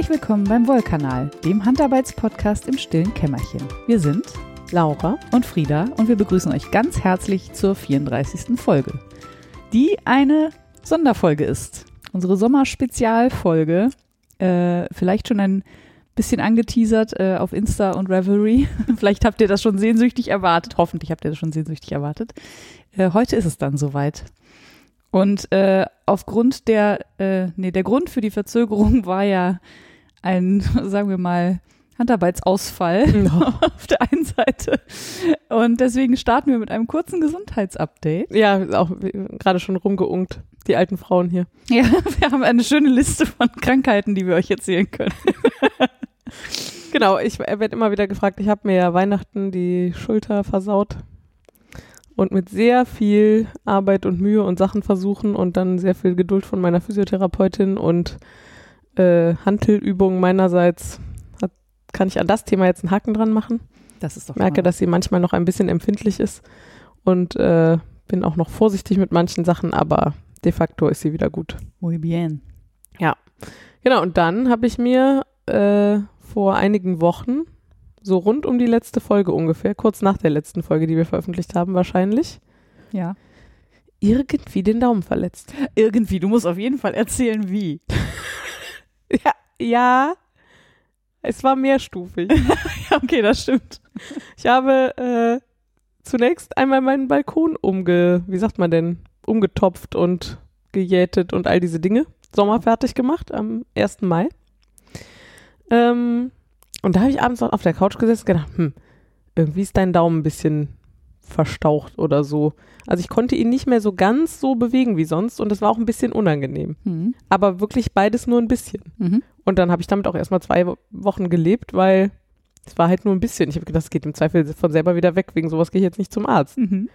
Herzlich willkommen beim Wollkanal, dem Handarbeitspodcast im stillen Kämmerchen. Wir sind Laura und Frieda und wir begrüßen euch ganz herzlich zur 34. Folge, die eine Sonderfolge ist. Unsere Sommerspezialfolge, äh, vielleicht schon ein bisschen angeteasert äh, auf Insta und Revelry. vielleicht habt ihr das schon sehnsüchtig erwartet. Hoffentlich habt ihr das schon sehnsüchtig erwartet. Äh, heute ist es dann soweit. Und äh, aufgrund der, äh, nee, der Grund für die Verzögerung war ja ein, sagen wir mal, Handarbeitsausfall no. auf der einen Seite. Und deswegen starten wir mit einem kurzen Gesundheitsupdate. Ja, auch gerade schon rumgeungt, die alten Frauen hier. Ja, wir haben eine schöne Liste von Krankheiten, die wir euch erzählen können. genau, ich werde immer wieder gefragt, ich habe mir ja Weihnachten die Schulter versaut und mit sehr viel Arbeit und Mühe und Sachen versuchen und dann sehr viel Geduld von meiner Physiotherapeutin und äh, Hantelübungen meinerseits hat, kann ich an das Thema jetzt einen Haken dran machen. Das ist doch Ich merke, dass sie manchmal noch ein bisschen empfindlich ist und äh, bin auch noch vorsichtig mit manchen Sachen, aber de facto ist sie wieder gut. Muy bien. Ja, genau. Und dann habe ich mir äh, vor einigen Wochen so rund um die letzte Folge ungefähr, kurz nach der letzten Folge, die wir veröffentlicht haben, wahrscheinlich. Ja. Irgendwie den Daumen verletzt. Irgendwie, du musst auf jeden Fall erzählen, wie. ja, ja. Es war mehrstufig. ja, okay, das stimmt. Ich habe äh, zunächst einmal meinen Balkon umge, wie sagt man denn, umgetopft und gejätet und all diese Dinge. Sommer fertig gemacht am 1. Mai. Ähm, und da habe ich abends noch auf der Couch gesessen und gedacht, hm, irgendwie ist dein Daumen ein bisschen verstaucht oder so. Also ich konnte ihn nicht mehr so ganz so bewegen wie sonst und es war auch ein bisschen unangenehm. Mhm. Aber wirklich beides nur ein bisschen. Mhm. Und dann habe ich damit auch erstmal zwei Wochen gelebt, weil es war halt nur ein bisschen. Ich habe gedacht, es geht im Zweifel von selber wieder weg. Wegen sowas gehe ich jetzt nicht zum Arzt. Mhm.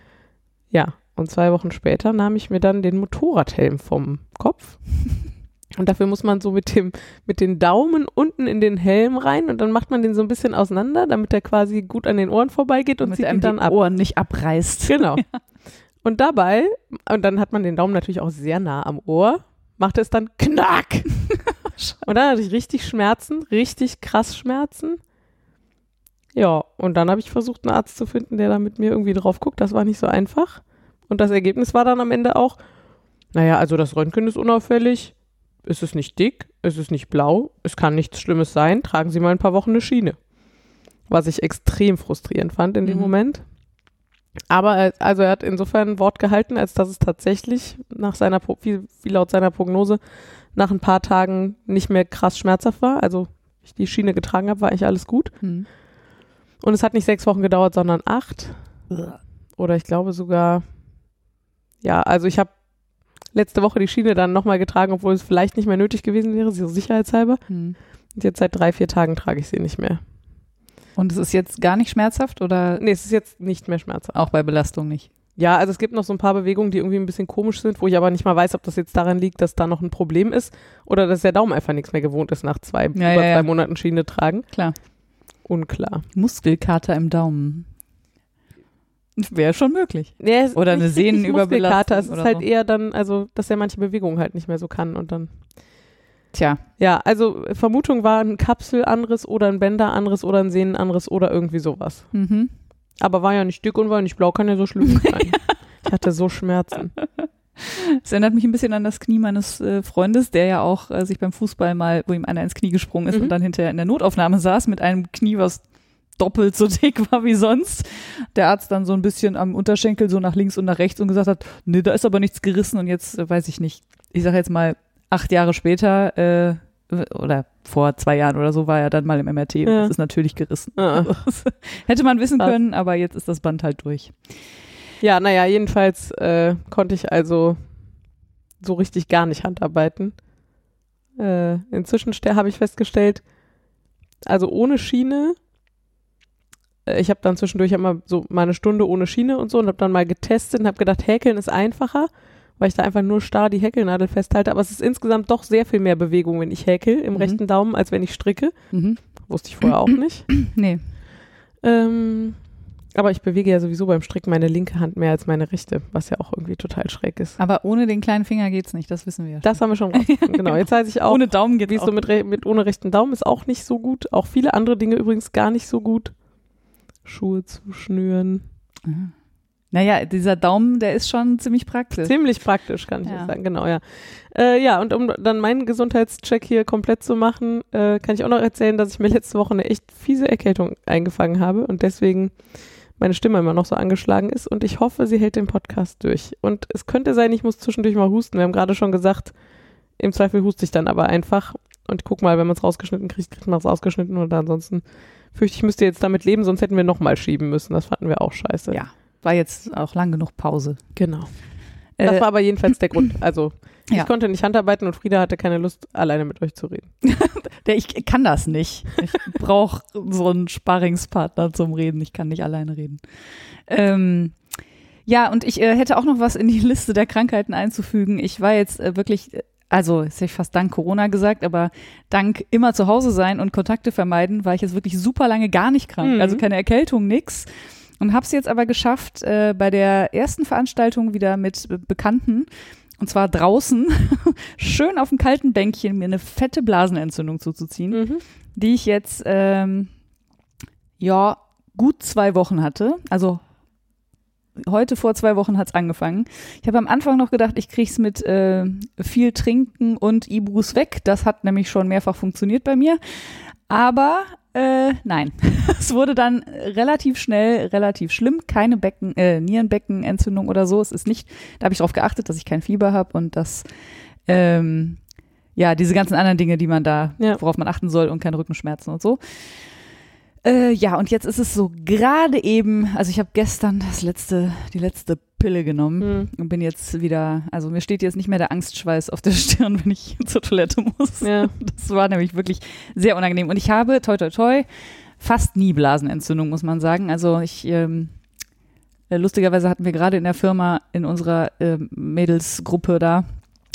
Ja, und zwei Wochen später nahm ich mir dann den Motorradhelm vom Kopf Und dafür muss man so mit dem, mit den Daumen unten in den Helm rein und dann macht man den so ein bisschen auseinander, damit der quasi gut an den Ohren vorbeigeht und zieht ihn dann ab. Ohren nicht abreißt. Genau. Ja. Und dabei, und dann hat man den Daumen natürlich auch sehr nah am Ohr, macht es dann knack. und dann hatte ich richtig Schmerzen, richtig krass Schmerzen. Ja, und dann habe ich versucht, einen Arzt zu finden, der da mit mir irgendwie drauf guckt. Das war nicht so einfach. Und das Ergebnis war dann am Ende auch, naja, also das Röntgen ist unauffällig, es ist nicht dick, es ist nicht blau, es kann nichts Schlimmes sein, tragen Sie mal ein paar Wochen eine Schiene. Was ich extrem frustrierend fand in dem mhm. Moment. Aber also er hat insofern ein Wort gehalten, als dass es tatsächlich nach seiner, wie, wie laut seiner Prognose, nach ein paar Tagen nicht mehr krass schmerzhaft war. Also ich die Schiene getragen habe, war eigentlich alles gut. Mhm. Und es hat nicht sechs Wochen gedauert, sondern acht. Oder ich glaube sogar, ja, also ich habe letzte Woche die Schiene dann nochmal getragen, obwohl es vielleicht nicht mehr nötig gewesen wäre, so sicherheitshalber. Hm. Und jetzt seit drei, vier Tagen trage ich sie nicht mehr. Und es ist jetzt gar nicht schmerzhaft oder? Nee, es ist jetzt nicht mehr schmerzhaft. Auch bei Belastung nicht. Ja, also es gibt noch so ein paar Bewegungen, die irgendwie ein bisschen komisch sind, wo ich aber nicht mal weiß, ob das jetzt daran liegt, dass da noch ein Problem ist oder dass der Daumen einfach nichts mehr gewohnt ist nach zwei, ja, über ja, zwei ja. Monaten Schiene tragen. Klar. Unklar. Muskelkater im Daumen. Wäre schon möglich. Ja, oder eine Sehnenüberbelastung. Es ist halt so. eher dann, also, dass er manche Bewegungen halt nicht mehr so kann und dann. Tja. Ja, also Vermutung war ein Kapselanriss oder ein Bänderanriss oder ein Sehnenanriss oder irgendwie sowas. Mhm. Aber war ja nicht dick und war nicht blau, kann ja so schlimm sein. ich hatte so Schmerzen. Es erinnert mich ein bisschen an das Knie meines äh, Freundes, der ja auch äh, sich beim Fußball mal, wo ihm einer ins Knie gesprungen ist mhm. und dann hinterher in der Notaufnahme saß mit einem Knie, was doppelt so dick war wie sonst. Der Arzt dann so ein bisschen am Unterschenkel so nach links und nach rechts und gesagt hat, nee, da ist aber nichts gerissen und jetzt äh, weiß ich nicht. Ich sage jetzt mal acht Jahre später äh, oder vor zwei Jahren oder so war er dann mal im MRT ja. das ist natürlich gerissen. Ja. Hätte man wissen Was? können, aber jetzt ist das Band halt durch. Ja, naja, jedenfalls äh, konnte ich also so richtig gar nicht handarbeiten. Äh, inzwischen habe ich festgestellt, also ohne Schiene ich habe dann zwischendurch immer so meine Stunde ohne Schiene und so und habe dann mal getestet und habe gedacht, häkeln ist einfacher, weil ich da einfach nur starr die Häkelnadel festhalte. Aber es ist insgesamt doch sehr viel mehr Bewegung, wenn ich häkel im mhm. rechten Daumen, als wenn ich stricke. Mhm. Wusste ich vorher auch nicht. Nee. Ähm, Aber ich bewege ja sowieso beim Stricken meine linke Hand mehr als meine rechte, was ja auch irgendwie total schräg ist. Aber ohne den kleinen Finger geht's nicht, das wissen wir. Das haben wir schon rausgefunden. Genau, jetzt weiß ich auch, ohne Daumen geht's wie es so mit, mit ohne rechten Daumen ist auch nicht so gut. Auch viele andere Dinge übrigens gar nicht so gut. Schuhe zu schnüren. Mhm. Naja, dieser Daumen, der ist schon ziemlich praktisch. Ziemlich praktisch, kann ich Ja. sagen. Genau, ja. Äh, ja, und um dann meinen Gesundheitscheck hier komplett zu machen, äh, kann ich auch noch erzählen, dass ich mir letzte Woche eine echt fiese Erkältung eingefangen habe und deswegen meine Stimme immer noch so angeschlagen ist und ich hoffe, sie hält den Podcast durch. Und es könnte sein, ich muss zwischendurch mal husten. Wir haben gerade schon gesagt, im Zweifel huste ich dann aber einfach und guck mal, wenn man es rausgeschnitten kriegt, kriegt man es rausgeschnitten oder ansonsten fürchte ich, müsste jetzt damit leben, sonst hätten wir nochmal schieben müssen. Das fanden wir auch scheiße. Ja. War jetzt auch lang genug Pause. Genau. Das Äh, war aber jedenfalls der Grund. Also Ja. ich konnte nicht handarbeiten und Frieda hatte keine Lust, alleine mit euch zu reden. ich kann das nicht. Ich brauche so einen Sparringspartner zum Reden. Ich kann nicht alleine reden. Ähm, ja, und ich äh, hätte auch noch was in die Liste der Krankheiten einzufügen. Ich war jetzt äh, wirklich, äh, also das hätte ich fast dank Corona gesagt, aber dank immer zu Hause sein und Kontakte vermeiden, war ich jetzt wirklich super lange gar nicht krank. Mhm. Also keine Erkältung, nix. Und habe es jetzt aber geschafft, äh, bei der ersten Veranstaltung wieder mit Bekannten, und zwar draußen, schön auf dem kalten Bänkchen mir eine fette Blasenentzündung zuzuziehen, Mhm. die ich jetzt, ähm, ja, gut zwei Wochen hatte. Also heute vor zwei Wochen hat's angefangen. Ich habe am Anfang noch gedacht, ich krieg's mit äh, viel Trinken und Ibus weg. Das hat nämlich schon mehrfach funktioniert bei mir. Aber äh, nein, es wurde dann relativ schnell relativ schlimm. Keine Becken, äh, Nierenbeckenentzündung oder so. Es ist nicht, da habe ich darauf geachtet, dass ich kein Fieber habe und dass ähm, ja diese ganzen anderen Dinge, die man da, Ja. worauf man achten soll und keine Rückenschmerzen und so. Äh, ja, und jetzt ist es so gerade eben, also ich habe gestern das letzte, die letzte Pille genommen Mhm. und bin jetzt wieder, also mir steht jetzt nicht mehr der Angstschweiß auf der Stirn, wenn ich zur Toilette muss. Ja. Das war nämlich wirklich sehr unangenehm. Und ich habe, toi toi toi, fast nie Blasenentzündung, muss man sagen. Also ich, ähm, äh, lustigerweise hatten wir gerade in der Firma, in unserer ähm, Mädelsgruppe da,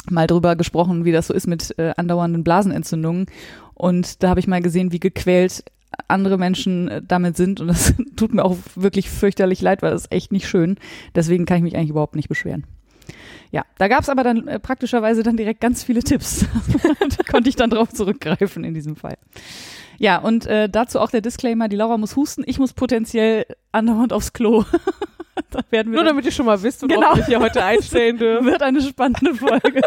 mal drüber gesprochen, wie das so ist mit äh, andauernden Blasenentzündungen. Und da habe ich mal gesehen, wie gequält andere Menschen äh, damit sind. Und das tut mir auch wirklich fürchterlich leid, weil das ist echt nicht schön. Deswegen kann ich mich eigentlich überhaupt nicht beschweren. Ja, da gab es aber dann äh, praktischerweise dann direkt ganz viele Tipps. da konnte ich dann drauf zurückgreifen in diesem Fall. Ja, und äh, dazu auch der Disclaimer, die Laura muss husten, ich muss potenziell andauernd aufs Klo. da werden wir Nur damit ihr schon mal wisst, worauf Genau. wir hier heute einstellen dürfen. wird eine spannende Folge.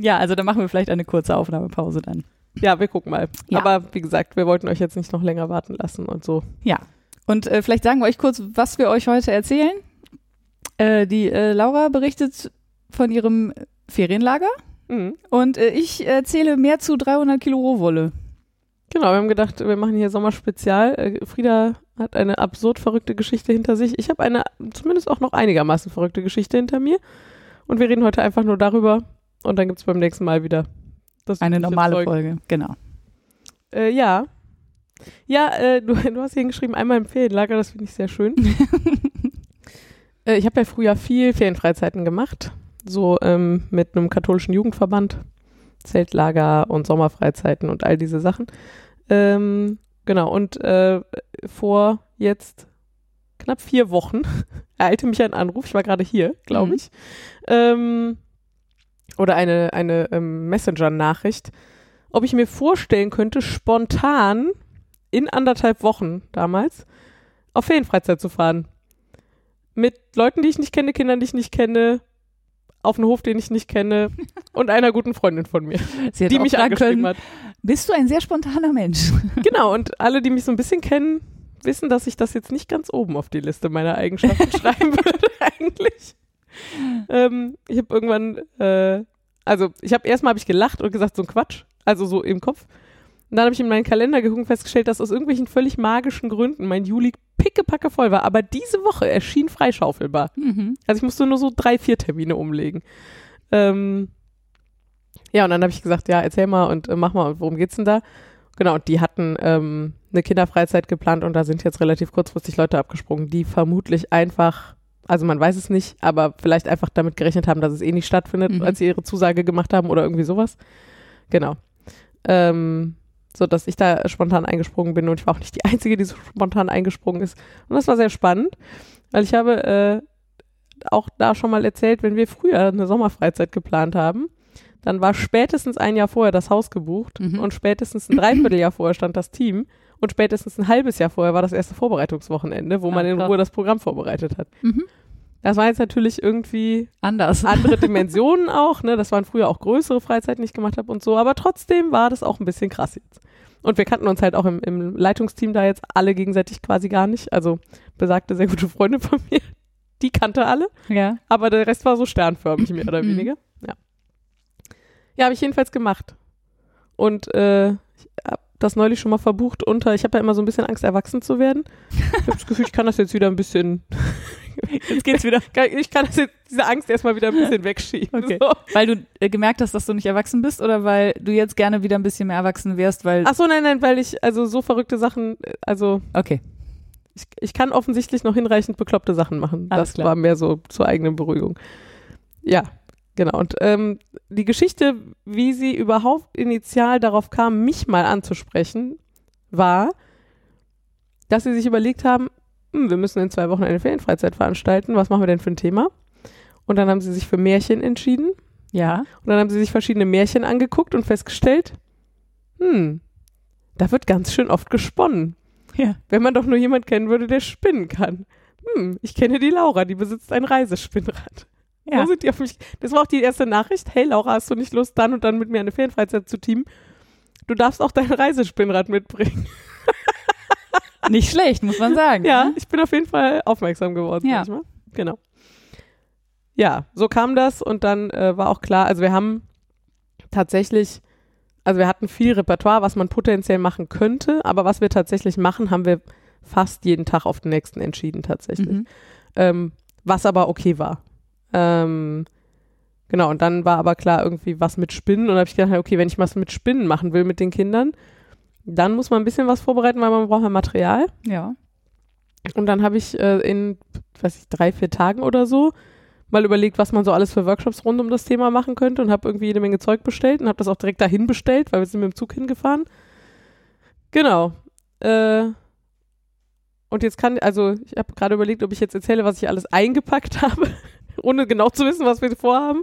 ja, also da machen wir vielleicht eine kurze Aufnahmepause dann. Ja, wir gucken mal. Ja. Aber wie gesagt, wir wollten euch jetzt nicht noch länger warten lassen und so. Ja. Und äh, vielleicht sagen wir euch kurz, was wir euch heute erzählen. Äh, die äh, Laura berichtet von ihrem Ferienlager Mhm. und äh, ich erzähle mehr zu 300 Kilo Rohwolle. Genau, wir haben gedacht, wir machen hier Sommerspezial. Äh, Frieda hat eine absurd verrückte Geschichte hinter sich. Ich habe eine zumindest auch noch einigermaßen verrückte Geschichte hinter mir. Und wir reden heute einfach nur darüber. Und dann gibt's beim nächsten Mal wieder das Eine normale Zeug. Folge, genau. Äh, ja. Ja, äh, du, du hast hier geschrieben, einmal im Ferienlager, das finde ich sehr schön. äh, ich habe ja früher viel Ferienfreizeiten gemacht, so ähm, mit einem katholischen Jugendverband, Zeltlager und Sommerfreizeiten und all diese Sachen. Ähm, genau, und äh, vor jetzt knapp vier Wochen ereilte mich ein Anruf, ich war gerade hier, glaube Mhm. ich, ähm, oder eine, eine ähm, Messenger-Nachricht, ob ich mir vorstellen könnte, spontan in anderthalb Wochen damals auf Ferienfreizeit zu fahren. Mit Leuten, die ich nicht kenne, Kindern, die ich nicht kenne, auf einen Hof, den ich nicht kenne und einer guten Freundin von mir, die mich angeschrieben können, hat. bist du ein sehr spontaner Mensch? Genau, und alle, die mich so ein bisschen kennen, wissen, dass ich das jetzt nicht ganz oben auf die Liste meiner Eigenschaften schreiben würde eigentlich. Ähm, ich habe irgendwann, äh, also ich habe erstmal habe ich gelacht und gesagt, so ein Quatsch, also so im Kopf. Und dann habe ich in meinen Kalender geguckt und festgestellt, dass aus irgendwelchen völlig magischen Gründen mein Juli pickepacke voll war. Aber diese Woche erschien freischaufelbar. Mhm. Also ich musste nur so drei, vier Termine umlegen. Ähm, ja, und dann habe ich gesagt, ja, erzähl mal und äh, mach mal, worum geht's denn da? Genau, und die hatten ähm, eine Kinderfreizeit geplant und da sind jetzt relativ kurzfristig Leute abgesprungen, die vermutlich einfach, also man weiß es nicht, aber vielleicht einfach damit gerechnet haben, dass es eh nicht stattfindet, Mhm. als sie ihre Zusage gemacht haben oder irgendwie sowas. Genau. Ähm, so dass ich da spontan eingesprungen bin und ich war auch nicht die Einzige, die so spontan eingesprungen ist. Und das war sehr spannend, weil ich habe äh, auch da schon mal erzählt, wenn wir früher eine Sommerfreizeit geplant haben, dann war spätestens ein Jahr vorher das Haus gebucht Mhm. und spätestens ein Dreivierteljahr vorher stand das Team und spätestens ein halbes Jahr vorher war das erste Vorbereitungswochenende, wo man in krass. Ruhe das Programm vorbereitet hat. Mhm. Das war jetzt natürlich irgendwie Anders. andere Dimensionen auch, ne? Das waren früher auch größere Freizeiten, die ich gemacht habe und so, aber trotzdem war das auch ein bisschen krass jetzt. Und wir kannten uns halt auch im, im Leitungsteam da jetzt alle gegenseitig quasi gar nicht. Also besagte sehr gute Freunde von mir, die kannte alle, Ja. aber der Rest war so sternförmig, mehr oder Mhm. weniger. Ja. Ja, habe ich jedenfalls gemacht. Und äh, ich habe das neulich schon mal verbucht unter, ich habe ja immer so ein bisschen Angst, erwachsen zu werden. Ich habe das Gefühl, ich kann das jetzt wieder ein bisschen, Jetzt geht's wieder. ich kann das jetzt, diese Angst erstmal wieder ein bisschen wegschieben. Okay. So. Weil du äh, gemerkt hast, dass du nicht erwachsen bist oder weil du jetzt gerne wieder ein bisschen mehr erwachsen wärst, weil. Ach so, nein, nein, weil ich, also so verrückte Sachen, äh, also Okay. ich, ich kann offensichtlich noch hinreichend bekloppte Sachen machen. Alles das klar. war mehr so zur eigenen Beruhigung. Ja, genau. Und ähm, die Geschichte, wie sie überhaupt initial darauf kam, mich mal anzusprechen, war, dass sie sich überlegt haben, hm, wir müssen in zwei Wochen eine Ferienfreizeit veranstalten. Was machen wir denn für ein Thema? Und dann haben sie sich für Märchen entschieden. Ja. Und dann haben sie sich verschiedene Märchen angeguckt und festgestellt, hm, da wird ganz schön oft gesponnen. Ja. Wenn man doch nur jemand kennen würde, der spinnen kann. Hm, ich kenne die Laura, die besitzt ein Reisespinnrad. Ja. So sind die auf mich. Das war auch die erste Nachricht. Hey Laura, hast du nicht Lust, dann und dann mit mir eine Ferienfreizeit zu teamen? Du darfst auch dein Reisespinnrad mitbringen. Nicht schlecht, muss man sagen. Ja, ne? ich bin auf jeden Fall aufmerksam geworden. Ja. sag ich mal. Genau. Ja, so kam das und dann äh, war auch klar, also wir haben tatsächlich, also wir hatten viel Repertoire, was man potenziell machen könnte, aber was wir tatsächlich machen, haben wir fast jeden Tag auf den nächsten entschieden tatsächlich. Mhm. Ähm, was aber okay war. Ähm, genau, und dann war aber klar irgendwie was mit Spinnen und habe ich gedacht, okay, wenn ich was mit Spinnen machen will mit den Kindern, dann muss man ein bisschen was vorbereiten, weil man braucht ja Material. Ja. Und dann habe ich äh, in, weiß ich, drei, vier Tagen oder so mal überlegt, was man so alles für Workshops rund um das Thema machen könnte und habe irgendwie jede Menge Zeug bestellt und habe das auch direkt dahin bestellt, weil wir sind mit dem Zug hingefahren. Genau. Äh, und jetzt kann, also ich habe gerade überlegt, ob ich jetzt erzähle, was ich alles eingepackt habe, ohne genau zu wissen, was wir vorhaben.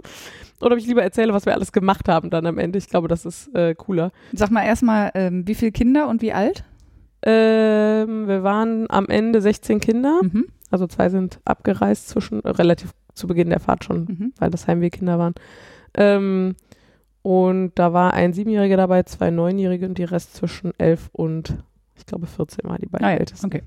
Oder ob ich lieber erzähle, was wir alles gemacht haben dann am Ende. Ich glaube, das ist äh, cooler. Sag mal erstmal, ähm, wie viele Kinder und wie alt? Ähm, wir waren am Ende 16 Kinder. Mhm. Also zwei sind abgereist zwischen, äh, relativ zu Beginn der Fahrt schon, Mhm. weil das Heimwehkinder waren. Ähm, und da war ein Siebenjähriger dabei, zwei Neunjährige und die Rest zwischen elf und, ich glaube, 14 war die beiden Ah ja, Ältesten. okay.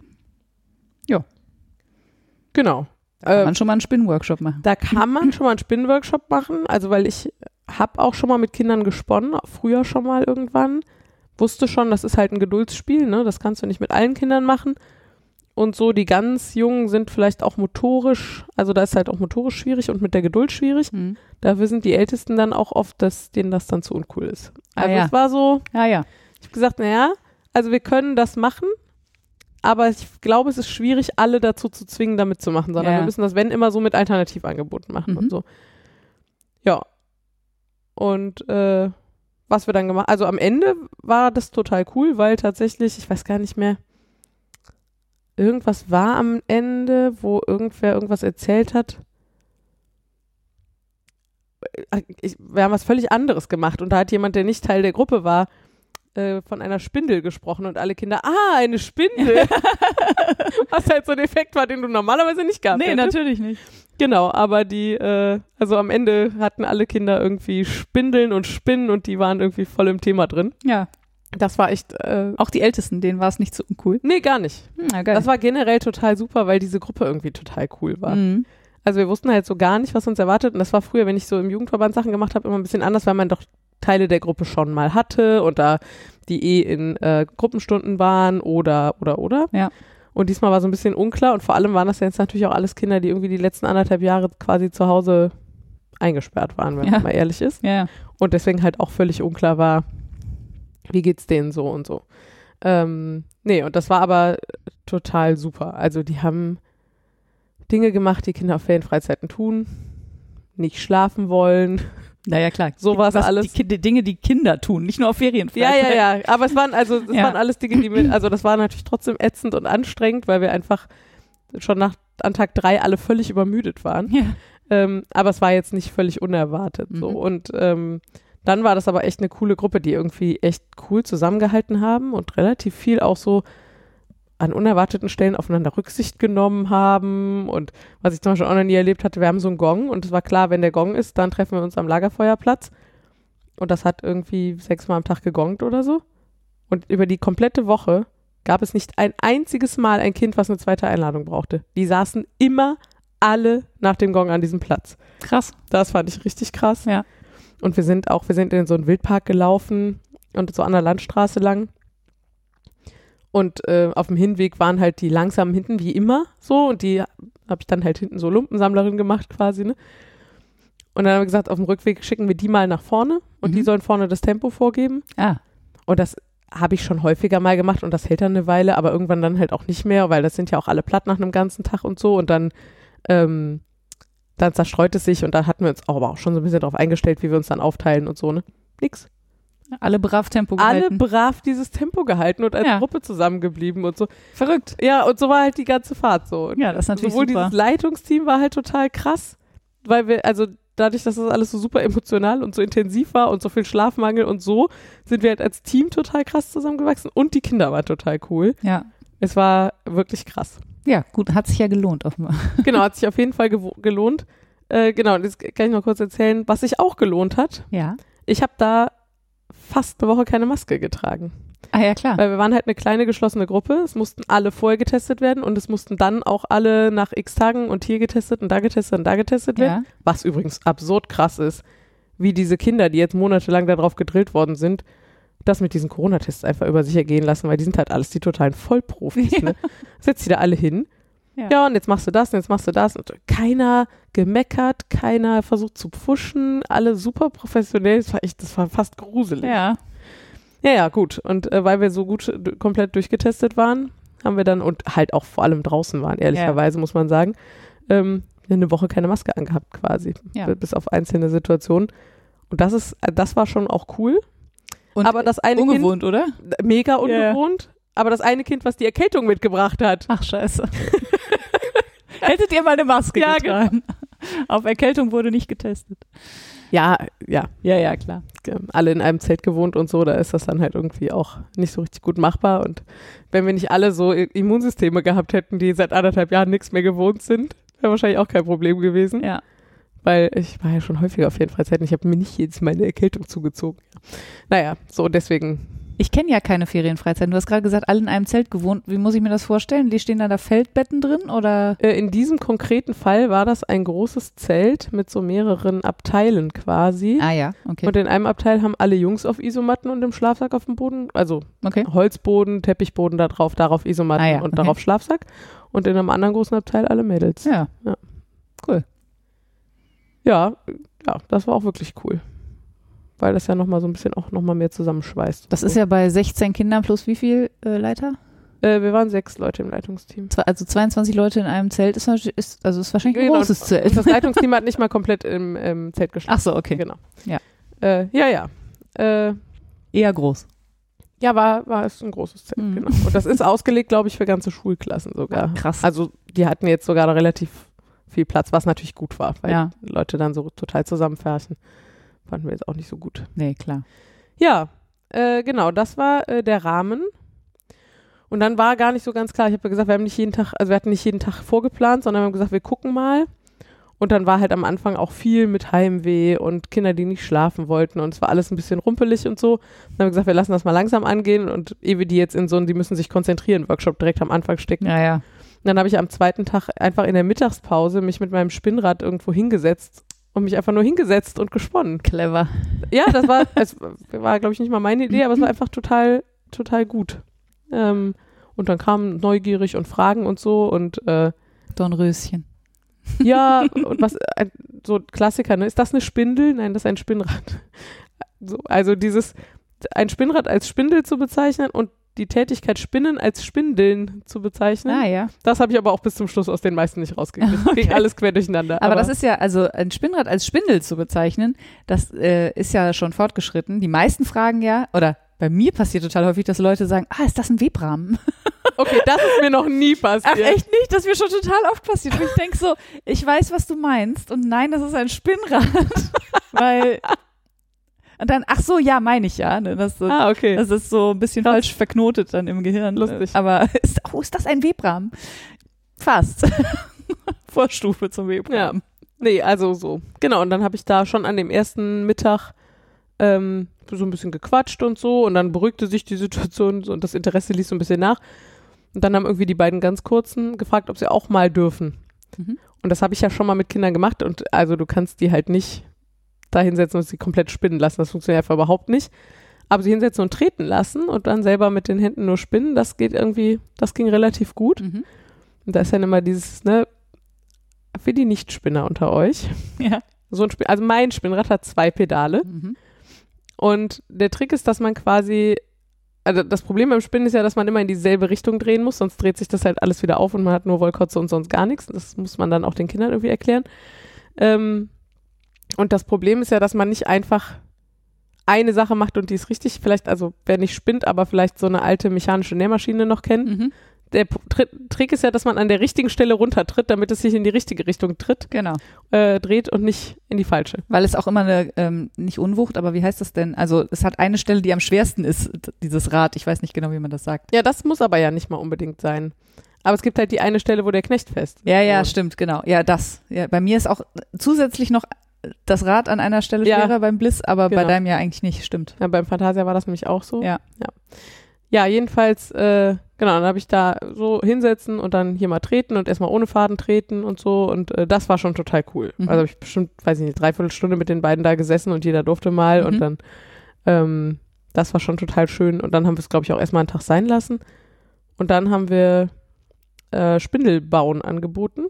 Genau. Da kann Äh, man schon mal einen Spinnworkshop machen. da kann man schon mal einen Spinnenworkshop machen, also weil ich habe auch schon mal mit Kindern gesponnen, früher schon mal irgendwann. Wusste schon, das ist halt ein Geduldsspiel, ne? Das kannst du nicht mit allen Kindern machen. Und so die ganz Jungen sind vielleicht auch motorisch, also da ist halt auch motorisch schwierig und mit der Geduld schwierig. Mhm. Dafür sind die Ältesten dann auch oft, dass denen das dann zu uncool ist. Ah, Also ja. es war so, Ja, ja. ich habe gesagt, naja, also wir können das machen, aber ich glaube, es ist schwierig, alle dazu zu zwingen, da mitzumachen, sondern Ja. wir müssen das, wenn immer, so mit Alternativangeboten machen Mhm. und so. Ja. Und äh, was wir dann gemacht also am Ende war das total cool, weil tatsächlich, ich weiß gar nicht mehr, irgendwas war am Ende, wo irgendwer irgendwas erzählt hat. Äh, Ich, wir haben was völlig anderes gemacht und da hat jemand, der nicht Teil der Gruppe war, äh, von einer Spindel gesprochen und alle Kinder, ah, eine Spindel. was halt so ein Effekt war, den du normalerweise nicht gehabt Nee, hättest. natürlich nicht. Genau, aber die, äh, also am Ende hatten alle Kinder irgendwie Spindeln und Spinnen und die waren irgendwie voll im Thema drin. Ja. Das war echt, äh, Auch die Ältesten, denen war es nicht so uncool. nee, gar nicht. Hm, na, geil. Das war generell total super, weil diese Gruppe irgendwie total cool war. Mhm. Also wir wussten halt so gar nicht, was uns erwartet. Und das war früher, wenn ich so im Jugendverband Sachen gemacht habe, immer ein bisschen anders, weil man doch Teile der Gruppe schon mal hatte und da die eh in äh, Gruppenstunden waren oder, oder, oder. Ja. Und diesmal war so ein bisschen unklar und vor allem waren das ja jetzt natürlich auch alles Kinder, die irgendwie die letzten anderthalb Jahre quasi zu Hause eingesperrt waren, wenn Ja. man mal ehrlich ist. Ja, ja. Und deswegen halt auch völlig unklar war, wie geht's denen so und so. Ähm, nee, und das war aber total super. Also die haben Dinge gemacht, die Kinder auf Ferienfreizeiten tun, nicht schlafen wollen, Naja, klar. So war es alles. Die, die Dinge, die Kinder tun, nicht nur auf Ja, Ferienfreizeit. ja, ja. Aber es waren also, es Ja. waren alles Dinge, die mit, also das war natürlich trotzdem ätzend und anstrengend, weil wir einfach schon nach, an Tag drei alle völlig übermüdet waren. Ja. Ähm, aber es war jetzt nicht völlig unerwartet. So. Mhm. Und ähm, dann war das aber echt eine coole Gruppe, die irgendwie echt cool zusammengehalten haben und relativ viel auch so an unerwarteten Stellen aufeinander Rücksicht genommen haben. Und was ich zum Beispiel auch noch nie erlebt hatte, wir haben so einen Gong und es war klar, wenn der Gong ist, dann treffen wir uns am Lagerfeuerplatz. Und das hat irgendwie sechsmal am Tag gegongt oder so. Und über die komplette Woche gab es nicht ein einziges Mal ein Kind, was eine zweite Einladung brauchte. Die saßen immer alle nach dem Gong an diesem Platz. Krass. Das fand ich richtig krass. Ja. Und wir sind auch, wir sind in so einen Wildpark gelaufen und so an der Landstraße lang. Und äh, auf dem Hinweg waren halt die langsamen hinten wie immer so und die habe ich dann halt hinten so Lumpensammlerin gemacht quasi, ne? Und dann haben wir gesagt, auf dem Rückweg schicken wir die mal nach vorne und Mhm. die sollen vorne das Tempo vorgeben. Ah, Und das habe ich schon häufiger mal gemacht und das hält dann eine Weile, aber irgendwann dann halt auch nicht mehr, weil das sind ja auch alle platt nach einem ganzen Tag und so und dann, ähm, dann zerstreut es sich und da hatten wir uns auch, aber auch schon so ein bisschen darauf eingestellt, wie wir uns dann aufteilen und so, ne? Nix. Alle brav Tempo Alle gehalten. brav dieses Tempo gehalten und als Ja. Gruppe zusammengeblieben und so. Verrückt. Ja, und so war halt die ganze Fahrt so. Und Ja, das ist natürlich Sowohl super. dieses Leitungsteam war halt total krass, weil wir, also dadurch, dass das alles so super emotional und so intensiv war und so viel Schlafmangel und so, sind wir halt als Team total krass zusammengewachsen und die Kinder waren total cool. Ja. Es war wirklich krass. Ja, gut, hat sich ja gelohnt offenbar. Genau, hat sich auf jeden Fall gelohnt. Äh, genau, und jetzt kann ich noch kurz erzählen, was sich auch gelohnt hat. Ja. Ich habe da fast eine Woche keine Maske getragen. Ah ja, klar. Weil wir waren halt eine kleine geschlossene Gruppe. Es mussten alle vorher getestet werden und es mussten dann auch alle nach x Tagen und hier getestet und da getestet und da getestet werden. Ja. Was übrigens absurd krass ist, wie diese Kinder, die jetzt monatelang darauf gedrillt worden sind, das mit diesen Corona-Tests einfach über sich ergehen lassen, weil die sind halt alles die totalen Vollprofis. Ja. Ne? Setzt die da alle hin. Ja. Ja. und jetzt machst du das und jetzt machst du das. Und keiner gemeckert, keiner versucht zu pfuschen, alle super professionell. Das war echt, das war fast gruselig. Ja. Ja, ja, gut. Und äh, weil wir so gut d- komplett durchgetestet waren, haben wir dann und halt auch vor allem draußen waren, ehrlicherweise muss man sagen, ähm, eine Woche keine Maske angehabt quasi, Ja. Bis auf einzelne Situationen. Und das ist, äh, das war schon auch cool. Und aber das eine ungewohnt, oder? Kind, mega Ja, ja. ungewohnt. Aber das eine Kind, was die Erkältung mitgebracht hat, Ach, scheiße. Hättet ihr mal eine Maske Ja, getragen. Auf Erkältung wurde nicht getestet. ja, ja, Ja, ja, klar. alle in einem Zelt gewohnt und so, da ist das dann halt irgendwie auch nicht so richtig gut machbar. Und wenn wir nicht alle so Immunsysteme gehabt hätten, die seit anderthalb Jahren nichts mehr gewohnt sind, wäre wahrscheinlich auch kein Problem gewesen. Ja. Weil ich war ja schon häufiger auf jeden Fall Zeiten. Ich habe mir nicht jedes Mal eine Erkältung zugezogen. Naja, so deswegen. Ich kenne ja keine Ferienfreizeiten. Du hast gerade gesagt, alle in einem Zelt gewohnt. Wie muss ich mir das vorstellen? Die stehen da da Feldbetten drin oder? Äh, in diesem konkreten Fall war das ein großes Zelt mit so mehreren Abteilen quasi. Ah ja, okay. Und in einem Abteil haben alle Jungs auf Isomatten und im Schlafsack auf dem Boden, also okay. Holzboden, Teppichboden da drauf, darauf Isomatten Ah ja, und okay. darauf Schlafsack. Und in einem anderen großen Abteil alle Mädels. Ja. Ja. Cool. Ja, ja, das war auch wirklich cool. Weil das ja nochmal so ein bisschen auch nochmal mehr zusammenschweißt. Das ist ja bei 16 Kindern plus wie viel äh, Leiter? Äh, wir waren sechs Leute im Leitungsteam. Zwei, also 22 Leute in einem Zelt ist, ist also ist wahrscheinlich ein Genau, großes und Zelt. Das Leitungsteam hat nicht mal komplett im, im Zelt geschlafen. Ach so, okay. Genau. Ja. Äh, ja, ja. Äh, Eher groß. ja, war, war es ein großes Zelt, Mhm. genau. Und das ist ausgelegt, glaube ich, für ganze Schulklassen sogar. Krass. Also die hatten jetzt sogar relativ viel Platz, was natürlich gut war, weil Ja. Leute dann so total zusammenfärchen. Fanden wir jetzt auch nicht so gut. Nee, klar. Ja, äh, genau, das war äh, der Rahmen. Und dann war gar nicht so ganz klar, ich habe ja gesagt, wir haben nicht jeden Tag, also wir hatten nicht jeden Tag vorgeplant, sondern wir haben gesagt, wir gucken mal. Und dann war halt am Anfang auch viel mit Heimweh und Kinder, die nicht schlafen wollten und es war alles ein bisschen rumpelig und so. Dann haben wir gesagt, wir lassen das mal langsam angehen und ehe wir die jetzt in so einen, die müssen sich konzentrieren, Workshop direkt am Anfang stecken. Ja, ja. Und dann habe ich am zweiten Tag einfach in der Mittagspause mich mit meinem Spinnrad irgendwo hingesetzt und mich einfach nur hingesetzt und gesponnen. Clever. Ja, das war, es war, glaube ich, nicht mal meine Idee, aber es war einfach total, total gut. Ähm, und dann kamen neugierig und Fragen und so und äh, Dornröschen. ja, und was, ein, so Klassiker, ne? Ist das eine Spindel? Nein, das ist ein Spinnrad. So, also dieses, ein Spinnrad als Spindel zu bezeichnen und die Tätigkeit Spinnen als Spindeln zu bezeichnen. Ah ja. Das habe ich aber auch bis zum Schluss aus den meisten nicht rausgekriegt. Das ging alles quer durcheinander. Aber, das ist ja, also ein Spinnrad als Spindel zu bezeichnen, das äh, ist ja schon fortgeschritten. Die meisten fragen ja, oder bei mir passiert total häufig, dass Leute sagen, ah, ist das ein Webrahmen? Okay, das ist mir noch nie passiert. Ach, echt nicht? Das ist mir schon total oft passiert. Und ich denke so, ich weiß, was du meinst. Und nein, das ist ein Spinnrad. Weil. Und dann, ach so, ja, meine ich ja. Ne? Das, Ah, okay. das ist so ein bisschen Krass. falsch verknotet dann im Gehirn. Lustig. Aber ist, oh, ist das ein Webrahmen? Fast. Vorstufe zum Webrahmen. Nee, also so. Genau, und dann habe ich da schon an dem ersten Mittag ähm, so ein bisschen gequatscht und so und dann beruhigte sich die Situation und das Interesse ließ so ein bisschen nach. Und dann haben irgendwie die beiden ganz kurzen gefragt, ob sie auch mal dürfen. Mhm. Und das habe ich ja schon mal mit Kindern gemacht und also du kannst die halt nicht da hinsetzen und sie komplett spinnen lassen. Das funktioniert einfach überhaupt nicht. Aber sie hinsetzen und treten lassen und dann selber mit den Händen nur spinnen, das geht irgendwie, das ging relativ gut. Mhm. Und da ist dann immer dieses, ne, für die Nichtspinner unter euch. Ja. So ein Spin also mein Spinnrad hat zwei Pedale. Mhm. Und der Trick ist, dass man quasi, also das Problem beim Spinnen ist ja, dass man immer in dieselbe Richtung drehen muss, sonst dreht sich das halt alles wieder auf und man hat nur Wollkotze und sonst gar nichts. Das muss man dann auch den Kindern irgendwie erklären. Ähm, und das Problem ist ja, dass man nicht einfach eine Sache macht und die ist richtig, vielleicht, also wer nicht spinnt, aber vielleicht so eine alte mechanische Nähmaschine noch kennt. Mhm. Der Trick ist ja, dass man an der richtigen Stelle runtertritt, damit es sich in die richtige Richtung tritt, Genau. äh, dreht und nicht in die falsche. Weil es auch immer eine, ähm, nicht Unwucht, aber wie heißt das denn? Also es hat eine Stelle, die am schwersten ist, dieses Rad. Ich weiß nicht genau, wie man das sagt. Ja, das muss aber ja nicht mal unbedingt sein. Aber es gibt halt die eine Stelle, wo der Knecht fest. Ja, ja, stimmt, genau. Ja, das. Ja, bei mir ist auch zusätzlich noch das Rad an einer Stelle Ja. schwerer beim Bliss, aber bei Genau. deinem ja eigentlich nicht, stimmt. Ja, beim Fantasia war das nämlich auch so. Ja. Ja, ja jedenfalls, äh, genau, dann habe ich da so hinsetzen und dann hier mal treten und erstmal ohne Faden treten und so. Und äh, das war schon total cool. Mhm. Also habe ich bestimmt, weiß ich nicht, dreiviertel Stunde mit den beiden da gesessen und jeder durfte mal Mhm. und dann, ähm, das war schon total schön. Und dann haben wir es, glaube ich, auch erstmal einen Tag sein lassen. Und dann haben wir äh, Spindelbauen angeboten.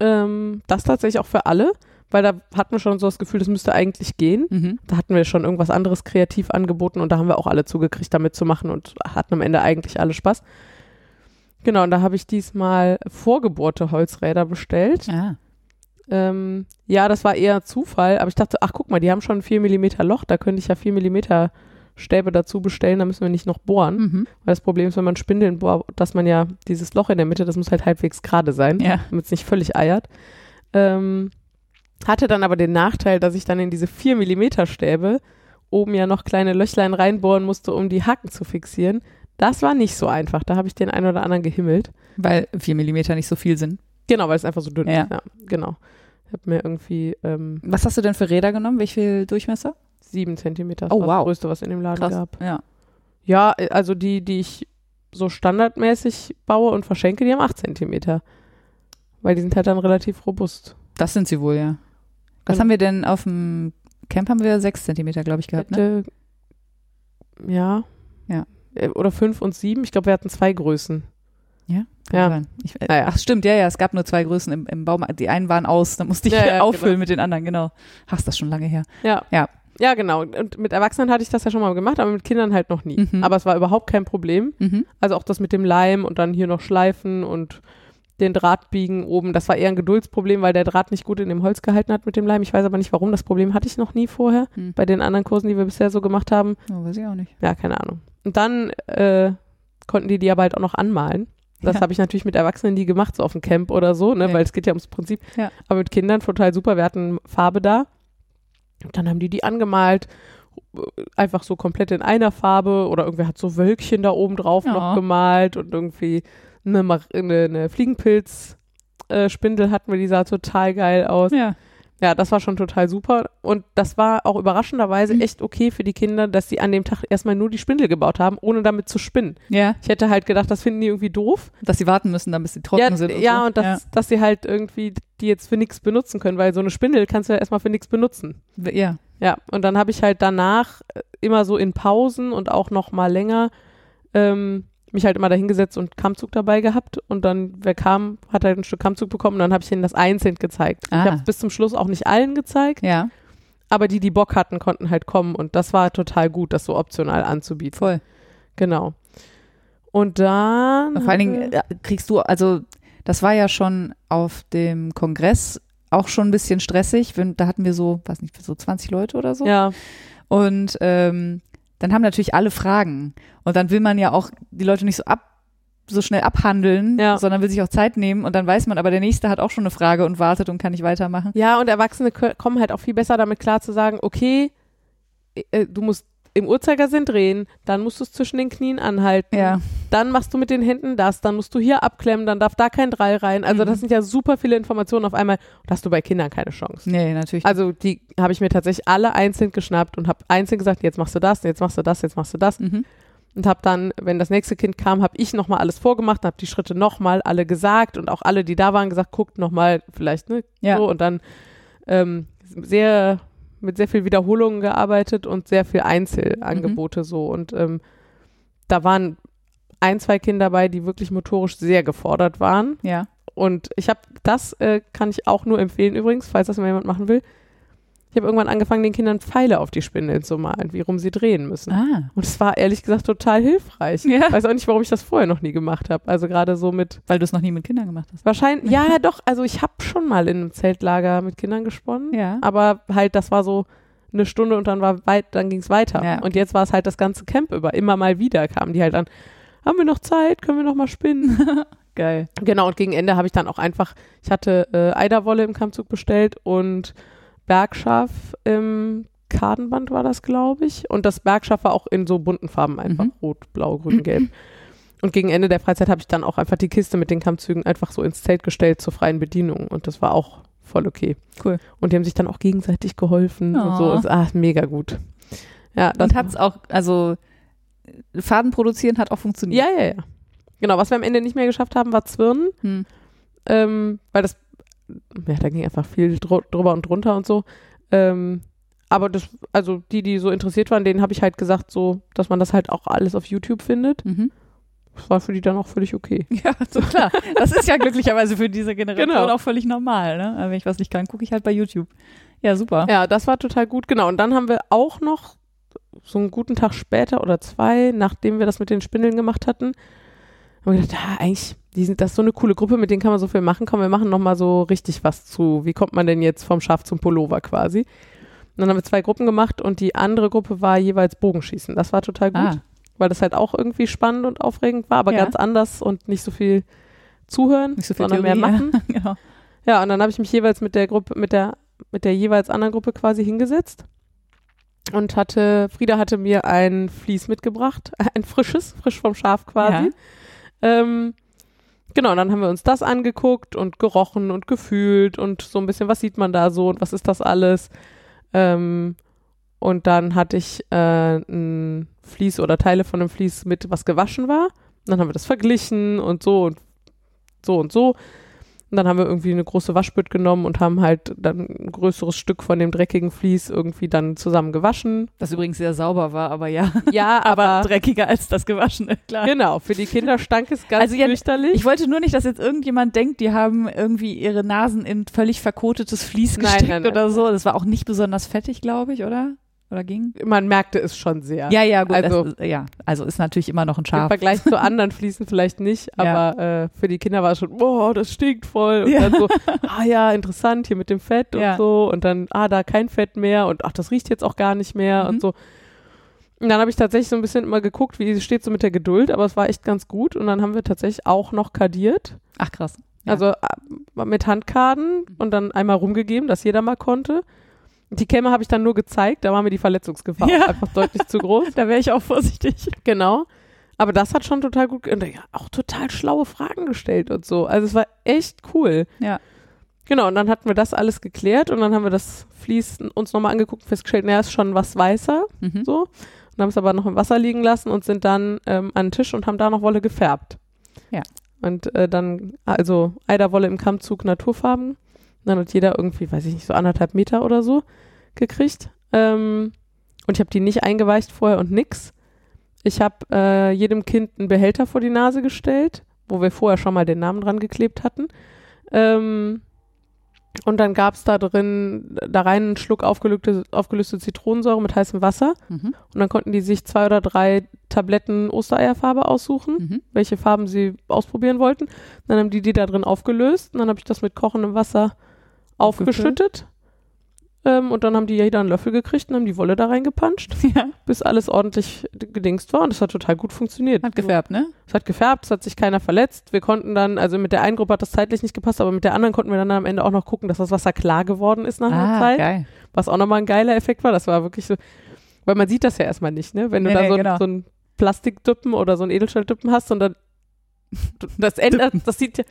Ähm, das tatsächlich auch für alle, weil da hatten wir schon so das Gefühl, das müsste eigentlich gehen. Mhm. Da hatten wir schon irgendwas anderes kreativ angeboten und da haben wir auch alle zugekriegt, damit zu machen und hatten am Ende eigentlich alle Spaß. Genau, und da habe ich diesmal vorgebohrte Holzräder bestellt. Ah. Ähm, ja, das war eher Zufall, aber ich dachte, ach guck mal, die haben schon ein 4 mm Loch, da könnte ich ja 4 mm Stäbe dazu bestellen, da müssen wir nicht noch bohren. Mhm. Weil das Problem ist, wenn man Spindeln bohrt, dass man ja dieses Loch in der Mitte, das muss halt halbwegs gerade sein Ja. damit es nicht völlig eiert. Ähm, hatte dann aber den Nachteil, dass ich dann in diese 4 mm Stäbe oben ja noch kleine Löchlein reinbohren musste, um die Haken zu fixieren. Das war nicht so einfach. Da habe ich den einen oder anderen gehimmelt. Weil vier Millimeter nicht so viel sind. Genau, weil es einfach so dünn Ja. ist. Ja, genau. Ich habe mir irgendwie ähm, Was hast du denn für Räder genommen? Wie viel Durchmesser? Sieben Zentimeter. Das Oh, war wow. Das größte, was in dem Laden Krass. gab. Ja. Ja, äh, also die, die ich so standardmäßig baue und verschenke, die haben acht Zentimeter. Weil die sind halt dann relativ robust. Das sind sie wohl, ja. Was Genau. haben wir denn auf dem Camp haben wir sechs Zentimeter, glaube ich, gehabt, ne? Ja. Ja. Äh, Oder fünf und sieben. Ich glaube, wir hatten zwei Größen. Ja. sein. Ich, äh, Naja. Ach, stimmt, ja, ja, es gab nur zwei Größen im, im Baumarkt. Die einen waren aus, da musste ich Ja, ja, auffüllen genau. mit den anderen, genau. Ach, ist das schon lange her. Ja. Ja. Ja, genau. Und mit Erwachsenen hatte ich das ja schon mal gemacht, aber mit Kindern halt noch nie. Mhm. Aber es war überhaupt kein Problem. Mhm. Also auch das mit dem Leim und dann hier noch schleifen und den Draht biegen oben. Das war eher ein Geduldsproblem, weil der Draht nicht gut in dem Holz gehalten hat mit dem Leim. Ich weiß aber nicht warum. Das Problem hatte ich noch nie vorher Hm. bei den anderen Kursen, die wir bisher so gemacht haben. Oh, weiß ich auch nicht. Ja, keine Ahnung. Und dann äh, konnten die die aber halt auch noch anmalen. Das Ja. habe ich natürlich mit Erwachsenen nie gemacht, so auf dem Camp oder so, ne, Nee. weil es geht ja ums Prinzip. Ja. Aber mit Kindern total super. Wir hatten Farbe da. Und dann haben die die angemalt, einfach so komplett in einer Farbe oder irgendwer hat so Wölkchen da oben drauf Ja. noch gemalt und irgendwie eine, eine, eine Fliegenpilz. äh, hatten wir, die sah total geil aus. Ja. Ja, das war schon total super. Und das war auch überraschenderweise Mhm. echt okay für die Kinder, dass sie an dem Tag erstmal nur die Spindel gebaut haben, ohne damit zu spinnen. Ja, Ich hätte halt gedacht, das finden die irgendwie doof. dass sie warten müssen, dann bis sie trocken ja, sind. Und ja so. und das, dass sie halt irgendwie die jetzt für nichts benutzen können, weil so eine Spindel kannst du ja erstmal für nichts benutzen. Ja. ja. Ja, und dann habe ich halt danach äh, immer so in Pausen und auch noch mal länger ähm, mich halt immer dahingesetzt und Kammzug dabei gehabt und dann, wer kam, hat halt ein Stück Kammzug bekommen und dann habe ich ihnen das einzeln gezeigt. Ah. Ich habe es bis zum Schluss auch nicht allen gezeigt, Ja, aber die, die Bock hatten, konnten halt kommen und das war total gut, das so optional anzubieten. voll. Genau. Und dann. Vor allen Dingen äh, kriegst du, also das war ja schon auf dem Kongress auch schon ein bisschen stressig. Wenn, da hatten wir so, weiß nicht, so 20 Leute oder so. Ja, Und ähm, dann haben natürlich alle Fragen. Und dann will man ja auch die Leute nicht so ab so schnell abhandeln, Ja. sondern will sich auch Zeit nehmen und dann weiß man, aber der nächste hat auch schon eine Frage und wartet und kann nicht weitermachen. Ja, und Erwachsene kommen halt auch viel besser damit klar zu sagen, okay, äh, du musst im Uhrzeigersinn drehen, dann musst du es zwischen den Knien anhalten, Ja. dann machst du mit den Händen das, dann musst du hier abklemmen, dann darf da kein Drall rein. Also das Mhm. sind ja super viele Informationen auf einmal. Da hast du bei Kindern keine Chance. Nee, natürlich. Also die habe ich mir tatsächlich alle einzeln geschnappt und habe einzeln gesagt, jetzt machst du das, jetzt machst du das, jetzt machst du das. mhm. Und habe dann, wenn das nächste Kind kam, habe ich nochmal alles vorgemacht, habe die Schritte nochmal alle gesagt und auch alle, die da waren, gesagt, guckt nochmal vielleicht, ne? Ja. So und dann ähm, sehr mit sehr viel Wiederholungen gearbeitet und sehr viel Einzelangebote so. Und ähm, da waren ein, zwei Kinder dabei, die wirklich motorisch sehr gefordert waren. Ja. Und ich habe, das äh, kann ich auch nur empfehlen übrigens, falls das mal jemand machen will. Ich habe irgendwann angefangen, den Kindern Pfeile auf die Spindeln zu malen, wie rum sie drehen müssen. Ah. Und es war ehrlich gesagt total hilfreich. Ja. Ich weiß auch nicht, warum ich das vorher noch nie gemacht habe. Also gerade so mit Weil du es noch nie mit Kindern gemacht hast. wahrscheinlich, ja, ja, doch, also ich habe schon mal in einem Zeltlager mit Kindern gesponnen, Ja. aber halt das war so eine Stunde und dann war weit, dann ging es weiter. Ja. Und jetzt war es halt das ganze Camp über. Immer mal wieder kamen die halt an, haben wir noch Zeit, können wir noch mal spinnen? Geil. Genau, und gegen Ende habe ich dann auch einfach, ich hatte äh, Eiderwolle im Kammzug bestellt und Bergschaf im Kadenband war das, glaube ich. Und das Bergschaf war auch in so bunten Farben, einfach Mhm. rot, blau, grün, gelb. Und gegen Ende der Freizeit habe ich dann auch einfach die Kiste mit den Kammzügen einfach so ins Zelt gestellt zur freien Bedienung. Und das war auch voll okay. Cool. Und die haben sich dann auch gegenseitig geholfen und so. Oh. Und, ah, mega gut. Ja, das Und hat's auch, also Faden produzieren hat auch funktioniert. ja, ja, ja. Genau, was wir am Ende nicht mehr geschafft haben, war Zwirnen. Hm. ähm, weil das, ja, da ging einfach viel dr drüber und drunter und so. Ähm, aber das, also die, die so interessiert waren, denen habe ich halt gesagt, so, dass man das halt auch alles auf YouTube findet. Mhm. Das war für die dann auch völlig okay. Ja, so klar. Das ist ja glücklicherweise für diese Generation Genau. auch völlig normal. Ne? Wenn ich was nicht kann, gucke ich halt bei YouTube. Ja, super. Ja, das war total gut, genau. Und dann haben wir auch noch so einen guten Tag später oder zwei, nachdem wir das mit den Spindeln gemacht hatten, wir gedacht, ja, eigentlich, die sind, das ist so eine coole Gruppe, mit denen kann man so viel machen. Komm, wir machen nochmal so richtig was zu. Wie kommt man denn jetzt vom Schaf zum Pullover quasi? Und dann haben wir zwei Gruppen gemacht und die andere Gruppe war jeweils Bogenschießen. Das war total gut, Ah, weil das halt auch irgendwie spannend und aufregend war, aber Ja. ganz anders und nicht so viel zuhören, nicht so viel sondern Theorie, mehr machen. Ja. genau. Ja, und dann habe ich mich jeweils mit der Gruppe, mit der, mit der jeweils anderen Gruppe quasi hingesetzt und hatte, Frieda hatte mir ein Vlies mitgebracht, ein frisches, frisch vom Schaf quasi. Ähm, genau, dann haben wir uns das angeguckt und gerochen und gefühlt und so ein bisschen, was sieht man da so und was ist das alles. Ähm, und dann hatte ich äh, ein Vlies oder Teile von einem Vlies mit, was gewaschen war. Und dann haben wir das verglichen und so und so und so. Und dann haben wir irgendwie eine große Waschbütt genommen und haben halt dann ein größeres Stück von dem dreckigen Vlies irgendwie dann zusammen gewaschen. Das übrigens sehr sauber war, aber ja. Ja, Aber aber dreckiger als das gewaschene, klar. genau, für die Kinder stank es ganz Also ja, fürchterlich. Ich wollte nur nicht, dass jetzt irgendjemand denkt, die haben irgendwie ihre Nasen in völlig verkotetes Vlies Nein, gesteckt nein, nein. oder so. Das war auch nicht besonders fettig, glaube ich, oder? Oder ging? Man merkte es schon sehr. Ja, ja, gut. Also- ist- ja, also ist natürlich immer noch ein Im Schaf. Vergleich zu anderen Fließen vielleicht nicht, Ja. aber äh, für die Kinder war es schon, boah, das stinkt voll. Und Ja. dann so, ah ja, interessant, hier mit dem Fett Ja. und so. Und dann, ah, da kein Fett mehr und ach, das riecht jetzt auch gar nicht mehr Mhm. und so. Und dann habe ich tatsächlich so ein bisschen immer geguckt, wie es steht so mit der Geduld, aber es war echt ganz gut. Und dann haben wir tatsächlich auch noch kardiert. Ach krass. Ja. Also äh, mit Handkarten und dann einmal rumgegeben, dass jeder mal konnte. Die Kämme habe ich dann nur gezeigt, da war mir die Verletzungsgefahr Ja. einfach deutlich zu groß. Da wäre ich auch vorsichtig. Genau. Aber das hat schon total gut, und ja, auch total schlaue Fragen gestellt und so. Also es war echt cool. Ja. Genau, und dann hatten wir das alles geklärt und dann haben wir das Vlies uns nochmal angeguckt und festgestellt, naja, ist schon was weißer, Mhm. so. Und haben es aber noch im Wasser liegen lassen und sind dann ähm, an den Tisch und haben da noch Wolle gefärbt. Ja. Und äh, dann, also Eiderwolle im Kammzug Naturfarben. Und dann hat jeder irgendwie, weiß ich nicht, so anderthalb Meter oder so gekriegt. Ähm, und ich habe die nicht eingeweicht vorher und nix. Ich habe äh, jedem Kind einen Behälter vor die Nase gestellt, wo wir vorher schon mal den Namen dran geklebt hatten. Ähm, und dann gab es da drin, da rein einen Schluck aufgelöste, aufgelöste Zitronensäure mit heißem Wasser. Mhm. Und dann konnten die sich zwei oder drei Tabletten Ostereierfarbe aussuchen, Mhm. welche Farben sie ausprobieren wollten. Dann haben die die da drin aufgelöst und dann habe ich das mit kochendem Wasser aufgeschüttet. Ähm, und dann haben die jeder einen Löffel gekriegt und haben die Wolle da reingepanscht, Ja, bis alles ordentlich gedingst war und das hat total gut funktioniert. hat gefärbt, ne? Es hat gefärbt, es hat sich keiner verletzt. Wir konnten dann, also mit der einen Gruppe hat das zeitlich nicht gepasst, aber mit der anderen konnten wir dann am Ende auch noch gucken, dass das Wasser klar geworden ist nach einer Ah, Zeit. geil. Was auch nochmal ein geiler Effekt war. Das war wirklich so, weil man sieht das ja erstmal nicht, ne? Wenn du Nee, da nee, so, ein- genau. so ein Plastikdüppen oder so ein Edelstahldüppen hast und dann das ändert, das sieht ja,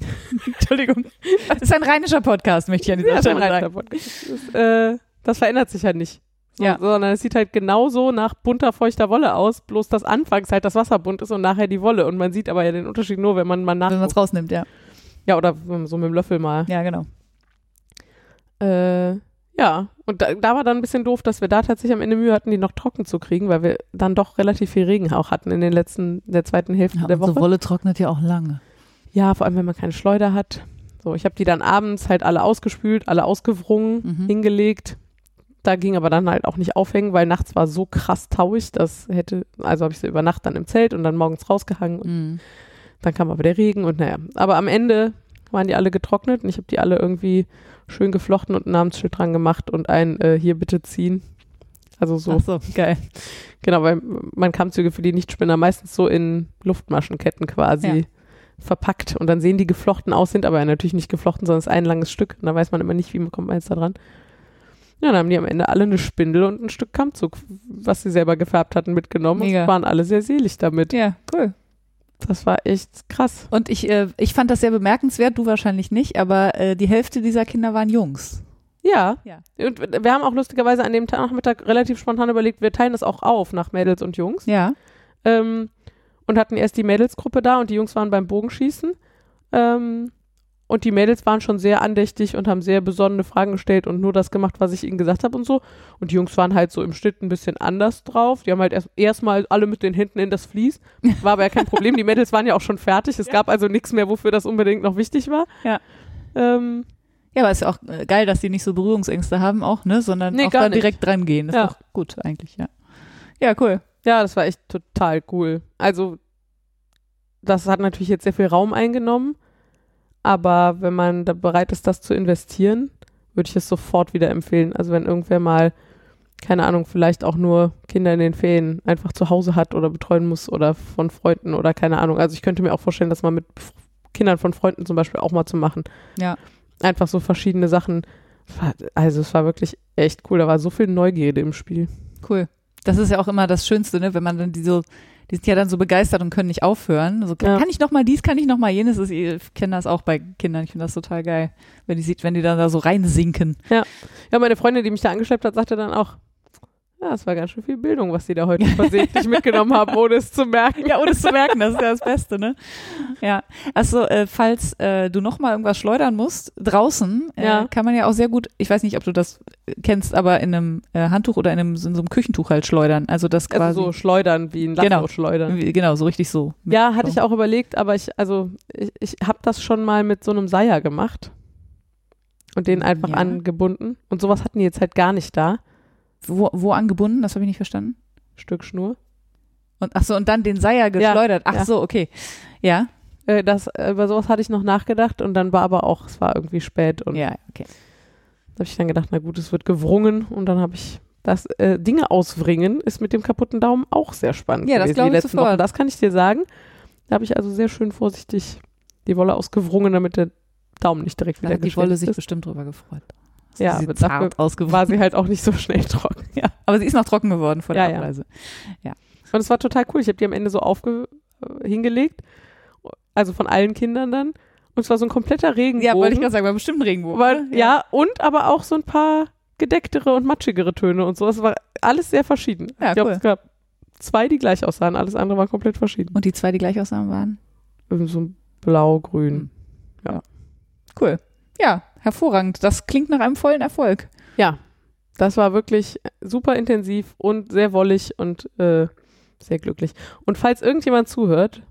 Entschuldigung. Das ist ein rheinischer Podcast, möchte ich an dieser ja, Stelle sagen. rein das, äh, das verändert sich ja nicht. So, Ja. Sondern es sieht halt genauso nach bunter, feuchter Wolle aus, bloß dass anfangs halt das Wasser bunt ist und nachher die Wolle. Und man sieht aber ja den Unterschied nur, wenn man mal Wenn man es rausnimmt, ja. Ja, oder so mit dem Löffel mal. Ja, genau. Äh, ja, und da, da war dann ein bisschen doof, dass wir da tatsächlich am Ende Mühe hatten, die noch trocken zu kriegen, weil wir dann doch relativ viel Regen auch hatten in den letzten, der zweiten Hälfte der Woche. Wolle trocknet ja auch lange. Ja, vor allem, wenn man keine Schleuder hat. So, ich habe die dann abends halt alle ausgespült, alle ausgewrungen, Mhm. hingelegt. Da ging aber dann halt auch nicht aufhängen, weil nachts war so krass tauig, das hätte, also habe ich sie über Nacht dann im Zelt und dann morgens rausgehangen. Mhm. dann kam aber der Regen und naja. Aber am Ende waren die alle getrocknet und ich habe die alle irgendwie schön geflochten und ein Namensschild dran gemacht und ein äh, hier bitte ziehen. Also so, so, geil. genau, weil man Kammzüge für die Nichtspinner meistens so in Luftmaschenketten quasi Ja. Verpackt und dann sehen die geflochten aus, sind aber natürlich nicht geflochten, sondern es ist ein langes Stück und da weiß man immer nicht, wie kommt man jetzt da dran. Ja, dann haben die am Ende alle eine Spindel und ein Stück Kammzug, was sie selber gefärbt hatten, mitgenommen Mega. und waren alle sehr selig damit. Ja, cool. Das war echt krass. Und ich, äh, ich fand das sehr bemerkenswert, du wahrscheinlich nicht, aber äh, die Hälfte dieser Kinder waren Jungs. Ja. Ja. Und wir haben auch lustigerweise an dem Tag Nachmittag relativ spontan überlegt, wir teilen das auch auf nach Mädels und Jungs. Ja. Ähm, und hatten erst die Mädelsgruppe da und die Jungs waren beim Bogenschießen. Ähm, und die Mädels waren schon sehr andächtig und haben sehr besonnene Fragen gestellt und nur das gemacht, was ich ihnen gesagt habe und so. Und die Jungs waren halt so im Schnitt ein bisschen anders drauf. Die haben halt erst erstmal alle mit den Händen in das Vlies. War aber ja kein Problem. Die Mädels waren ja auch schon fertig. Es gab also nichts mehr, wofür das unbedingt noch wichtig war. Ja. Ähm, Ja, aber ist ja auch äh, geil, dass die nicht so Berührungsängste haben auch, ne, sondern Nee, auch gar da nicht. direkt dran gehen. Das Ja. ist doch gut eigentlich, ja. Ja, cool. Ja, das war echt total cool. Also, das hat natürlich jetzt sehr viel Raum eingenommen, aber wenn man da bereit ist, das zu investieren, würde ich es sofort wieder empfehlen. Also, wenn irgendwer mal, keine Ahnung, vielleicht auch nur Kinder in den Ferien einfach zu Hause hat oder betreuen muss oder von Freunden oder keine Ahnung. Also, ich könnte mir auch vorstellen, das mal mit Kindern von Freunden zum Beispiel auch mal zu machen. Ja. Einfach so verschiedene Sachen. Also, es war wirklich echt cool. Da war so viel Neugierde im Spiel. Cool. Das ist ja auch immer das Schönste, ne, wenn man dann die so, die sind ja dann so begeistert und können nicht aufhören. So, kann, Ja. kann ich noch mal dies, kann ich noch mal jenes? Das- Ich kenne das auch bei Kindern. Ich finde das total geil, wenn die sieht, wenn die dann da so reinsinken. Ja, meine Freundin, die mich da angeschleppt hat, sagte dann auch, ja, es war ganz schön viel Bildung, was die da heute versehentlich mitgenommen haben, ohne es zu merken. Ja, ohne es zu merken, das ist ja das Beste, ne? Ja. Also, äh, falls äh, du noch mal irgendwas schleudern musst, draußen, äh, Ja. kann man ja auch sehr gut, ich weiß nicht, ob du das kennst, aber in einem äh, Handtuch oder in, einem, in so einem Küchentuch halt schleudern. Also das quasi, Also so schleudern, wie ein Lasso Genau. schleudern. wie- genau, so richtig so. Ja, hatte ich auch überlegt, aber ich, also, ich, ich habe das schon mal mit so einem Seier gemacht und den einfach Ja. angebunden. Und sowas hatten die jetzt halt gar nicht da. Wo, wo angebunden? Das habe ich nicht verstanden. Stück Schnur. Und ach so, und dann den Seier geschleudert. ach ja. so, okay. Ja. Äh, das, äh, über sowas hatte ich noch nachgedacht und dann war aber auch, es war irgendwie spät und Ja, okay. Da habe ich dann gedacht, na gut, es wird gewrungen und dann habe ich das äh, Dinge auswringen ist mit dem kaputten Daumen auch sehr spannend. Ja, das gewesen, glaub die ich sofort. Wochen. Das kann ich dir sagen. Da habe ich also sehr schön vorsichtig die Wolle ausgewrungen, damit der Daumen nicht direkt Da wieder hat die Wolle sich ist. bestimmt drüber gefreut. Ja, sie zart ausgeworden. War sie halt auch nicht so schnell trocken. ja. Aber sie ist noch trocken geworden vor der Ja, ja. Abreise. Und es war total cool. Ich habe die am Ende so aufge äh, hingelegt, also von allen Kindern dann. Und es war so ein kompletter Regenbogen. Ja, wollte ich gerade sagen, war bestimmt ein Regenbogen. Weil, ne? ja. und aber auch so ein paar gedecktere und matschigere Töne und so. Es war alles sehr verschieden. Ja, ich glaube, cool. es gab zwei, die gleich aussahen. Alles andere war komplett verschieden. Und die zwei, die gleich aussahen, waren? So blau-grün. Cool. Ja, hervorragend. Das klingt nach einem vollen Erfolg. Ja, das war wirklich super intensiv und sehr wollig und äh, sehr glücklich. Und falls irgendjemand zuhört,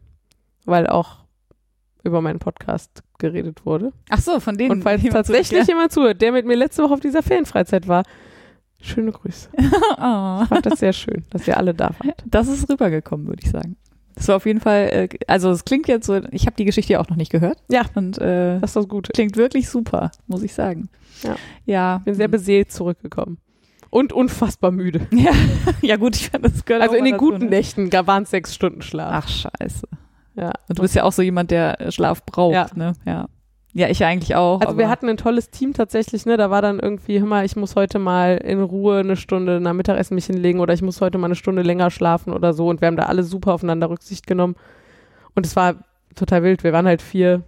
weil auch über meinen Podcast geredet wurde, Ach so, von denen. und falls tatsächlich zurück- jemand zuhört, der mit mir letzte Woche auf dieser Ferienfreizeit war, Schöne Grüße. oh. Ich fand das sehr schön, dass ihr alle da wart. Das ist rübergekommen, würde ich sagen. Das war auf jeden Fall, äh, also es klingt jetzt so, ich habe die Geschichte ja auch noch nicht gehört. Ja. Und äh, Das ist das Gute. klingt wirklich super, muss ich sagen. Ja. Ja. Bin sehr beseelt zurückgekommen. Und unfassbar müde. ja. ja gut, ich fand das gehört Also in den guten ne? Nächten waren es sechs Stunden Schlaf. Ach scheiße. Ja. Und du bist ja auch so jemand, der äh, Schlaf braucht, Ja. ne? Ja. Ja, ich eigentlich auch. Also wir hatten ein tolles Team tatsächlich, ne? Da war dann irgendwie, hör mal, ich muss heute mal in Ruhe eine Stunde nach Mittagessen mich hinlegen oder ich muss heute mal eine Stunde länger schlafen oder so. Und wir haben da alle super aufeinander Rücksicht genommen. Und es war total wild. Wir waren halt vier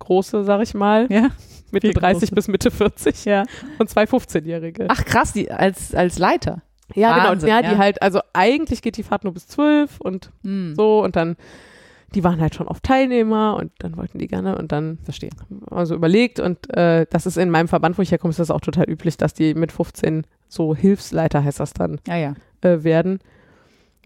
große, sag ich mal, Ja. Mitte vier 30 große. bis Mitte 40 Ja. und zwei 15-Jährige. Ach krass, die als als Leiter. ja, genau. Wahnsinn, ja, ja. die halt, also eigentlich geht die Fahrt nur bis 12 und Hm. so und dann, die waren halt schon auf Teilnehmer und dann wollten die gerne und dann Verstehe. also überlegt und äh, das ist in meinem Verband, wo ich herkomme, ist das auch total üblich, dass die mit 15 so Hilfsleiter heißt das dann Ja, ja. äh, werden.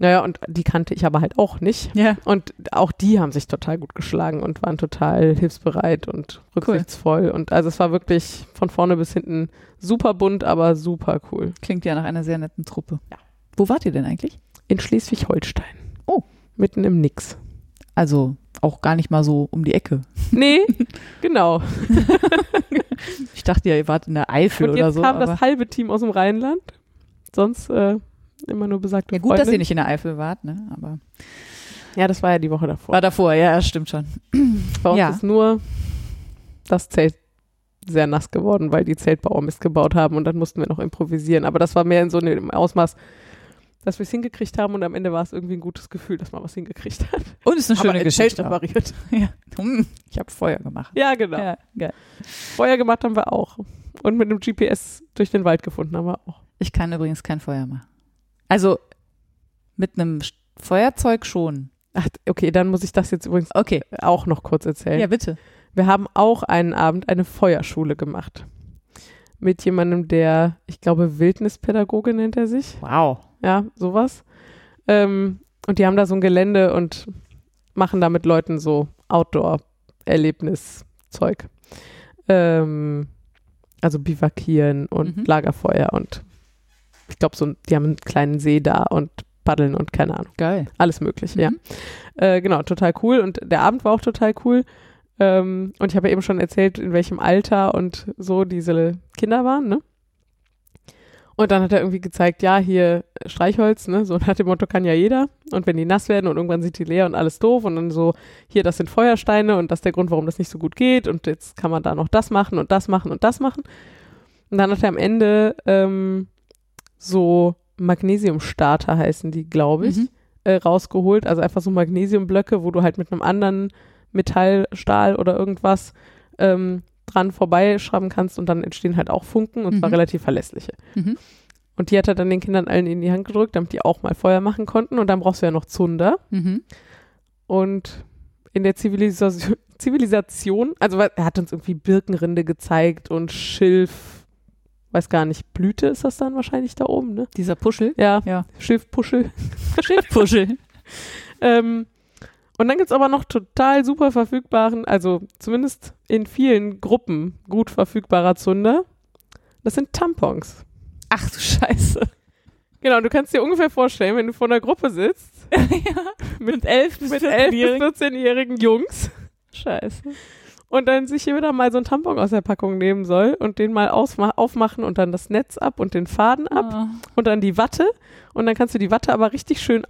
Naja, und die kannte ich aber halt auch nicht. Ja. Und auch die haben sich total gut geschlagen und waren total hilfsbereit und rücksichtsvoll. Und also es war wirklich von vorne bis hinten super bunt, aber super cool. Klingt ja nach einer sehr netten Truppe. Ja. Wo wart ihr denn eigentlich? In Schleswig-Holstein. Oh. Mitten im Nix. Also auch gar nicht mal so um die Ecke. Nee, genau. Ich dachte ja, ihr wart in der Eifel Und oder jetzt so. kam aber das halbe Team aus dem Rheinland. Sonst äh, immer nur besagte ja, gut, dass Freundin. ihr nicht in der Eifel wart, ne? Aber Ja, das war ja die Woche davor. war davor, ja, das stimmt schon. Bei uns ja. ist nur das Zelt sehr nass geworden, weil die Zeltbauer Mist gebaut haben und dann mussten wir noch improvisieren. Aber das war mehr in so einem Ausmaß, dass wir es hingekriegt haben und am Ende war es irgendwie ein gutes Gefühl, dass man was hingekriegt hat. Und ist eine schöne Aber Geschichte. Repariert. Ja. Hm, Ich habe Feuer gemacht. Ja, genau. Ja, geil. Feuer gemacht haben wir auch. Und mit einem GPS durch den Wald gefunden haben wir auch. Ich kann übrigens kein Feuer machen. Also mit einem Feuerzeug schon. Ach, okay, dann muss ich das jetzt übrigens Okay. auch noch kurz erzählen. Ja, bitte. Wir haben auch einen Abend eine Feuerschule gemacht. Mit jemandem, der, ich glaube, Wildnispädagoge nennt er sich. Wow. Ja, sowas. Ähm, und die haben da so ein Gelände und machen da mit Leuten so Outdoor-Erlebniszeug. Ähm, also Bivakieren und Mhm. Lagerfeuer und ich glaube, so, die haben einen kleinen See da und paddeln und keine Ahnung. Geil. Alles Mögliche, ja. Mhm. Äh, genau, total cool. Und der Abend war auch total cool. Ähm, und ich habe ja eben schon erzählt, in welchem Alter und so diese Kinder waren, ne? Und dann hat er irgendwie gezeigt, ja, hier Streichholz, ne? So nach dem Motto kann ja jeder. Und wenn die nass werden und irgendwann sind die leer und alles doof und dann so, hier, das sind Feuersteine und das ist der Grund, warum das nicht so gut geht. Und jetzt kann man da noch das machen und das machen und das machen. Und dann hat er am Ende ähm, so Magnesiumstarter heißen die, glaube ich Mhm. äh, rausgeholt. Also einfach so Magnesiumblöcke, wo du halt mit einem anderen Metall, Stahl oder irgendwas ähm, dran vorbeischrauben kannst und dann entstehen halt auch Funken und zwar Mhm. relativ verlässliche. Mhm. Und die hat er dann den Kindern allen in die Hand gedrückt, damit die auch mal Feuer machen konnten. Und dann brauchst du ja noch Zunder. Mhm. Und in der Zivilisation, Zivilisation, also er hat uns irgendwie Birkenrinde gezeigt und Schilf, weiß gar nicht, Blüte ist das dann wahrscheinlich da oben, ne? Dieser Puschel. Ja, Ja. Schilfpuschel. Schilfpuschel. Ähm, und dann gibt's aber noch total super verfügbaren, also zumindest in vielen Gruppen gut verfügbarer Zunder. Das sind Tampons. Ach du Scheiße. Genau, du kannst dir ungefähr vorstellen, wenn du vor einer Gruppe sitzt, Mit elf bis mit 11 bis 14-Jährigen. 14-jährigen Jungs Scheiße. und dann sich jeder mal so einen Tampon aus der Packung nehmen soll und den mal aufmachen und dann das Netz ab und den Faden ab Ah. und dann die Watte und dann kannst du die Watte aber richtig schön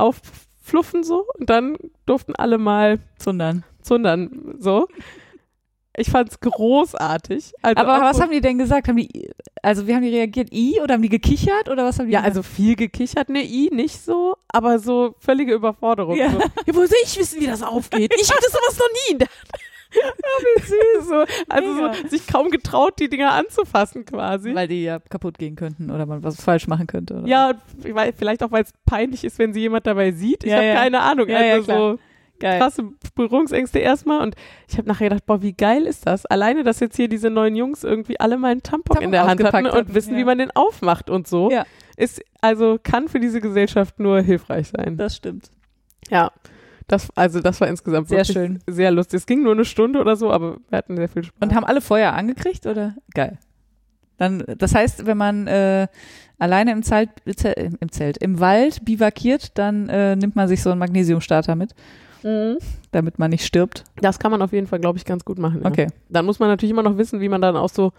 auffluffen so und dann durften alle mal Zundern. Zundern so. Ich fand's großartig. Also Aber was haben die denn gesagt? Haben die, also wie haben die reagiert? I oder haben die gekichert oder was haben die ja, gemacht? also viel gekichert, ne, I nicht so, aber so völlige Überforderung. Ja. So. ja, wo soll ich wissen, wie das aufgeht? Ich hatte sowas noch nie. Wie süß. So. Also Mega. so, sich kaum getraut, die Dinger anzufassen quasi. Weil die ja kaputt gehen könnten oder man was falsch machen könnte. Oder? ja, weiß- vielleicht auch, weil es peinlich ist, wenn sie jemand dabei sieht. Ich Ja, habe ja. keine Ahnung. Ja, ja, also so geil. krasse Berührungsängste erstmal und ich habe nachher gedacht, boah, wie geil ist das? Alleine, dass jetzt hier diese neuen Jungs irgendwie alle mal einen Tampon, Tampon in der Hand hatten und hatten, wissen, ja. wie man den aufmacht und so, Ja. ist also kann für diese Gesellschaft nur hilfreich sein. Das stimmt. ja. Das, also das war insgesamt Sehr wirklich schön. sehr lustig. Es ging nur eine Stunde oder so, aber wir hatten sehr viel Spaß. Und haben alle Feuer angekriegt oder? Geil. Dann, das heißt, wenn man äh, alleine im Zelt, äh, im Zelt, im Wald bivakiert, dann äh, nimmt man sich so einen Magnesiumstarter mit, damit man nicht stirbt. Das kann man auf jeden Fall, glaube ich, ganz gut machen. Ja. Okay. Dann muss man natürlich immer noch wissen, wie man dann aus so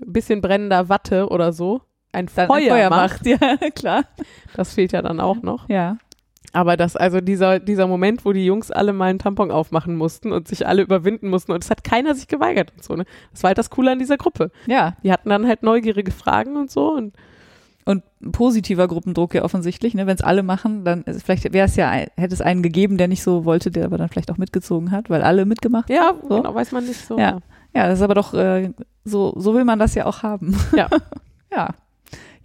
ein bisschen brennender Watte oder so ein Feuer, ein Feuer macht. macht. Ja, klar. Das fehlt ja dann auch noch. Ja. Aber das, also dieser, dieser Moment, wo die Jungs alle mal einen Tampon aufmachen mussten und sich alle überwinden mussten und es hat keiner sich geweigert und so, ne? Das war halt das Coole an dieser Gruppe. Ja. Die hatten dann halt neugierige Fragen und so und Und positiver Gruppendruck ja offensichtlich, ne? Wenn es alle machen, dann ist, vielleicht wäre es ja, hätte es einen gegeben, der nicht so wollte, der aber dann vielleicht auch mitgezogen hat, weil alle mitgemacht. ja, So. genau, weiß man nicht so. Ja. Ja, das ist aber doch, äh, so, so will man das ja auch haben. Ja. ja.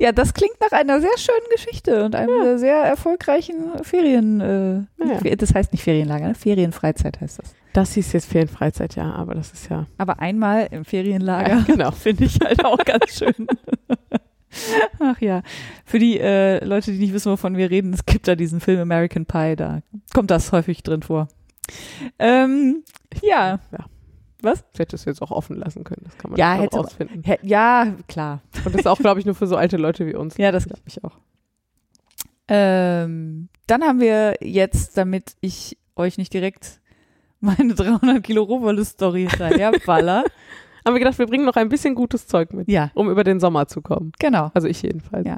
Ja, das klingt nach einer sehr schönen Geschichte und einem äh, sehr erfolgreichen Ferien, äh, Ja. das heißt nicht Ferienlager, ne? Ferienfreizeit heißt das. Das hieß jetzt Ferienfreizeit, ja, aber das ist ja. Aber einmal im Ferienlager Ja, genau. finde ich halt auch ganz schön. Ach ja, für die äh, Leute, die nicht wissen, wovon wir reden, es gibt da diesen Film American Pie, da kommt das häufig drin vor. Ähm, ja, ja. Was? Ich hätte es jetzt auch offen lassen können. Das kann man Ja, hätte- rausfinden. hä- ja, klar. Und das ist auch, glaube ich, nur für so alte Leute wie uns. Ja, das glaube ich auch. Ähm, dann haben wir jetzt, damit ich euch nicht direkt meine 300 Kilo Rohwolle-Story hinterher baller. Haben wir gedacht, wir bringen noch ein bisschen gutes Zeug mit, ja, um über den Sommer zu kommen. genau. Also ich jedenfalls. Ja.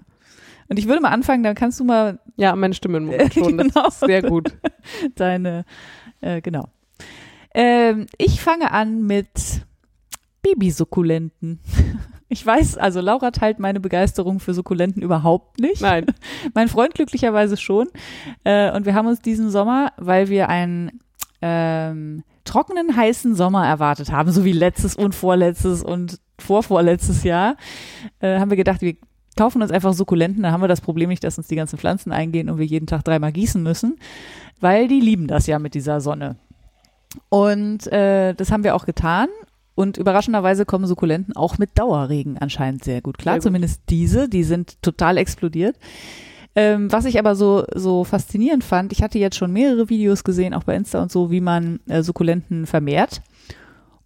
Und ich würde mal anfangen, dann kannst du mal Ja, meine Stimme im Mund schon. Genau. Das ist sehr gut. deine, äh, genau. Ähm, ich fange an mit Babysukkulenten. Ich weiß, also Laura teilt meine Begeisterung für Sukkulenten überhaupt nicht. Nein. Mein Freund glücklicherweise schon. Äh, und wir haben uns diesen Sommer, weil wir einen ähm, trockenen, heißen Sommer erwartet haben, so wie letztes und vorletztes und vorvorletztes Jahr, äh, haben wir gedacht, wir kaufen uns einfach Sukkulenten, dann haben wir das Problem nicht, dass uns die ganzen Pflanzen eingehen und wir jeden Tag dreimal gießen müssen, weil die lieben das ja mit dieser Sonne. Und äh, das haben wir auch getan. Und überraschenderweise kommen Sukkulenten auch mit Dauerregen anscheinend sehr gut klar. Sehr gut. Zumindest diese, die sind total explodiert. Ähm, was ich aber so, so faszinierend fand, ich hatte jetzt schon mehrere Videos gesehen, auch bei Insta und so, wie man äh, Sukkulenten vermehrt.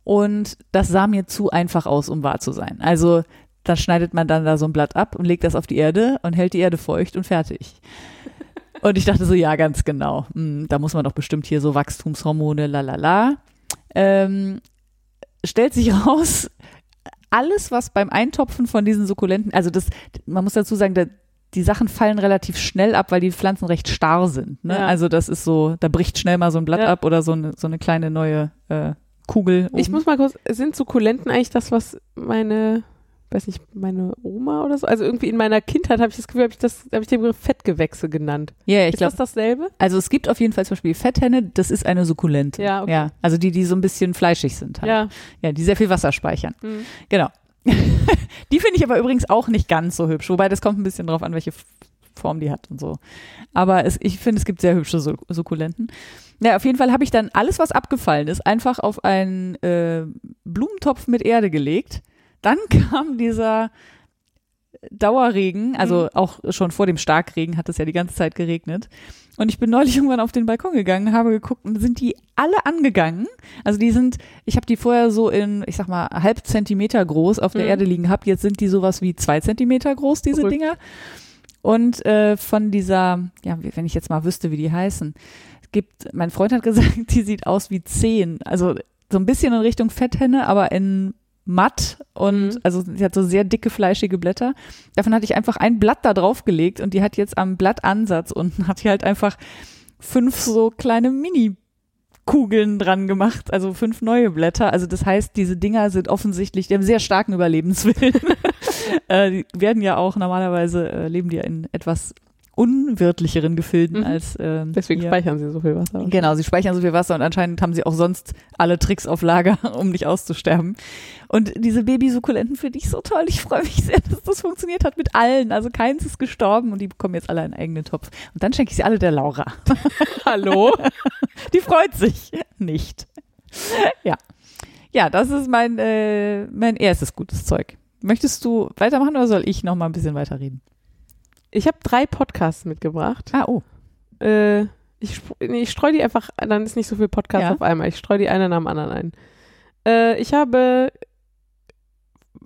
Und das sah mir zu einfach aus, um wahr zu sein. Also da schneidet man dann da so ein Blatt ab und legt das auf die Erde und hält die Erde feucht und fertig. Und ich dachte so, ja, ganz genau. Hm, da muss man doch bestimmt hier so Wachstumshormone, lalala. Ähm, stellt sich raus, alles, was beim Eintopfen von diesen Sukkulenten, also das, man muss dazu sagen, da, die Sachen fallen relativ schnell ab, weil die Pflanzen recht starr sind. Ne? Ja. Also das ist so, da bricht schnell mal so ein Blatt Ja. ab oder so eine, so eine kleine neue äh, Kugel. Oben. Ich muss mal kurz, sind Sukkulenten eigentlich das, was meine, weiß nicht, meine Oma oder so? Also irgendwie in meiner Kindheit habe ich das Gefühl, habe ich das, habe ich den Begriff Fettgewächse genannt. ja, ich ist glaube, das dasselbe? also es gibt auf jeden Fall zum Beispiel Fetthenne, das ist eine Sukkulente. Ja, okay. ja, also die, die so ein bisschen fleischig sind. Halt. Ja. ja, die sehr viel Wasser speichern. Mhm. Genau. die finde ich aber übrigens auch nicht ganz so hübsch, wobei das kommt ein bisschen drauf an, welche Form die hat und so. Aber es, ich finde, es gibt sehr hübsche Su- Sukkulenten. Ja, auf jeden Fall habe ich dann alles, was abgefallen ist, einfach auf einen äh, Blumentopf mit Erde gelegt. Dann kam dieser Dauerregen, also Mhm. auch schon vor dem Starkregen hat es ja die ganze Zeit geregnet. Und ich bin neulich irgendwann auf den Balkon gegangen, habe geguckt und sind die alle angegangen. Also die sind, ich habe die vorher so in, ich sag mal, halb Zentimeter groß auf der Mhm. Erde liegen gehabt. Jetzt sind die sowas wie zwei Zentimeter groß, diese Cool. Dinger. Und äh, von dieser, ja, wenn ich jetzt mal wüsste, wie die heißen, gibt, mein Freund hat gesagt, die sieht aus wie Zehen. Also so ein bisschen in Richtung Fetthenne, aber in matt und Mhm. also sie hat so sehr dicke, fleischige Blätter. Davon hatte ich einfach ein Blatt da drauf gelegt und die hat jetzt am Blattansatz unten hat die halt einfach fünf so kleine Mini-Kugeln dran gemacht, also fünf neue Blätter. Also das heißt, diese Dinger sind offensichtlich, die haben sehr starken Überlebenswillen. äh, die werden ja auch normalerweise, äh, leben die ja in etwas unwirtlicheren Gefilden Mhm. als ähm, Deswegen hier. speichern sie so viel Wasser. Genau, sie speichern so viel Wasser und anscheinend haben sie auch sonst alle Tricks auf Lager, um nicht auszusterben. Und diese Babysukkulenten finde ich so toll. Ich freue mich sehr, dass das funktioniert hat mit allen. Also keins ist gestorben und die bekommen jetzt alle einen eigenen Topf. Und dann schenke ich sie alle der Laura. Hallo? Die freut sich nicht. Ja. Ja, das ist mein, äh, mein erstes gutes Zeug. Möchtest du weitermachen oder soll ich noch mal ein bisschen weiterreden? Ich habe drei Podcasts mitgebracht. Ah, oh. Äh, ich, nee, ich streue die einfach, dann ist nicht so viel Podcast Ja. auf einmal. Ich streue die eine nach dem anderen ein. Äh, ich habe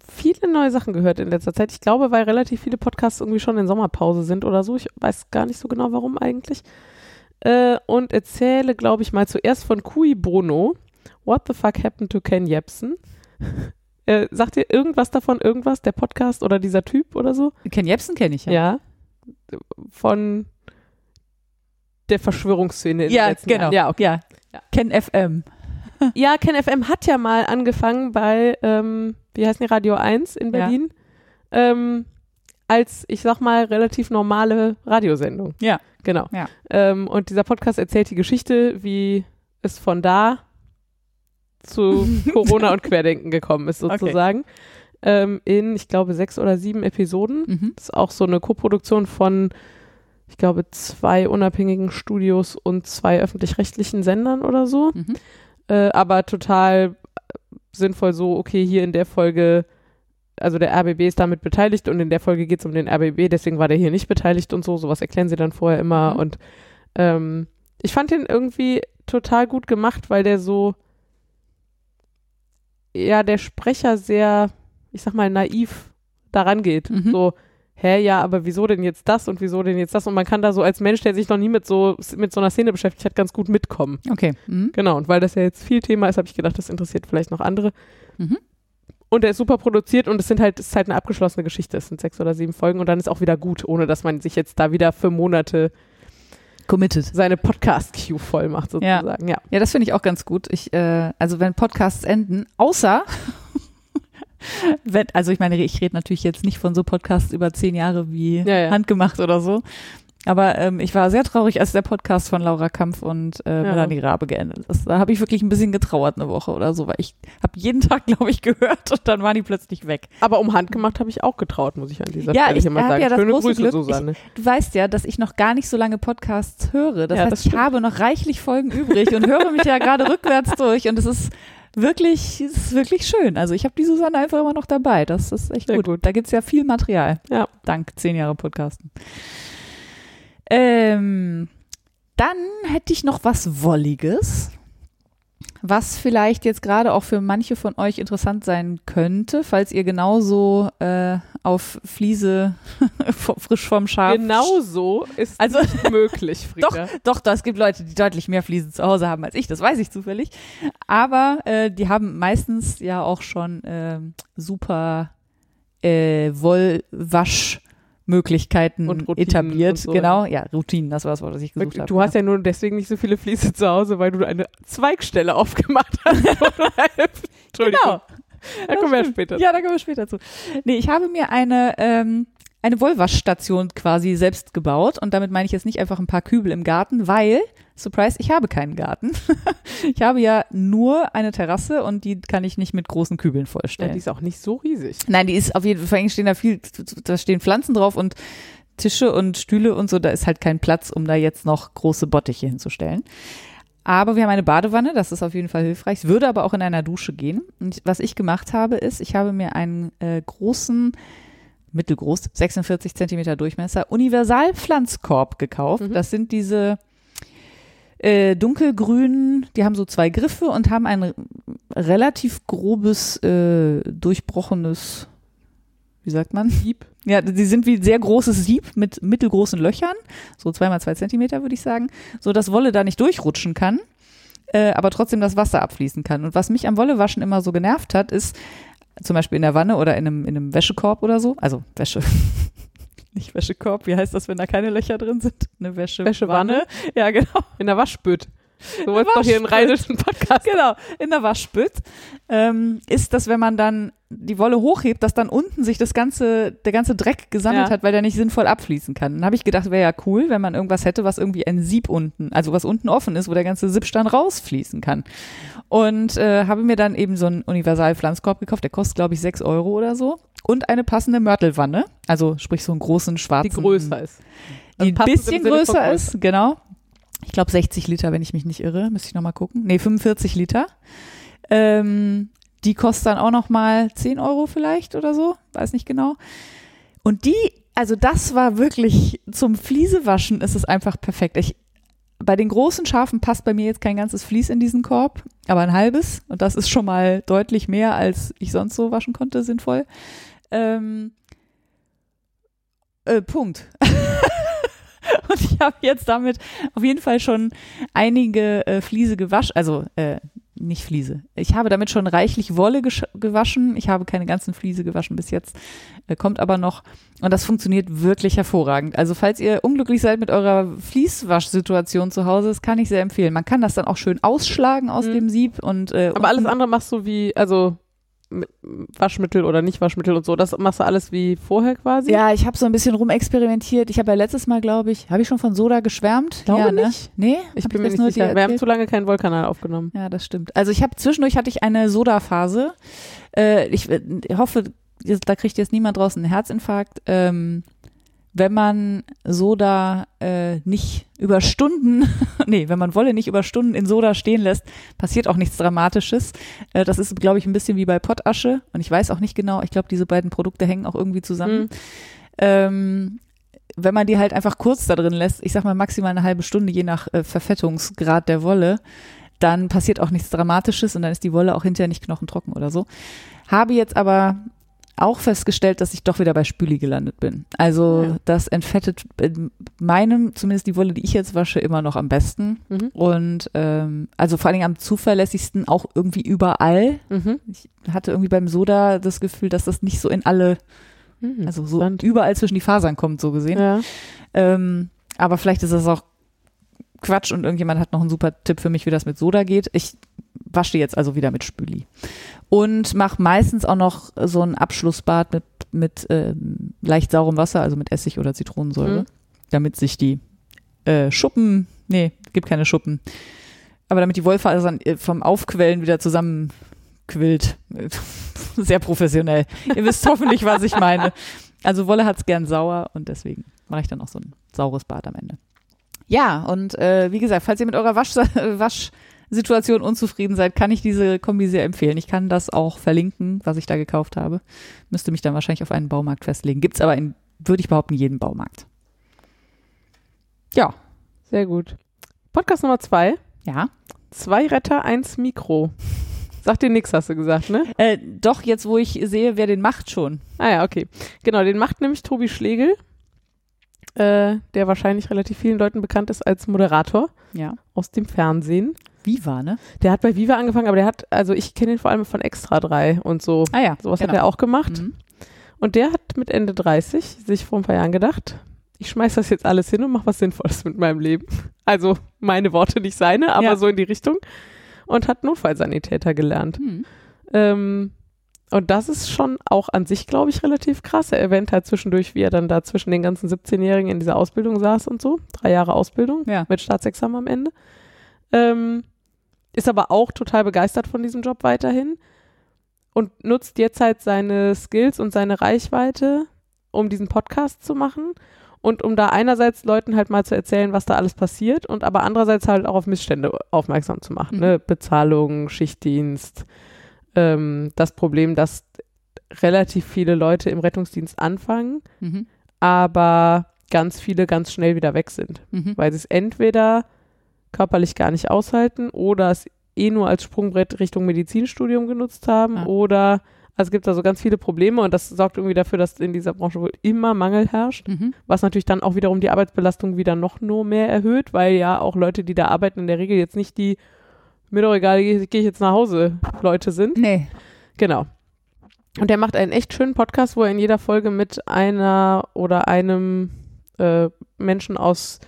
viele neue Sachen gehört in letzter Zeit. Ich glaube, weil relativ viele Podcasts irgendwie schon in Sommerpause sind oder so. Ich weiß gar nicht so genau, warum eigentlich. Äh, und erzähle, glaube ich, mal zuerst von Kui Bono. What the fuck happened to Ken Jebsen? äh, sagt ihr irgendwas davon, irgendwas, der Podcast oder dieser Typ oder so? Ken Jebsen kenne ich ja. Ja. Von der Verschwörungsszene in den Ja, letzten genau. Jahren. Ja, okay. Ja. Ja. Ken FM. Ja, Ken FM hat ja mal angefangen bei, ähm, wie heißt die, Radio 1 in Ja. Berlin, ähm, als, ich sag mal, relativ normale Radiosendung. Ja. Genau. Ja. Ähm, und dieser Podcast erzählt die Geschichte, wie es von da zu Corona und Querdenken gekommen ist, Okay. Ähm, in, ich glaube, sechs oder sieben Episoden. Mhm. Das ist auch so eine Koproduktion von, ich glaube, zwei unabhängigen Studios und zwei öffentlich-rechtlichen Sendern oder so. Mhm. Äh, aber total sinnvoll so, okay, hier in der Folge, also der RBB ist damit beteiligt und in der Folge geht es um den RBB, deswegen war der hier nicht beteiligt und so. Sowas erklären sie dann vorher immer. Mhm. Und ähm, ich fand den irgendwie total gut gemacht, weil der so, ja, der Sprecher sehr, ich sag mal, naiv daran geht. Mhm. So, hä, ja, aber wieso denn jetzt das und wieso denn jetzt das? Und man kann da so als Mensch, der sich noch nie mit so, mit so einer Szene beschäftigt hat, ganz gut mitkommen. Okay. Mhm. Genau, und weil das ja jetzt viel Thema ist, habe ich gedacht, das interessiert vielleicht noch andere. Mhm. Und er ist super produziert und es sind halt, es ist halt eine abgeschlossene Geschichte. Es sind sechs oder sieben Folgen und dann ist auch wieder gut, ohne dass man sich jetzt da wieder für Monate Committed. seine Podcast-Queue voll macht, sozusagen. Ja. Ja, das finde ich auch ganz gut. Ich, äh, also wenn Podcasts enden, außer also ich meine, ich rede natürlich jetzt nicht von so Podcasts über zehn Jahre wie Ja, ja. handgemacht oder so. Aber ähm, ich war sehr traurig, als der Podcast von Laura Kampf und äh, Ja. Melanie Rabe geendet ist. Da habe ich wirklich ein bisschen getrauert eine Woche oder so, weil ich habe jeden Tag, glaube ich, gehört und dann waren die plötzlich weg. Aber um Handgemacht habe ich auch getraut, muss ich an dieser Ja, Stelle ich mal sagen. ja das Schöne große Grüße, Glück, Susanne. Du weißt ja, dass ich noch gar nicht so lange Podcasts höre. Das Ja, heißt, das ich habe noch reichlich Folgen übrig und höre mich ja gerade rückwärts durch und es ist wirklich, es ist wirklich schön. Also ich habe die Susanne einfach immer noch dabei. Das ist echt gut. gut. Da gibt's ja viel Material. Ja. Dank zehn Jahre Podcasten. Ähm, dann hätte ich noch was Wolliges, was vielleicht jetzt gerade auch für manche von euch interessant sein könnte, falls ihr genauso äh, auf Fliese frisch vom Schaf Genau so ist Also- nicht möglich, Doch, Frieda. doch, doch, es gibt Leute, die deutlich mehr Fliesen zu Hause haben als ich, das weiß ich zufällig. Aber äh, die haben meistens ja auch schon ähm, super äh, Wollwaschmöglichkeiten Und Routinen etabliert. so, genau, ja, Routinen, das war das Wort, was ich gesucht habe. Du hast ja nur deswegen nicht so viele Fliese zu Hause, weil du eine Zweigstelle aufgemacht hast. Entschuldigung. Genau. Da kommen wir ja später. Ja, da kommen wir später zu. Nee, ich habe mir eine, ähm, eine Wollwaschstation quasi selbst gebaut und damit meine ich jetzt nicht einfach ein paar Kübel im Garten, weil, surprise, ich habe keinen Garten. ich habe ja nur eine Terrasse und die kann ich nicht mit großen Kübeln Ja, vollstellen. die ist auch nicht so riesig. Nein, die ist auf jeden Fall, vor allem stehen da viel, da stehen Pflanzen drauf und Tische und Stühle und so, da ist halt kein Platz, um da jetzt noch große Bottiche hinzustellen. Aber wir haben eine Badewanne, das ist auf jeden Fall hilfreich. Es würde aber auch in einer Dusche gehen. Und was ich gemacht habe, ist, ich habe mir einen äh, großen, mittelgroß, 46 Zentimeter Durchmesser, Universalpflanzkorb gekauft. Mhm. Das sind diese äh, dunkelgrünen, die haben so zwei Griffe und haben ein relativ grobes, äh, durchbrochenes, wie sagt man? Sieb. Ja, die sind wie sehr großes Sieb mit mittelgroßen Löchern, so zweimal zwei Zentimeter würde ich sagen, so dass Wolle da nicht durchrutschen kann, äh, aber trotzdem das Wasser abfließen kann. Und was mich am Wollewaschen immer so genervt hat, ist zum Beispiel in der Wanne oder in einem, in einem Wäschekorb oder so, also Wäsche, nicht Wäschekorb, wie heißt das, wenn da keine Löcher drin sind? Eine Wäsche Wäschewanne? Ja, genau. In der Waschbütt. Du wolltest doch hier einen rheinischen Podcast. Genau, in der Waschbütt ähm, ist das, wenn man dann die Wolle hochhebt, dass dann unten sich das ganze, der ganze Dreck gesammelt Ja. hat, weil der nicht sinnvoll abfließen kann. Dann habe ich gedacht, wäre ja cool, wenn man irgendwas hätte, was irgendwie ein Sieb unten, also was unten offen ist, wo der ganze Siebstand rausfließen kann. Und äh, habe mir dann eben so einen Universal-Pflanzkorb gekauft, der kostet, glaube ich, sechs Euro oder so. Und eine passende Mörtelwanne, also sprich so einen großen schwarzen. Die größer ist. Die ein passend im bisschen von größer ist, genau. Ich glaube 60 Liter, wenn ich mich nicht irre. Müsste ich nochmal gucken. Nee, 45 Liter. Ähm, die kostet dann auch nochmal 10 Euro vielleicht oder so. Weiß nicht genau. Und die, also das war wirklich, zum Fliesewaschen ist es einfach perfekt. Ich bei den großen Schafen passt bei mir jetzt kein ganzes Vlies in diesen Korb, aber ein halbes. Und das ist schon mal deutlich mehr, als ich sonst so waschen konnte, sinnvoll. Ähm, äh, Punkt. Und ich habe jetzt damit auf jeden Fall schon einige äh, Fliese gewaschen, also äh, nicht Fliese. Ich habe damit schon reichlich Wolle gewaschen. Ich habe keine ganzen Fliese gewaschen bis jetzt, äh, kommt aber noch. Und das funktioniert wirklich hervorragend. Also falls ihr unglücklich seid mit eurer Fließwaschsituation zu Hause, das kann ich sehr empfehlen. Man kann das dann auch schön ausschlagen aus mhm. dem Sieb und äh, aber alles andere machst du wie, also Waschmittel oder nicht Waschmittel und so. Das machst du alles wie vorher quasi? Ja, ich habe so ein bisschen rumexperimentiert. Ich habe ja letztes Mal, glaube ich, habe ich schon von Soda geschwärmt? Glaube ja, ne? nicht. Nee? Ich bin mir nicht sicher. Wir haben zu lange keinen Wollkanal aufgenommen. Ja, das stimmt. Also ich habe zwischendurch hatte ich eine Soda-Phase. Äh, ich, ich hoffe, da kriegt jetzt niemand draußen einen Herzinfarkt. Ähm, wenn man Soda äh, nicht über Stunden, nee, wenn man Wolle nicht über Stunden in Soda stehen lässt, passiert auch nichts Dramatisches. Äh, das ist, glaube ich, ein bisschen wie bei Pottasche. Und ich weiß auch nicht genau, ich glaube, diese beiden Produkte hängen auch irgendwie zusammen. Mhm. Ähm, wenn man die halt einfach kurz da drin lässt, ich sag mal maximal eine halbe Stunde, je nach äh, Verfettungsgrad der Wolle, dann passiert auch nichts Dramatisches und dann ist die Wolle auch hinterher nicht knochentrocken oder so. Habe jetzt aber auch festgestellt, dass ich doch wieder bei Spüli gelandet bin. Also ja. das entfettet in meinem, zumindest die Wolle, die ich jetzt wasche, immer noch am besten. Mhm. Und ähm, also vor allen Dingen am zuverlässigsten auch irgendwie überall. Mhm. Ich hatte irgendwie beim Soda das Gefühl, dass das nicht so in alle, mhm. also so Spannend. überall zwischen die Fasern kommt, so gesehen. Ja. Ähm, aber vielleicht ist das auch Quatsch und irgendjemand hat noch einen super Tipp für mich, wie das mit Soda geht. Ich wasche jetzt also wieder mit Spüli und mache meistens auch noch so ein Abschlussbad mit, mit äh, leicht saurem Wasser, also mit Essig oder Zitronensäure, mhm. damit sich die äh, Schuppen, nee, gibt keine Schuppen, aber damit die Wollfasern äh, vom Aufquellen wieder zusammenquillt. Sehr professionell. Ihr wisst hoffentlich, was ich meine. Also Wolle hat's gern sauer und deswegen mache ich dann auch so ein saures Bad am Ende. Ja, und äh, wie gesagt, falls ihr mit eurer Wasch, Wasch Situation unzufrieden seid, kann ich diese Kombi sehr empfehlen. Ich kann das auch verlinken, was ich da gekauft habe. Müsste mich dann wahrscheinlich auf einen Baumarkt festlegen. Gibt es aber in, würde ich behaupten, jeden Baumarkt. Ja. Sehr gut. Podcast Nummer zwei. Ja. Zwei Retter, eins Mikro. Sagt dir nichts, hast du gesagt, ne? Äh, doch, jetzt wo ich sehe, wer den macht schon. Ah ja, okay. Genau, den macht nämlich Tobi Schlegel, äh, der wahrscheinlich relativ vielen Leuten bekannt ist als Moderator ja. aus dem Fernsehen. Viva, ne? Der hat bei Viva angefangen, aber der hat, also ich kenne ihn vor allem von Extra 3 und so. Ah ja. Sowas genau. hat er auch gemacht. Mhm. Und der hat mit Ende 30 sich vor ein paar Jahren gedacht, ich schmeiß das jetzt alles hin und mache was Sinnvolles mit meinem Leben. Also meine Worte, nicht seine, aber ja. so in die Richtung. Und hat Notfallsanitäter gelernt. Mhm. Ähm, und das ist schon auch an sich, glaube ich, relativ krass. Er erwähnt halt zwischendurch, wie er dann da zwischen den ganzen 17-Jährigen in dieser Ausbildung saß und so. Drei Jahre Ausbildung ja. mit Staatsexamen am Ende. Ähm, ist aber auch total begeistert von diesem Job weiterhin und nutzt jetzt halt seine Skills und seine Reichweite, um diesen Podcast zu machen und um da einerseits Leuten halt mal zu erzählen, was da alles passiert und aber andererseits halt auch auf Missstände aufmerksam zu machen. Ne? Mhm. Bezahlung, Schichtdienst, ähm, das Problem, dass relativ viele Leute im Rettungsdienst anfangen, mhm. aber ganz viele ganz schnell wieder weg sind, mhm. weil sie es entweder körperlich gar nicht aushalten oder es eh nur als Sprungbrett Richtung Medizinstudium genutzt haben ja. oder also es gibt da so ganz viele Probleme und das sorgt irgendwie dafür, dass in dieser Branche wohl immer Mangel herrscht, mhm. was natürlich dann auch wiederum die Arbeitsbelastung wieder noch nur mehr erhöht, weil ja auch Leute, die da arbeiten, in der Regel jetzt nicht die, mir doch egal, gehe geh ich jetzt nach Hause, Leute sind. Nee. Genau. Und der macht einen echt schönen Podcast, wo er in jeder Folge mit einer oder einem äh, Menschen aus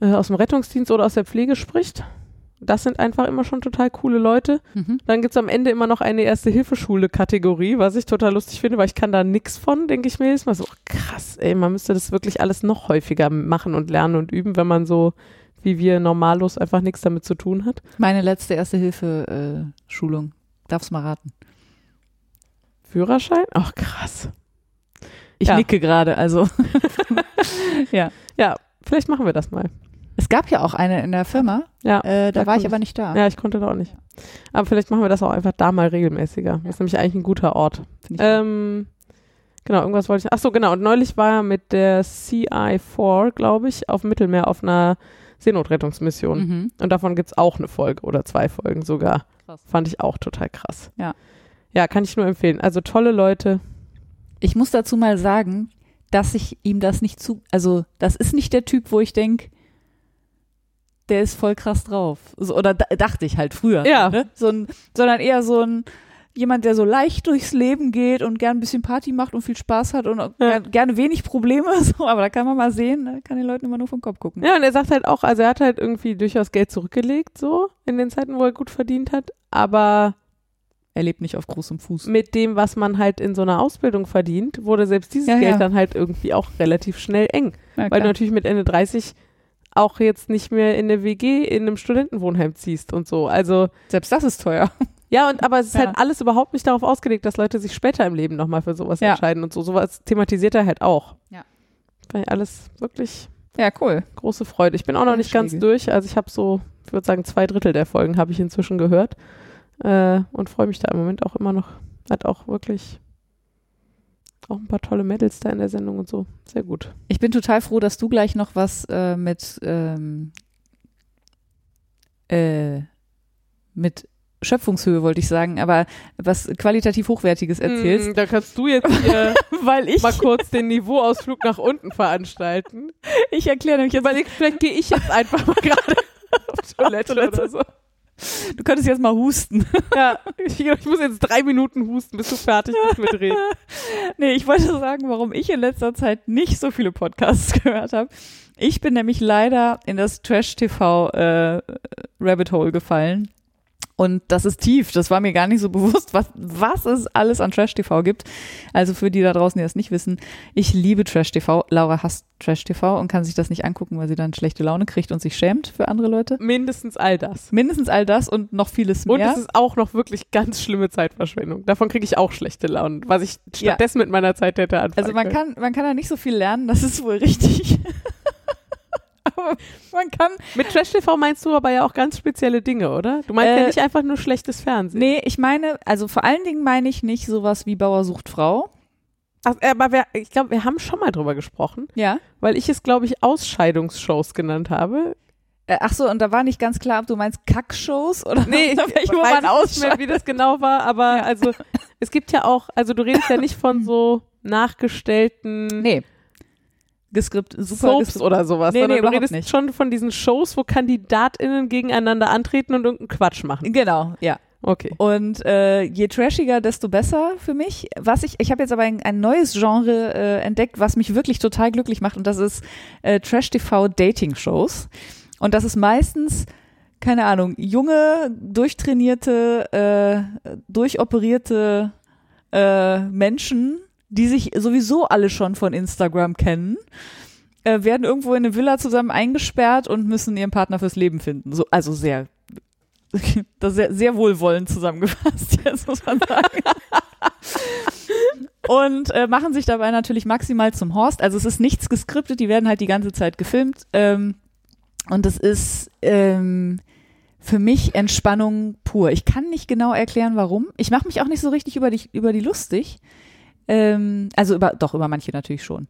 äh, aus dem Rettungsdienst oder aus der Pflege spricht. Das sind einfach immer schon total coole Leute. Mhm. Dann gibt es am Ende immer noch eine Erste-Hilfe-Schule-Kategorie, was ich total lustig finde, weil ich kann da nichts von, denke ich mir jetzt mal so, krass, ey, man müsste das wirklich alles noch häufiger machen und lernen und üben, wenn man so wie wir normallos einfach nichts damit zu tun hat. Meine letzte Erste-Hilfe-Schulung. Darf's mal raten. Führerschein? Ach, krass. Ich ja. nicke gerade, also. ja. Ja, vielleicht machen wir das mal. Es gab ja auch eine in der Firma. Ja. Äh, da, da war ich aber nicht da. Ja, ich konnte da auch nicht. Aber vielleicht machen wir das auch einfach da mal regelmäßiger. Das ist nämlich eigentlich ein guter Ort. Ähm, genau, irgendwas wollte ich. Ach so, genau. Und neulich war er mit der CI4, glaube ich, auf dem Mittelmeer auf einer Seenotrettungsmission. Mhm. Und davon gibt's auch eine Folge oder zwei Folgen sogar. Krass. Fand ich auch total krass. Ja. Ja, kann ich nur empfehlen. Also tolle Leute. Ich muss dazu mal sagen, dass ich ihm das nicht zu, also das ist nicht der Typ, wo ich denke, der ist voll krass drauf. So, oder da, dachte ich halt früher. Ja. Ne? So ein, sondern eher so ein jemand, der so leicht durchs Leben geht und gern ein bisschen Party macht und viel Spaß hat und Ja. ger- gerne wenig Probleme. So, aber da kann man mal sehen, da kann den Leuten immer nur vom Kopf gucken. Ja, und er sagt halt auch, also er hat halt irgendwie durchaus Geld zurückgelegt, so in den Zeiten, wo er gut verdient hat. Aber Er lebt nicht auf großem Fuß. mit dem, was man halt in so einer Ausbildung verdient, wurde selbst dieses Ja, Geld ja. dann halt irgendwie auch relativ schnell eng. Ja, Weil klar. du natürlich mit Ende 30 auch jetzt nicht mehr in eine WG in einem Studentenwohnheim ziehst und so. Also Selbst das ist teuer. ja, und aber es ist Ja. halt alles überhaupt nicht darauf ausgelegt, dass Leute sich später im Leben nochmal für sowas Ja. entscheiden und so. Sowas thematisiert er halt auch. Ja. Fand ich alles wirklich Ja, cool. große Freude. Ich bin auch noch nicht ganz durch. Also ich habe so, ich würde sagen, zwei Drittel der Folgen habe ich inzwischen gehört äh, und freue mich da im Moment auch immer noch. Hat auch wirklich auch ein paar tolle Mädels da in der Sendung und so. Sehr gut. Ich bin total froh, dass du gleich noch was äh, mit, ähm, äh, mit Schöpfungshöhe, wollte ich sagen, aber was qualitativ Hochwertiges erzählst, Mm, da kannst du jetzt hier weil ich, mal kurz den Niveauausflug nach unten veranstalten. ich erkläre nämlich jetzt, Überleg, vielleicht gehe ich jetzt einfach mal gerade auf Toilette, Toilette. oder so. Du könntest jetzt mal husten. Ja, ich, ich muss jetzt drei Minuten husten, bis du fertig bist mit Reden. nee, ich wollte sagen, warum ich in letzter Zeit nicht so viele Podcasts gehört habe. Ich bin nämlich leider in das Trash-TV äh, Rabbit Hole gefallen. Und das ist tief. Das war mir gar nicht so bewusst, was, was es alles an Trash-TV gibt. Also für die da draußen, die das nicht wissen, ich liebe Trash-TV. Laura hasst Trash-TV und kann sich das nicht angucken, weil sie dann schlechte Laune kriegt und sich schämt für andere Leute. Mindestens all das. Mindestens all das und noch vieles Und mehr. es ist auch noch wirklich ganz schlimme Zeitverschwendung. Davon kriege ich auch schlechte Laune, was ich Ja. stattdessen mit meiner Zeit hätte anfangen Also man können. kann, man kann da nicht so viel lernen, das ist wohl richtig. Man kann. Mit Trash TV meinst du aber ja auch ganz spezielle Dinge, oder? Du meinst ja Äh, nicht einfach nur schlechtes Fernsehen. Nee, ich meine, also vor allen Dingen meine ich nicht sowas wie Bauer sucht Frau. Ach, aber wir, ich glaube, wir haben schon mal drüber gesprochen, Ja. weil ich es, glaube ich, Ausscheidungsshows genannt habe. Äh, ach so, und da war nicht ganz klar, ob du meinst Kackshows oder Nee, ich weiß man ich nicht mehr, wie das genau war, aber also es gibt ja auch, also du redest ja nicht von so nachgestellten Nee. Geskript, super Soaps geskript. oder sowas, Nee, nee, sondern du redest nicht. schon von diesen Shows, wo KandidatInnen gegeneinander antreten und irgendeinen Quatsch machen. Genau, ja. Okay. Und äh, je trashiger, desto besser für mich. Was ich, ich habe jetzt aber ein, ein neues Genre äh, entdeckt, was mich wirklich total glücklich macht, und das ist äh, Trash-TV-Dating-Shows. Und das ist meistens, keine Ahnung, junge, durchtrainierte, äh, durchoperierte äh, Menschen, die sich sowieso alle schon von Instagram kennen, äh, werden irgendwo in eine Villa zusammen eingesperrt und müssen ihren Partner fürs Leben finden. So, also sehr das sehr, sehr wohlwollend zusammengefasst, jetzt muss man sagen. Und äh, machen sich dabei natürlich maximal zum Horst. Also es ist nichts geskriptet, die werden halt die ganze Zeit gefilmt. Ähm, und es ist ähm, für mich Entspannung pur. Ich kann nicht genau erklären, warum. Ich mache mich auch nicht so richtig über die, über die lustig. Ähm, also über, doch, über manche natürlich schon.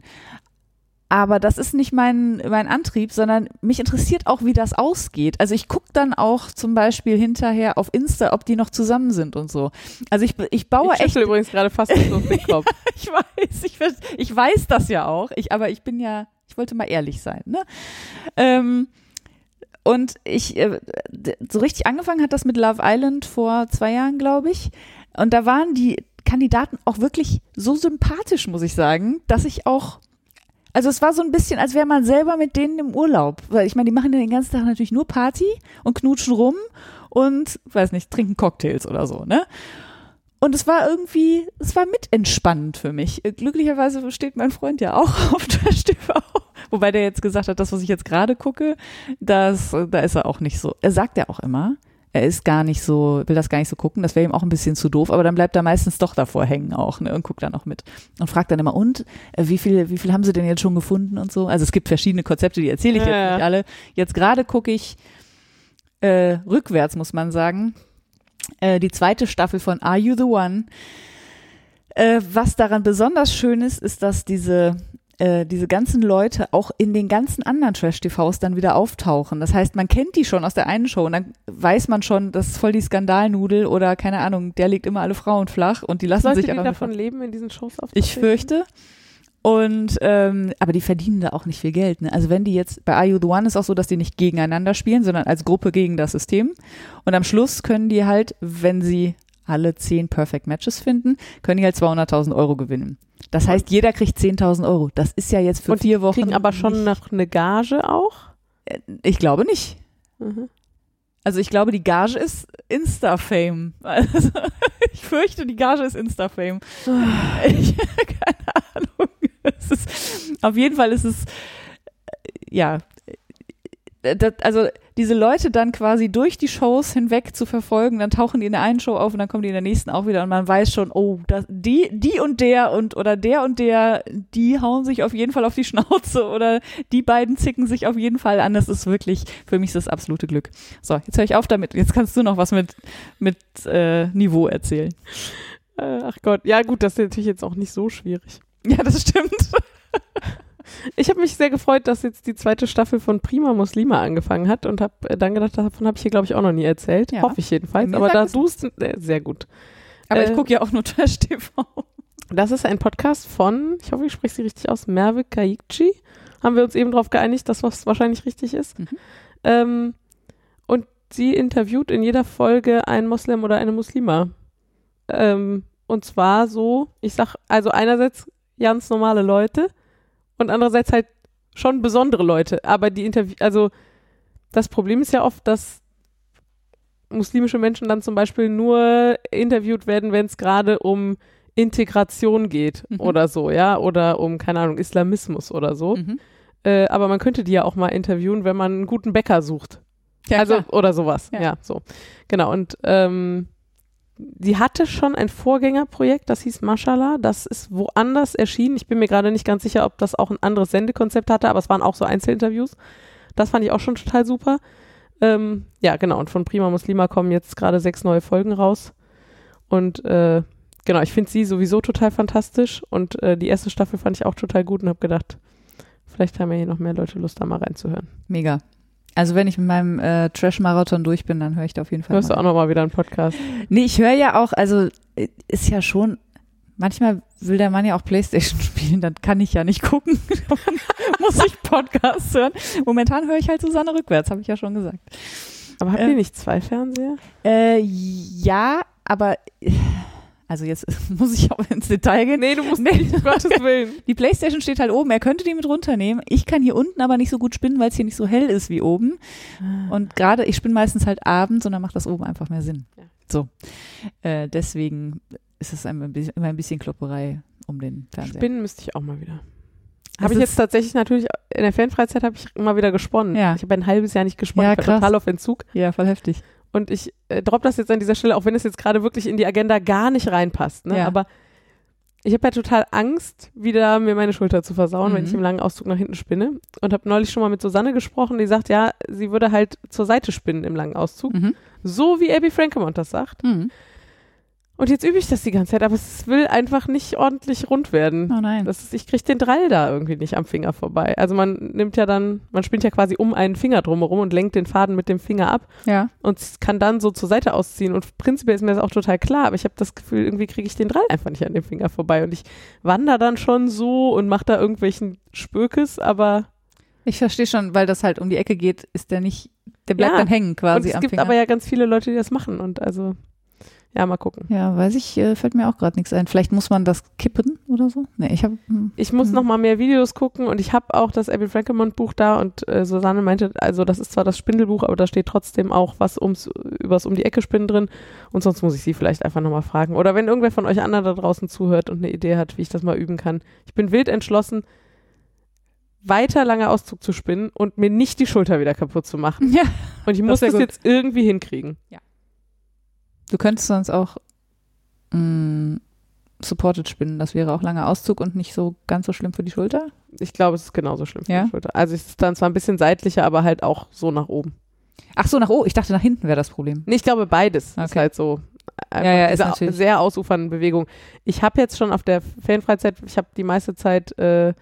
Aber das ist nicht mein, mein Antrieb, sondern mich interessiert auch, wie das ausgeht. Also ich gucke dann auch zum Beispiel hinterher auf Insta, ob die noch zusammen sind und so. Also ich, ich baue Ich echt. schüttel übrigens gerade fast so den Kopf. Ich weiß, ich, weiß- ich weiß das ja auch. Ich, aber ich bin ja, ich wollte mal ehrlich sein. Ne? Ähm, und ich, äh, so richtig angefangen hat das mit Love Island vor zwei Jahren, glaube ich. Und da waren die Kandidaten auch wirklich so sympathisch, muss ich sagen, dass ich auch also es war so ein bisschen, als wäre man selber mit denen im Urlaub. Weil ich meine, die machen den ganzen Tag natürlich nur Party und knutschen rum und, weiß nicht, trinken Cocktails oder so, ne? Und es war irgendwie, es war mitentspannend für mich. Äh, Glücklicherweise steht mein Freund ja auch auf Trash TV. Wobei der jetzt gesagt hat, das, was ich jetzt gerade gucke, das, äh, da ist er auch nicht so. Er sagt ja auch immer, er ist gar nicht so, will das gar nicht so gucken, das wäre ihm auch ein bisschen zu doof, aber dann bleibt er meistens doch davor hängen auch, ne, und guckt dann auch mit. Und fragt dann immer, und, äh, wie viel, wie viel haben sie denn jetzt schon gefunden und so? Also es gibt verschiedene Konzepte, die erzähle ich Ja, jetzt nicht alle. Jetzt gerade gucke ich äh, rückwärts, muss man sagen, äh, die zweite Staffel von Are You the One? Äh, was daran besonders schön ist, ist, dass diese äh, diese ganzen Leute auch in den ganzen anderen Trash-TVs dann wieder auftauchen. Das heißt, man kennt die schon aus der einen Show und dann weiß man schon, das ist voll die Skandalnudel oder keine Ahnung, der legt immer alle Frauen flach und die lassen Leute, sich die einfach davon leben, in diesen Shows aufzutreten? Ich fürchte. Und ähm, aber die verdienen da auch nicht viel Geld. Ne? Also wenn die jetzt bei Are You the One ist auch so, dass die nicht gegeneinander spielen, sondern als Gruppe gegen das System. Und am Schluss können die halt, wenn sie alle zehn Perfect Matches finden, können die halt 200.000 Euro gewinnen. Das heißt, jeder kriegt 10.000 Euro. Das ist ja jetzt für Und die vier Wochen. kriegen aber schon nicht, noch eine Gage auch? Ich glaube nicht. Mhm. Also ich glaube, die Gage ist Insta-Fame. Also, ich fürchte, die Gage ist Insta-Fame. Ich, keine Ahnung. Es ist, auf jeden Fall ist es, äh, ja, äh, das, also diese Leute dann quasi durch die Shows hinweg zu verfolgen, dann tauchen die in der einen Show auf und dann kommen die in der nächsten auch wieder und man weiß schon, oh, das, die, die und der und oder der und der, die hauen sich auf jeden Fall auf die Schnauze oder die beiden zicken sich auf jeden Fall an. Das ist wirklich, für mich ist das absolute Glück. So, jetzt höre ich auf damit. Jetzt kannst du noch was mit, mit äh, Niveau erzählen. Äh, Ach Gott, ja gut, das ist natürlich jetzt auch nicht so schwierig. Ja, das stimmt. Ich habe mich sehr gefreut, dass jetzt die zweite Staffel von Prima Muslima angefangen hat und habe dann gedacht, davon habe ich hier, glaube ich, auch noch nie erzählt. Ja. Hoffe ich jedenfalls. Aber da du es, äh, sehr gut. Aber Äh, ich gucke ja auch nur Trash TV. Das ist ein Podcast von, ich hoffe, ich spreche sie richtig aus, Merve Kaikci. Haben wir uns eben darauf geeinigt, dass was wahrscheinlich richtig ist. Mhm. Ähm, und sie interviewt in jeder Folge einen Moslem oder eine Muslima. Ähm, und zwar so, ich sag, also einerseits ganz normale Leute und andererseits halt schon besondere Leute. Aber die Interview, also das Problem ist ja oft, dass muslimische Menschen dann zum Beispiel nur interviewt werden, wenn es gerade um Integration geht Mhm. oder so, ja, oder um, keine Ahnung, Islamismus oder so. Mhm. Äh, aber man könnte die ja auch mal interviewen, wenn man einen guten Bäcker sucht. Ja, also, klar. oder sowas. Ja. Ja, so. Genau. Und ähm, die hatte schon ein Vorgängerprojekt, das hieß Mashallah. Das ist woanders erschienen. Ich bin mir gerade nicht ganz sicher, ob das auch ein anderes Sendekonzept hatte, aber es waren auch so Einzelinterviews. Das fand ich auch schon total super. Ähm, ja, genau. Und von Prima Muslima kommen jetzt gerade sechs neue Folgen raus. Und äh, genau, ich finde sie sowieso total fantastisch. Und äh, die erste Staffel fand ich auch total gut und habe gedacht, vielleicht haben ja hier noch mehr Leute Lust, da mal reinzuhören. Mega. Also wenn ich mit meinem äh, Trash-Marathon durch bin, dann höre ich da auf jeden Fall Hörst du mal. auch nochmal wieder einen Podcast? Nee, ich höre ja auch, also äh, ist ja schon, manchmal will der Mann ja auch Playstation spielen, dann kann ich ja nicht gucken. Muss ich Podcasts hören. Momentan höre ich halt Susanne rückwärts, habe ich ja schon gesagt. Aber habt Äh. ihr nicht zwei Fernseher? Äh, ja, aber äh, also jetzt muss ich auch ins Detail gehen. Nee, du musst Nee. nicht, um Gottes Willen. Die Playstation steht halt oben, er könnte die mit runternehmen. Ich kann hier unten aber nicht so gut spinnen, weil es hier nicht so hell ist wie oben. Und gerade, ich spinne meistens halt abends und dann macht das oben einfach mehr Sinn. Ja. So. Äh, deswegen ist es ein bisschen, immer ein bisschen Klopperei um den Fernseher. Spinnen müsste ich auch mal wieder. Habe ich jetzt tatsächlich natürlich, in der Fanfreizeit habe ich immer wieder gesponnen. Ja. Ich habe ein halbes Jahr nicht gesponnen, Ja, ich war krass. total auf Entzug. Ja, voll heftig. Und ich äh, droppe das jetzt an dieser Stelle, auch wenn es jetzt gerade wirklich in die Agenda gar nicht reinpasst. Ne? Ja. Aber ich habe ja total Angst, wieder mir meine Schulter zu versauen, wenn Mhm. ich im langen Auszug nach hinten spinne. Und habe neulich schon mal mit Susanne gesprochen, die sagt, ja, sie würde halt zur Seite spinnen im langen Auszug. Mhm. So wie Abby Frankemont das sagt. Mhm. Und jetzt übe ich das die ganze Zeit, aber es will einfach nicht ordentlich rund werden. Oh nein. Das ist, ich kriege den Drall da irgendwie nicht am Finger vorbei. Also man nimmt ja dann, man spinnt ja quasi um einen Finger drumherum und lenkt den Faden mit dem Finger ab ja. und kann dann so zur Seite ausziehen. Und prinzipiell ist mir das auch total klar, aber ich habe das Gefühl, irgendwie kriege ich den Drall einfach nicht an dem Finger vorbei. Und ich wandere dann schon so und mache da irgendwelchen Spökes, aber Ich verstehe schon, weil das halt um die Ecke geht, ist der nicht, der bleibt Ja. dann hängen und quasi es am gibt Finger. aber ja ganz viele Leute, die das machen. Und also, ja, mal gucken. ja, weiß ich, äh, fällt mir auch gerade nichts ein. Vielleicht muss man das kippen oder so? Nee, ich habe. Ich muss Mhm. noch mal mehr Videos gucken und ich habe auch das Abby Frankemont Buch da und äh, Susanne meinte, also das ist zwar das Spindelbuch, aber da steht trotzdem auch was ums übers um die Ecke spinnen drin und sonst muss ich sie vielleicht einfach noch mal fragen oder wenn irgendwer von euch anderen da draußen zuhört und eine Idee hat, wie ich das mal üben kann. Ich bin wild entschlossen weiter lange Auszug zu spinnen und mir nicht die Schulter wieder kaputt zu machen. Ja. Und ich Das muss das gut. jetzt irgendwie hinkriegen. Du könntest sonst auch mh, supported spinnen. Das wäre auch langer Auszug und nicht so ganz so schlimm für die Schulter. Ich glaube, es ist genauso schlimm für Ja? die Schulter. Also es ist dann zwar ein bisschen seitlicher, aber halt auch so nach oben. Ach so, nach oben. Ich dachte, nach hinten wäre das Problem. Nee, ich glaube beides ist Okay. halt so. Ja, ja, ist natürlich- sehr ausufernden Bewegung. Ich habe jetzt schon auf der Fanfreizeit, ich habe die meiste Zeit äh,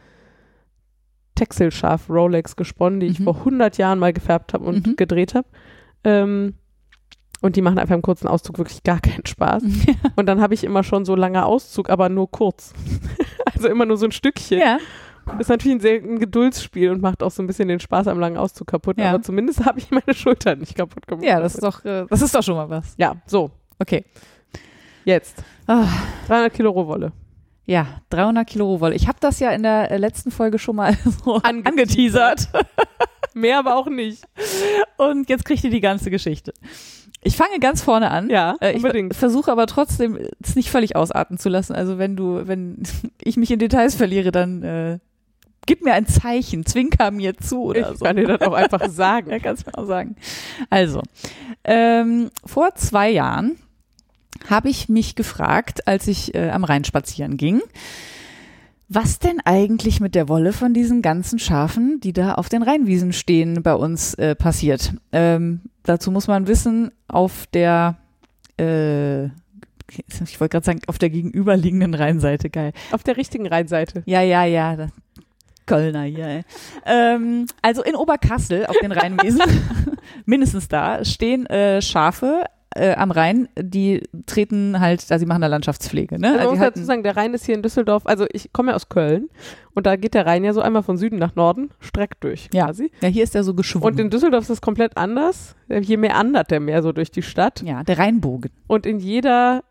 Texelschaf Rolex gesponnen, die ich Mhm. vor 100 Jahren mal gefärbt habe und Mhm. gedreht habe. Ähm, und die machen einfach im kurzen Auszug wirklich gar keinen Spaß. Und dann habe ich immer schon so lange Auszug, aber nur kurz. also immer nur so ein Stückchen. Ja, Das ist natürlich ein sehr ein Geduldsspiel und macht auch so ein bisschen den Spaß am langen Auszug kaputt. Ja. Aber zumindest habe ich meine Schultern nicht kaputt gemacht. ja, das ist doch, äh, das ist doch schon mal was. Ja, so, Okay. jetzt. Ah, 300 Kilo Rohwolle. ja, 300 Kilo Rohwolle. Ich habe das ja in der äh, letzten Folge schon mal so Angeteasert. angeteasert. Mehr aber auch nicht. Und jetzt kriegt ihr die ganze Geschichte. Ich fange ganz vorne an. Ja, Äh, ich unbedingt. versuche aber trotzdem, es nicht völlig ausarten zu lassen. Also wenn du, wenn ich mich in Details verliere, dann äh, gib mir ein Zeichen, zwinker mir zu oder ich so. kann dir das auch einfach sagen. Ja, kannst du auch sagen. Also, ähm, vor zwei Jahren habe ich mich gefragt, als ich äh, am Rhein spazieren ging, was denn eigentlich mit der Wolle von diesen ganzen Schafen, die da auf den Rheinwiesen stehen, bei uns äh, passiert. Ähm, dazu muss man wissen, auf der, äh, ich wollte gerade sagen, auf der gegenüberliegenden Rheinseite, geil. Auf der richtigen Rheinseite. Ja, ja, ja. Das Kölner hier. Ey. Ähm, also in Oberkassel auf den Rheinwiesen, mindestens da, stehen äh, Schafe äh, am Rhein, die treten halt, also sie machen da Landschaftspflege. Ne? Also man muss dazu sagen, der Rhein ist hier in Düsseldorf, also ich komme ja aus Köln und da geht der Rhein ja so einmal von Süden nach Norden, streckt durch Ja. quasi. ja, hier ist der so Und geschwungen. in Düsseldorf ist das komplett anders. Hier meandert der mehr so durch die Stadt. ja, der Rheinbogen. Und in jeder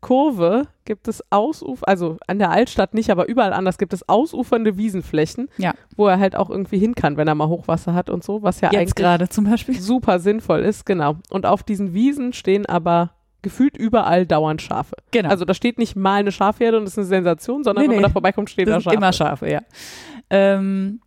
Kurve gibt es Ausufer, also an der Altstadt nicht, aber überall anders gibt es ausufernde Wiesenflächen, Ja. wo er halt auch irgendwie hin kann, wenn er mal Hochwasser hat und so, was ja Jetzt eigentlich gerade zum Beispiel. super sinnvoll ist, genau. Und auf diesen Wiesen stehen aber gefühlt überall dauernd Schafe. Genau. Also da steht nicht mal eine Schafherde und das ist eine Sensation, sondern Nee, wenn man nee. da vorbeikommt, stehen da das sind Schafe. immer Schafe, ja. Ähm,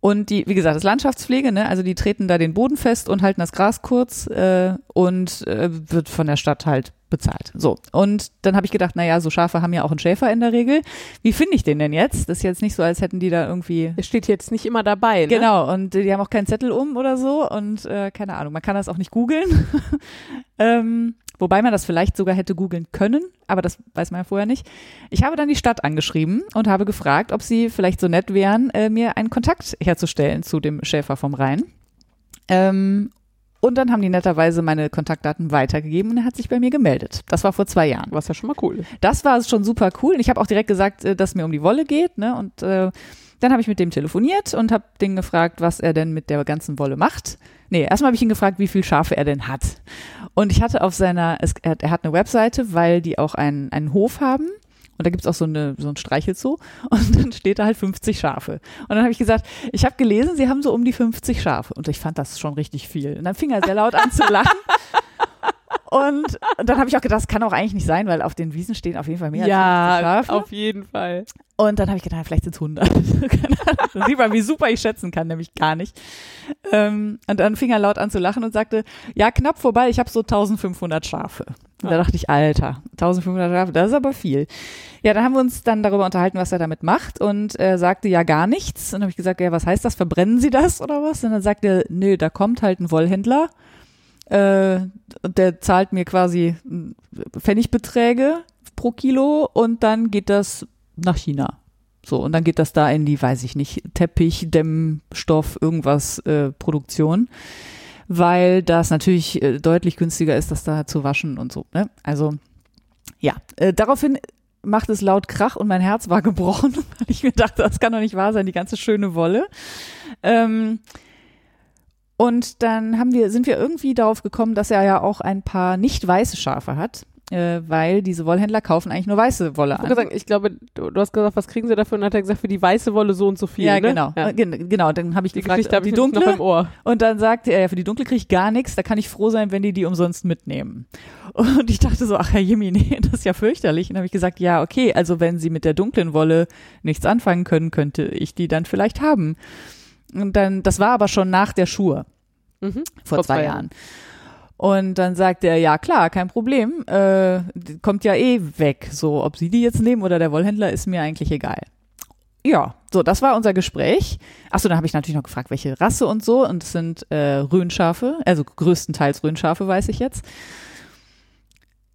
und die, wie gesagt, das ist Landschaftspflege, ne? Also die treten da den Boden fest und halten das Gras kurz äh, und äh, wird von der Stadt halt bezahlt. So. Und dann habe ich gedacht, naja, so Schafe haben ja auch einen Schäfer in der Regel. Wie finde ich den denn jetzt? Das ist jetzt nicht so, als hätten die da irgendwie. Es steht jetzt nicht immer dabei, ne? Genau, und die haben auch keinen Zettel um oder so und äh, keine Ahnung, man kann das auch nicht googeln. ähm, wobei man das vielleicht sogar hätte googeln können, aber das weiß man ja vorher nicht. Ich habe dann die Stadt angeschrieben und habe gefragt, ob sie vielleicht so nett wären, äh, mir einen Kontakt herzustellen zu dem Schäfer vom Rhein. Ähm, und dann haben die netterweise meine Kontaktdaten weitergegeben und er hat sich bei mir gemeldet. Das war vor zwei Jahren. Was ja schon mal cool. Das war schon super cool. Und ich habe auch direkt gesagt, äh, dass es mir um die Wolle geht. Ne? Und äh, dann habe ich mit dem telefoniert und habe den gefragt, was er denn mit der ganzen Wolle macht. Nee, erstmal habe ich ihn gefragt, wie viel Schafe er denn hat. Und ich hatte auf seiner, es, er, er hat eine Webseite, weil die auch einen, einen Hof haben. Und da gibt's auch so, eine, so ein Streichelzoo. Und dann steht da halt 50 Schafe. Und dann habe ich gesagt, ich habe gelesen, sie haben so um die 50 Schafe. Und ich fand das schon richtig viel. Und dann fing er sehr laut an zu lachen. Und dann habe ich auch gedacht, das kann auch eigentlich nicht sein, weil auf den Wiesen stehen auf jeden Fall mehr als 50 Ja, auf jeden Fall. Und dann habe ich gedacht, vielleicht sind es 100. Keine Ahnung. da sieht man, wie super ich schätzen kann, nämlich gar nicht. Ähm, und dann fing er laut an zu lachen und sagte, ja, knapp vorbei, ich habe so 1500 Schafe. Und da dachte ich, Alter, 1500 Schafe, das ist aber viel. Ja, dann haben wir uns dann darüber unterhalten, was er damit macht und er sagte, ja, gar nichts. Und dann habe ich gesagt, ja, was heißt das, verbrennen Sie das oder was? Und dann sagt er, nö, da kommt halt ein Wollhändler, äh, der zahlt mir quasi Pfennigbeträge pro Kilo und dann geht das nach China. So, und dann geht das da in die, weiß ich nicht, Teppich, Dämmstoff, irgendwas äh, Produktion, weil das natürlich äh, deutlich günstiger ist, das da zu waschen und so. Ne? Also ja, äh, daraufhin macht es laut Krach und mein Herz war gebrochen, weil ich mir dachte, das kann doch nicht wahr sein, die ganze schöne Wolle. Ähm, und dann haben wir, sind wir irgendwie darauf gekommen, dass er ja auch ein paar nicht weiße Schafe hat, äh, weil diese Wollhändler kaufen eigentlich nur weiße Wolle Ich, an. sagen, ich glaube, du, du hast gesagt, was kriegen sie dafür? Und dann hat er gesagt, für die weiße Wolle so und so viel. ja, ne? genau. Ja. Äh, gen- Genau, dann habe ich Die gefragt, habe die dunkle. noch im Ohr. Und dann sagte er, ja, für die dunkle kriege ich gar nichts, da kann ich froh sein, wenn die die umsonst mitnehmen. Und ich dachte so, ach Herr Jimmy, nee, das ist ja fürchterlich. Und dann habe ich gesagt, ja, okay, also wenn Sie mit der dunklen Wolle nichts anfangen können, könnte ich die dann vielleicht haben. Und dann, das war aber schon nach der Schuhe Mhm. vor, Vor zwei zwei Jahren. Und dann sagte er, ja klar, kein Problem, äh, kommt ja eh weg. So, ob Sie die jetzt nehmen oder der Wollhändler, ist mir eigentlich egal. Ja, so, das war unser Gespräch. Achso, dann habe ich natürlich noch gefragt, welche Rasse und so. Und es sind äh, Rhönschafe, also größtenteils Rhönschafe, weiß ich jetzt.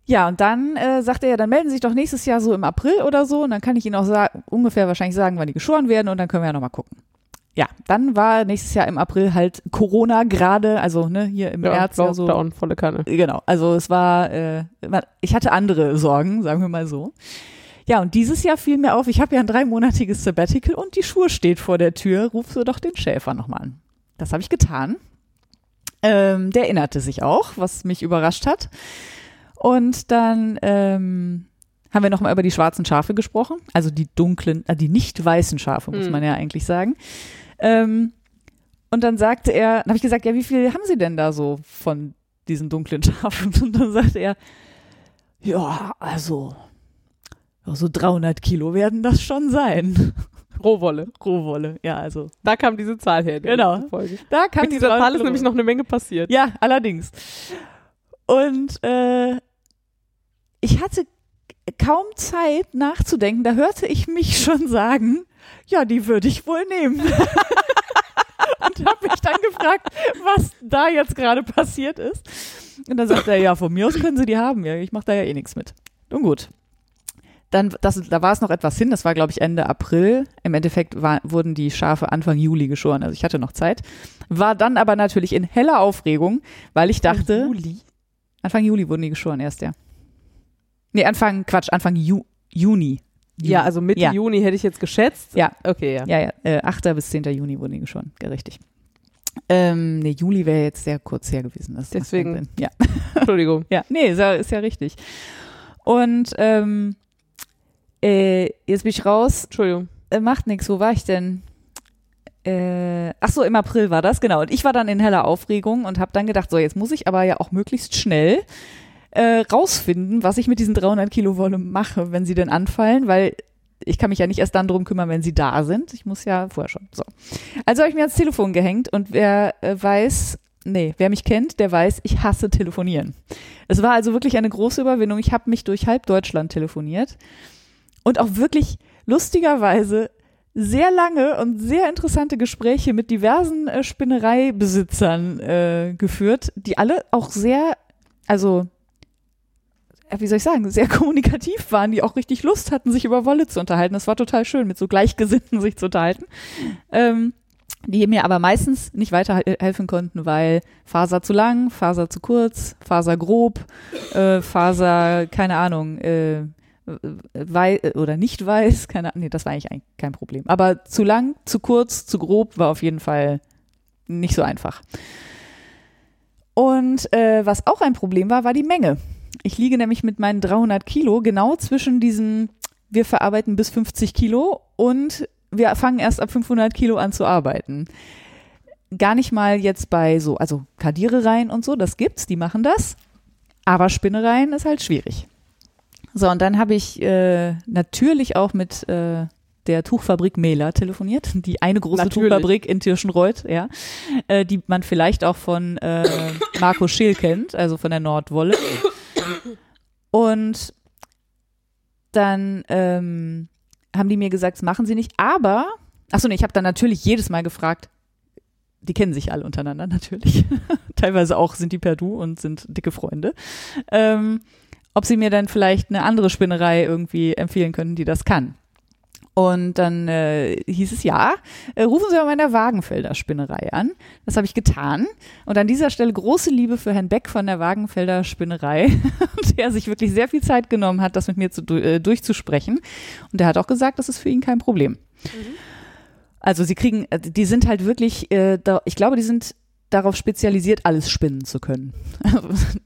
Ja, und dann äh, sagte er, dann melden Sie sich doch nächstes Jahr so im April oder so. Und dann kann ich Ihnen auch ungefähr wahrscheinlich sagen, wann die geschoren werden. Und dann können wir ja nochmal gucken. Ja, dann war nächstes Jahr im April halt Corona gerade, also ne, hier im Ja, März ja so. Lockdown, volle Kanne. Genau, also es war, äh, ich hatte andere Sorgen, sagen wir mal so. Ja, und dieses Jahr fiel mir auf, ich habe ja ein dreimonatiges Sabbatical und die Schuhe steht vor der Tür, rufst du doch den Schäfer nochmal an. Das habe ich getan. Ähm, der erinnerte sich auch, was mich überrascht hat. Und dann ähm, haben wir nochmal über die schwarzen Schafe gesprochen, also die dunklen, äh, die nicht weißen Schafe, muss Hm. man ja eigentlich sagen. Ähm, und dann sagte er, dann habe ich gesagt, ja, wie viel haben Sie denn da so von diesen dunklen Schafen? Und dann sagte er, ja, also, ja, so 300 Kilo werden das schon sein. Rohwolle. Rohwolle, ja, also. Da kam diese Zahl her. der Genau. Folge. Da kam Mit die dieser 300 Zahl ist Kilo. nämlich noch eine Menge passiert. Ja, allerdings. Und äh, ich hatte kaum Zeit nachzudenken. Da hörte ich mich schon sagen, ja, die würde ich wohl nehmen. Und habe mich dann gefragt, was da jetzt gerade passiert ist. Und dann sagt er, ja, von mir aus können Sie die haben. Ja, ich mache da ja eh nichts mit. Nun gut. Dann, das, da war es noch etwas hin, das war, glaube ich, Ende April. Im Endeffekt war, wurden die Schafe Anfang Juli geschoren, also ich hatte noch Zeit. War dann aber natürlich in heller Aufregung, weil ich dachte, Juli. Anfang Juli wurden die geschoren erst, ja. Nee, Anfang, Quatsch, Anfang Ju Juni. Ja, also Mitte Ja. Juni hätte ich jetzt geschätzt. Ja. Okay, ja. Ja, ja, äh, 8. bis 10. Juni wurden die geschoren, ja, richtig. Ähm, nee, Juli wäre jetzt sehr kurz her gewesen. Das Deswegen. Ja. Entschuldigung. Ja, nee, ist ja, ist ja richtig. Und ähm, äh, jetzt bin ich raus. Entschuldigung. Äh, macht nichts. Wo war ich denn? Äh, ach so, im April war das, genau. Und ich war dann in heller Aufregung und habe dann gedacht, so, jetzt muss ich aber ja auch möglichst schnell äh, rausfinden, was ich mit diesen 300 Kilo Wolle mache, wenn sie denn anfallen, weil ich kann mich ja nicht erst dann drum kümmern, wenn sie da sind. Ich muss ja vorher schon. So. Also habe ich mir ans Telefon gehängt und wer äh, weiß, nee, wer mich kennt, der weiß, ich hasse telefonieren. Es war also wirklich eine große Überwindung. Ich habe mich durch halb Deutschland telefoniert und auch wirklich lustigerweise sehr lange und sehr interessante Gespräche mit diversen äh, Spinnereibesitzern äh, geführt, die alle auch sehr, also wie soll ich sagen, sehr kommunikativ waren, die auch richtig Lust hatten, sich über Wolle zu unterhalten. Das war total schön, mit so Gleichgesinnten sich zu unterhalten. Ähm, die mir aber meistens nicht weiterhelfen konnten, weil Faser zu lang, Faser zu kurz, Faser grob, äh, Faser, keine Ahnung, äh, wei oder nicht weiß, keine Ahnung, nee, das war eigentlich eigentlich kein Problem. Aber zu lang, zu kurz, zu grob war auf jeden Fall nicht so einfach. Und äh, was auch ein Problem war, war die Menge. Ich liege nämlich mit meinen 300 Kilo genau zwischen diesem, wir verarbeiten bis 50 Kilo und wir fangen erst ab 500 Kilo an zu arbeiten. Gar nicht mal jetzt bei so, also Kardierereien und so, das gibt's, die machen das. Aber Spinnereien ist halt schwierig. So, und dann habe ich äh, natürlich auch mit äh, der Tuchfabrik Mela telefoniert, die eine große Natürlich. Tuchfabrik in Tirschenreuth, ja, äh, die man vielleicht auch von äh, Marco Scheel kennt, also von der Nordwolle. Und dann ähm, haben die mir gesagt, das machen sie nicht, aber, achso, nee, ich habe dann natürlich jedes Mal gefragt, die kennen sich alle untereinander natürlich, teilweise auch sind die per Du und sind dicke Freunde, ähm, ob sie mir dann vielleicht eine andere Spinnerei irgendwie empfehlen können, die das kann. Und dann äh, hieß es ja, äh, rufen Sie mal in der Wagenfelder Spinnerei an. Das habe ich getan. Und an dieser Stelle große Liebe für Herrn Beck von der Wagenfelder Spinnerei, der sich wirklich sehr viel Zeit genommen hat, das mit mir zu, äh, durchzusprechen. Und der hat auch gesagt, das ist für ihn kein Problem. Also sie kriegen, äh, die sind halt wirklich, äh, da, ich glaube, die sind darauf spezialisiert, alles spinnen zu können.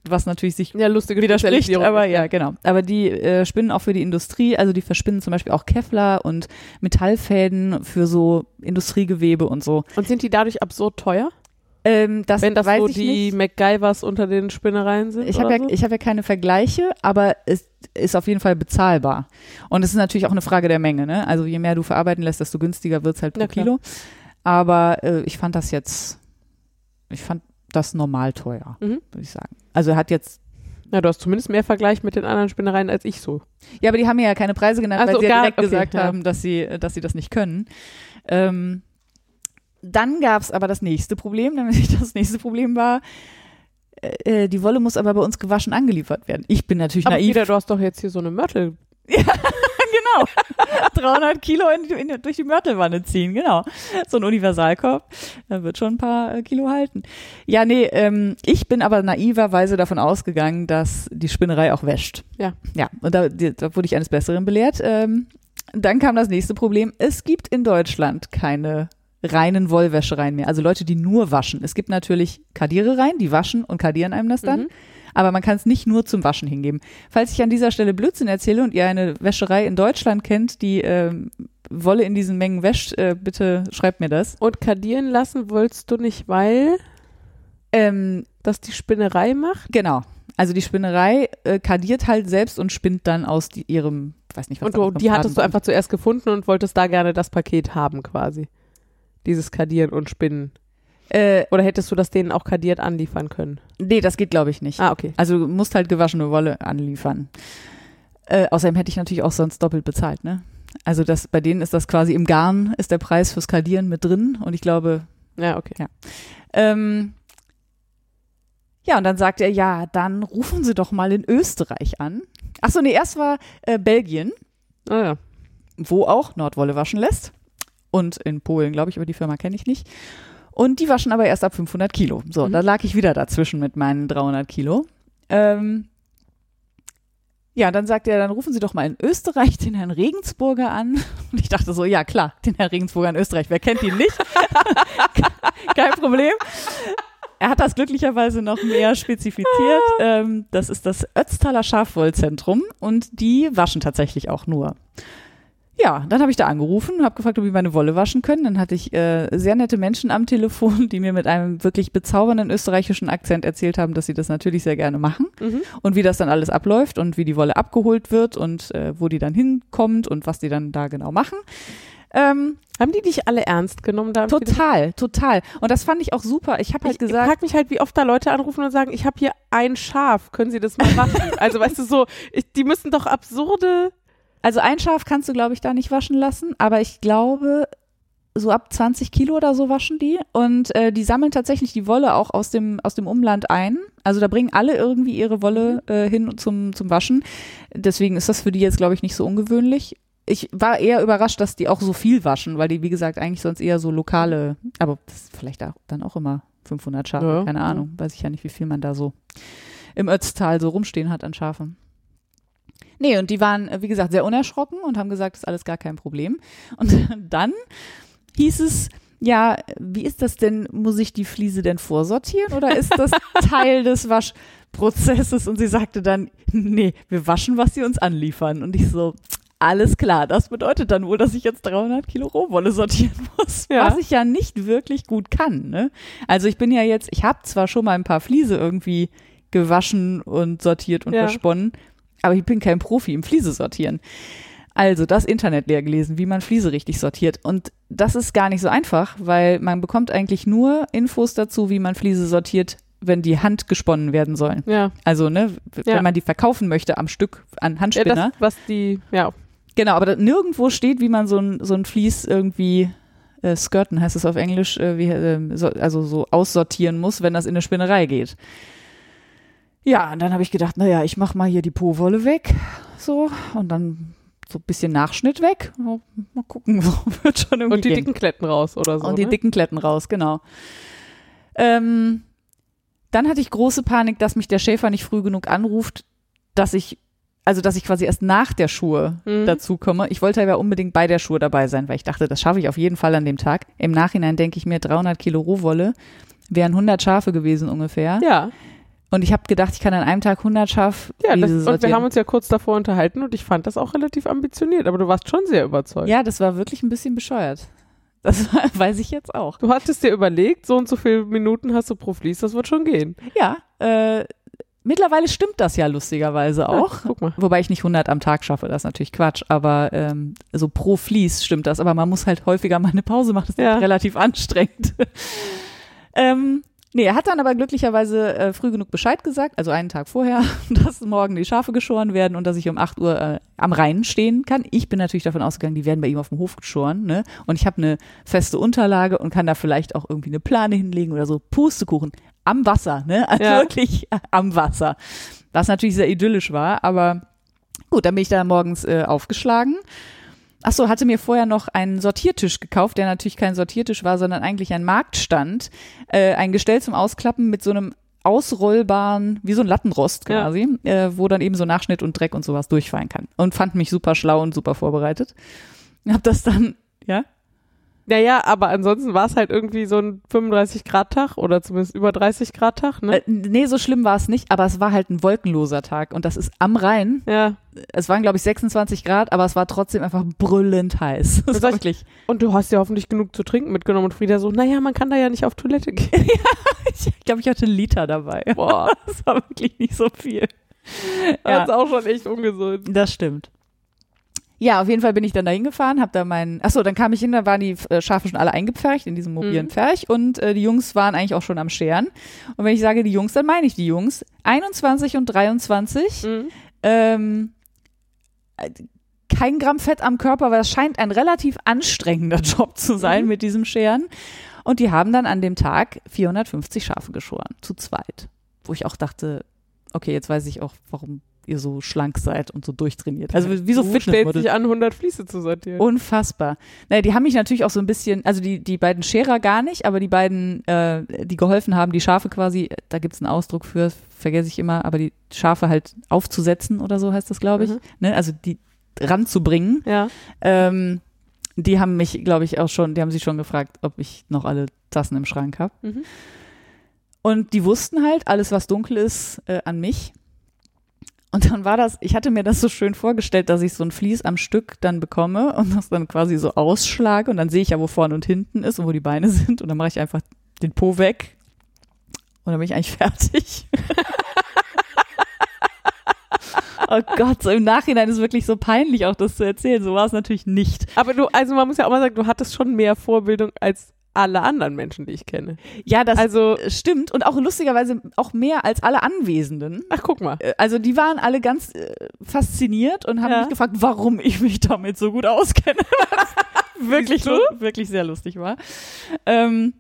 Was natürlich sich Ja, lustige widerspricht, aber ja, genau. Aber die äh, spinnen auch für die Industrie, also die verspinnen zum Beispiel auch Kevlar und Metallfäden für so Industriegewebe und so. Und sind die dadurch absurd teuer? Ähm, das wenn das weiß so die nicht. MacGyvers unter den Spinnereien sind? Ich habe ja, so? ich hab ja keine Vergleiche, aber es ist auf jeden Fall bezahlbar. Und es ist natürlich auch eine Frage der Menge. Ne? Also je mehr du verarbeiten lässt, desto günstiger wird's halt pro. Kilo. Aber äh, ich fand das jetzt, ich fand das normal teuer, Mhm. würde ich sagen. Also er hat jetzt Ja, du hast zumindest mehr Vergleich mit den anderen Spinnereien als ich so. Ja, aber die haben mir ja keine Preise genannt, Ach weil sie ja gar- direkt okay, gesagt ja. haben, dass sie, dass sie das nicht können. Ähm, dann gab es aber das nächste Problem, nämlich das nächste Problem war, äh, äh, die Wolle muss aber bei uns gewaschen angeliefert werden. Ich bin natürlich Aber naiv. wieder, du hast doch jetzt hier so eine Mörtel. genau. 300 Kilo in, in, durch die Mörtelwanne ziehen, genau. So ein Universalkorb, da wird schon ein paar äh, Kilo halten. Ja, nee, ähm, ich bin aber naiverweise davon ausgegangen, dass die Spinnerei auch wäscht. Ja. Ja, und da, da wurde ich eines Besseren belehrt. Ähm, dann kam das nächste Problem. Es gibt in Deutschland keine reinen Wollwäschereien mehr. Also Leute, die nur waschen. Es gibt natürlich Kadierereien, die waschen und kadieren einem das dann. Mhm. Aber man kann es nicht nur zum Waschen hingeben. Falls ich an dieser Stelle Blödsinn erzähle und ihr eine Wäscherei in Deutschland kennt, die ähm, Wolle in diesen Mengen wäscht, äh, bitte schreibt mir das. Und kadieren lassen wolltest du nicht, weil Ähm, das die Spinnerei macht? genau. Also die Spinnerei äh, kadiert halt selbst und spinnt dann aus die, ihrem, weiß nicht was. Und du, die hattest du einfach zuerst gefunden und wolltest da gerne das Paket haben quasi. Dieses Kadieren und Spinnen. Äh, Oder hättest du das denen auch kadiert anliefern können? nee, das geht glaube ich nicht. Ah, okay. Also du musst halt gewaschene Wolle anliefern. Äh, außerdem hätte ich natürlich auch sonst doppelt bezahlt, ne? Also das, bei denen ist das quasi im Garn, ist der Preis fürs Kadieren mit drin und ich glaube, Ja, okay. ähm, ja, und dann sagt er, ja, dann rufen Sie doch mal in Österreich an. Achso, nee, erst war äh, Belgien, Ah, ja. wo auch Nordwolle waschen lässt. Und in Polen, glaube ich, aber die Firma kenne ich nicht. Und die waschen aber erst ab 500 Kilo. So, Mhm. da lag ich wieder dazwischen mit meinen 300 Kilo. Ähm, ja, dann sagt er, dann rufen Sie doch mal in Österreich den Herrn Regensburger an. Und ich dachte so, ja klar, den Herrn Regensburger in Österreich, wer kennt ihn nicht? Kein Problem. Er hat das glücklicherweise noch mehr spezifiziert. Ähm, das ist das Ötztaler Schafwollzentrum und die waschen tatsächlich auch nur. Ja, dann habe ich da angerufen, habe gefragt, ob die meine Wolle waschen können. Dann hatte ich äh, sehr nette Menschen am Telefon, die mir mit einem wirklich bezaubernden österreichischen Akzent erzählt haben, dass sie das natürlich sehr gerne machen Mhm. und wie das dann alles abläuft und wie die Wolle abgeholt wird und äh, wo die dann hinkommt und was die dann da genau machen. Ähm, Haben die dich alle ernst genommen da? total, total. Und das fand ich auch super. Ich habe halt ich gesagt, frage mich halt, wie oft da Leute anrufen und sagen, ich habe hier ein Schaf, können Sie das mal machen? also weißt du so, ich, die müssen doch absurde. Also ein Schaf kannst du, glaube ich, da nicht waschen lassen, aber ich glaube, so ab 20 Kilo oder so waschen die. Und äh, die sammeln tatsächlich die Wolle auch aus dem, aus dem Umland ein. Also da bringen alle irgendwie ihre Wolle äh, hin zum, zum Waschen. Deswegen ist das für die jetzt, glaube ich, nicht so ungewöhnlich. Ich war eher überrascht, dass die auch so viel waschen, weil die, wie gesagt, eigentlich sonst eher so lokale, aber vielleicht auch, dann auch immer 500 Schafe, Ja, keine ja. Ahnung. Weiß ich ja nicht, wie viel man da so im Ötztal so rumstehen hat an Schafen. Nee, und die waren, wie gesagt, sehr unerschrocken und haben gesagt, das ist alles gar kein Problem. Und dann hieß es, ja, wie ist das denn? Muss ich die Fliese denn vorsortieren oder ist das Teil des Waschprozesses? Und sie sagte dann, nee, wir waschen, was sie uns anliefern. Und ich so, alles klar, das bedeutet dann wohl, dass ich jetzt 300 Kilo Rohwolle sortieren muss, Ja. was ich ja nicht wirklich gut kann. Ne? Also ich bin ja jetzt, ich habe zwar schon mal ein paar Fliese irgendwie gewaschen und sortiert und Ja. versponnen, aber ich bin kein Profi im Fliese sortieren. Also das Internet leer gelesen, wie man Fliese richtig sortiert. Und das ist gar nicht so einfach, weil man bekommt eigentlich nur Infos dazu, wie man Fliese sortiert, wenn die Hand gesponnen werden sollen. Ja, Also, ne, Ja. wenn man die verkaufen möchte am Stück an ja Handspinner. das, was die, ja, genau, aber nirgendwo steht, wie man so ein, so ein Vlies irgendwie äh, skirten, heißt es auf Englisch, äh, wie, ähm, so, also so aussortieren muss, wenn das in eine Spinnerei geht. Ja, und dann habe ich gedacht, naja, ich mache mal hier die Po-Wolle weg, so, und dann so ein bisschen Nachschnitt weg. Ja, Mal gucken, so wird schon irgendwie und die gehen. dicken Kletten raus oder so. Und die ne? dicken Kletten raus, genau. Ähm, dann hatte ich große Panik, dass mich der Schäfer nicht früh genug anruft, dass ich, also dass ich quasi erst nach der Schuhe Mhm. dazu komme. Ich wollte aber unbedingt bei der Schuhe dabei sein, weil ich dachte, das schaffe ich auf jeden Fall an dem Tag. Im Nachhinein denke ich mir, 300 Kilo Rohwolle wären 100 Schafe gewesen ungefähr. Ja, Und ich habe gedacht, ich kann an einem Tag 100 Schaf ja das, und wir sortieren. haben uns ja kurz davor unterhalten und ich fand das auch relativ ambitioniert, aber du warst schon sehr überzeugt. Ja, das war wirklich ein bisschen bescheuert. Das weiß ich jetzt auch. Du hattest dir überlegt, so und so viele Minuten hast du pro Fließ, das wird schon gehen. Ja, äh, mittlerweile stimmt das ja lustigerweise auch. Ja, guck mal. Wobei ich nicht 100 am Tag schaffe, das ist natürlich Quatsch, aber ähm, so pro Fließ stimmt das. Aber man muss halt häufiger mal eine Pause machen, das ist Ja. relativ anstrengend. ähm, nee, er hat dann aber glücklicherweise äh, früh genug Bescheid gesagt, also einen Tag vorher, dass morgen die Schafe geschoren werden und dass ich um 8 Uhr äh, am Rhein stehen kann. Ich bin natürlich davon ausgegangen, die werden bei ihm auf dem Hof geschoren. Ne? Und ich habe eine feste Unterlage und kann da vielleicht auch irgendwie eine Plane hinlegen oder so. Pustekuchen am Wasser, ne? Also Ja. wirklich am Wasser. Was natürlich sehr idyllisch war, aber Gut, dann bin ich da morgens äh, aufgeschlagen. Ach so, hatte mir vorher noch einen Sortiertisch gekauft, der natürlich kein Sortiertisch war, sondern eigentlich ein Marktstand. Äh, ein Gestell zum Ausklappen mit so einem ausrollbaren, wie so ein Lattenrost quasi, ja. äh, wo dann eben so Nachschnitt und Dreck und sowas durchfallen kann. Und fand mich super schlau und super vorbereitet. Hab das dann, ja? Naja, aber ansonsten war es halt irgendwie so ein 35-Grad-Tag oder zumindest über 30-Grad-Tag, ne? Äh, nee, so schlimm war es nicht, aber es war halt ein wolkenloser Tag und das ist am Rhein. Ja. Es waren, glaube ich, 26 Grad, aber es war trotzdem einfach brüllend heiß. Das war wirklich. Und du hast ja hoffentlich genug zu trinken mitgenommen und Frieda so, naja, man kann da ja nicht auf Toilette gehen. ja, ich glaube, ich hatte einen Liter dabei. Boah. Das war wirklich nicht so viel. Ja. Das ist auch schon echt ungesund. Das stimmt. Ja, auf jeden Fall bin ich dann da hingefahren, hab da meinen, achso, dann kam ich hin, da waren die äh, Schafe schon alle eingepfercht in diesem mobilen mhm. Pferch und äh, die Jungs waren eigentlich auch schon am Scheren. Und wenn ich sage die Jungs, dann meine ich die Jungs. 21 und 23. Mhm. Ähm, kein Gramm Fett am Körper, aber es scheint ein relativ anstrengender Job zu sein mhm. mit diesem Scheren. Und die haben dann an dem Tag 450 Schafe geschoren, zu zweit. Wo ich auch dachte, okay, jetzt weiß ich auch, warum ihr so schlank seid und so durchtrainiert. Also wie so du stellst dich an, 100 Fließe zu sortieren. Unfassbar. Naja, die haben mich natürlich auch so ein bisschen, also die, die beiden Scherer gar nicht, aber die beiden, äh, die geholfen haben, die Schafe quasi, da gibt's einen Ausdruck für, vergesse ich immer, aber die Schafe halt aufzusetzen oder so heißt das, glaube ich. Mhm. Ne? Also die ranzubringen. Ja. Ähm, die haben mich, glaube ich, auch schon, die haben sich schon gefragt, ob ich noch alle Tassen im Schrank habe. Mhm. Und die wussten halt, alles, was dunkel ist, äh, an mich. Und dann war das, ich hatte mir das so schön vorgestellt, dass ich so ein Vlies am Stück dann bekomme und das dann quasi so ausschlage und dann sehe ich ja, wo vorne und hinten ist und wo die Beine sind und dann mache ich einfach den Po weg und dann bin ich eigentlich fertig. oh Gott, so im Nachhinein ist wirklich so peinlich, auch das zu erzählen. So war es natürlich nicht. Aber du, also man muss ja auch mal sagen, du hattest schon mehr Vorbildung als alle anderen Menschen, die ich kenne. Ja, das also, stimmt und auch lustigerweise auch mehr als alle Anwesenden. Ach, guck mal. Äh, also die waren alle ganz äh, fasziniert und haben ja. mich gefragt, warum ich mich damit so gut auskenne. wirklich, wirklich sehr lustig war. Ähm,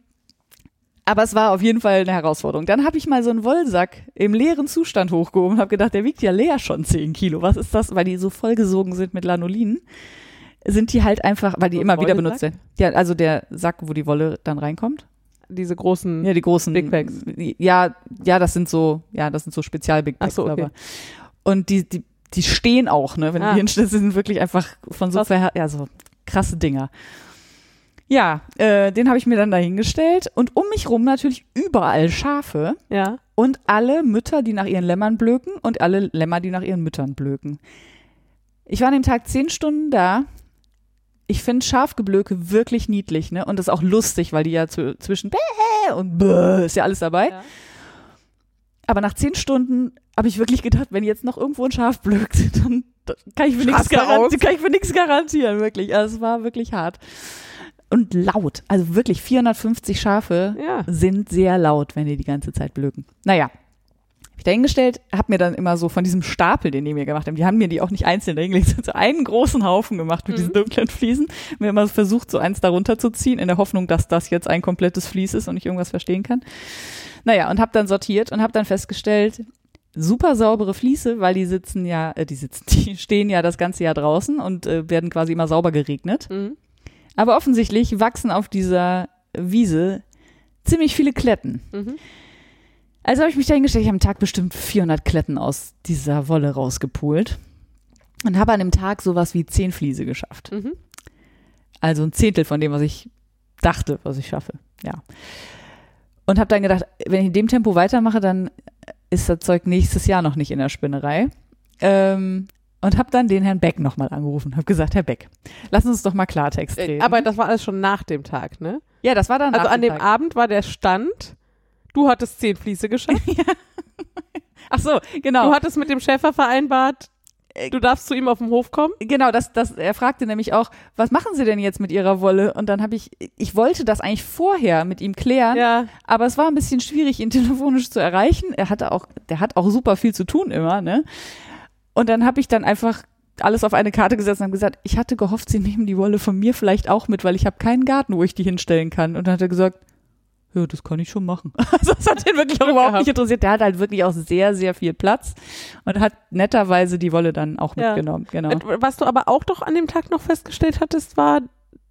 aber es war auf jeden Fall eine Herausforderung. Dann habe ich mal so einen Wollsack im leeren Zustand hochgehoben und habe gedacht, der wiegt ja leer schon 10 Kilo. Was ist das? Weil die so vollgesogen sind mit Lanolin sind die halt einfach, weil die immer wieder benutzt werden. Ja, also der Sack, wo die Wolle dann reinkommt. Diese großen. Ja, die großen. Big Bags. Ja, ja, das sind so, ja, das sind so Spezial-Big Bags. Ach so, okay. Und die, die, die stehen auch, ne, wenn ah. die hinstellen, sind wirklich einfach von so, verher ja, so krasse Dinger. Ja, äh, den habe ich mir dann dahingestellt und um mich rum natürlich überall Schafe. Ja. Und alle Mütter, die nach ihren Lämmern blöken und alle Lämmer, die nach ihren Müttern blöken. Ich war an dem Tag zehn Stunden da ich finde Schafgeblöke wirklich niedlich, ne? Und das ist auch lustig, weil die ja zu, zwischen Bäh und Bäh ist ja alles dabei. Ja. Aber nach zehn Stunden habe ich wirklich gedacht, wenn jetzt noch irgendwo ein Schaf blökt, dann kann ich garantieren, kann ich für nichts garantieren, wirklich. Also es war wirklich hart. Und laut. Also wirklich 450 Schafe ja. sind sehr laut, wenn die die ganze Zeit blöken. Naja, ich dahingestellt, habe mir dann immer so von diesem Stapel, den die mir gemacht haben, die haben mir die auch nicht einzeln dahingelegt, so einen großen Haufen gemacht mit mhm. diesen dunklen Fliesen. Mir immer versucht, so eins darunter zu ziehen, in der Hoffnung, dass das jetzt ein komplettes Vlies ist und ich irgendwas verstehen kann. Naja, und habe dann sortiert und habe dann festgestellt, super saubere Fliese, weil die sitzen ja, äh, die sitzen, die stehen ja das ganze Jahr draußen und äh, werden quasi immer sauber geregnet. Mhm. Aber offensichtlich wachsen auf dieser Wiese ziemlich viele Kletten. Mhm. Also habe ich mich da hingestellt, ich habe am Tag bestimmt 400 Kletten aus dieser Wolle rausgepult und habe an dem Tag sowas wie 10 Fliese geschafft. Mhm. Also ein Zehntel von dem, was ich dachte, was ich schaffe. Ja. Und habe dann gedacht, wenn ich in dem Tempo weitermache, dann ist das Zeug nächstes Jahr noch nicht in der Spinnerei. Ähm, und habe dann den Herrn Beck nochmal angerufen habe gesagt, Herr Beck, lass uns doch mal Klartext äh, reden. Aber das war alles schon nach dem Tag, ne? Ja, das war dann Also an dem Tag. Abend war der Stand, Du hattest zehn Fließe geschafft. ja. Ach so, genau. Du hattest mit dem Schäfer vereinbart, äh, du darfst zu ihm auf den Hof kommen? Genau, das, das, er fragte nämlich auch, was machen Sie denn jetzt mit Ihrer Wolle? Und dann habe ich, ich wollte das eigentlich vorher mit ihm klären, ja. aber es war ein bisschen schwierig, ihn telefonisch zu erreichen. Er hatte auch, der hat auch super viel zu tun immer, ne? Und dann habe ich dann einfach alles auf eine Karte gesetzt und habe gesagt, ich hatte gehofft, Sie nehmen die Wolle von mir vielleicht auch mit, weil ich habe keinen Garten, wo ich die hinstellen kann. Und dann hat er gesagt, ja, das kann ich schon machen. Also das hat ihn wirklich auch überhaupt nicht interessiert. Der hat halt wirklich auch sehr, sehr viel Platz und hat netterweise die Wolle dann auch Ja. mitgenommen. Genau. Was du aber auch doch an dem Tag noch festgestellt hattest, war,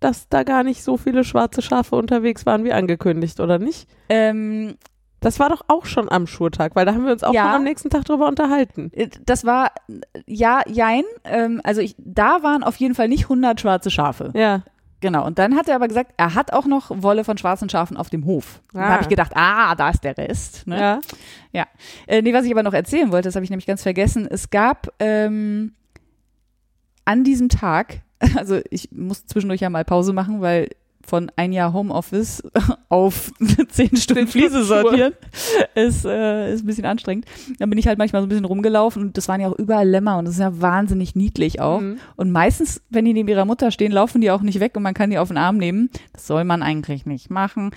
dass da gar nicht so viele schwarze Schafe unterwegs waren wie angekündigt, oder nicht? Ähm, Das war doch auch schon am Schurtag, weil da haben wir uns auch Ja. schon am nächsten Tag drüber unterhalten. äh, das war, ja, jein. Ähm, also ich, da waren auf jeden Fall nicht 100 schwarze Schafe. Ja. Genau. Und dann hat er aber gesagt, er hat auch noch Wolle von schwarzen Schafen auf dem Hof. Und Da Ah. habe ich gedacht, ah, da ist der Rest. Ne? Ja. Äh, nee, was ich aber noch erzählen wollte, das habe ich nämlich ganz vergessen. Es gab ähm, an diesem Tag, also ich muss zwischendurch ja mal Pause machen, weil von ein Jahr Homeoffice auf zehn Stunden Fliese sortieren ist, äh, ist ein bisschen anstrengend. Dann bin ich halt manchmal so ein bisschen rumgelaufen und das waren ja auch überall Lämmer und das ist ja wahnsinnig niedlich auch. Mhm. Und meistens, wenn die neben ihrer Mutter stehen, laufen die auch nicht weg und man kann die auf den Arm nehmen. Das soll man eigentlich nicht machen,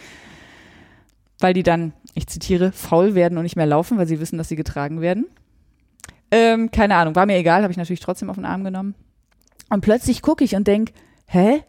weil die dann, ich zitiere, faul werden und nicht mehr laufen, weil sie wissen, dass sie getragen werden. Ähm, keine Ahnung, war mir egal, habe ich natürlich trotzdem auf den Arm genommen. Und plötzlich gucke ich und denk, hä,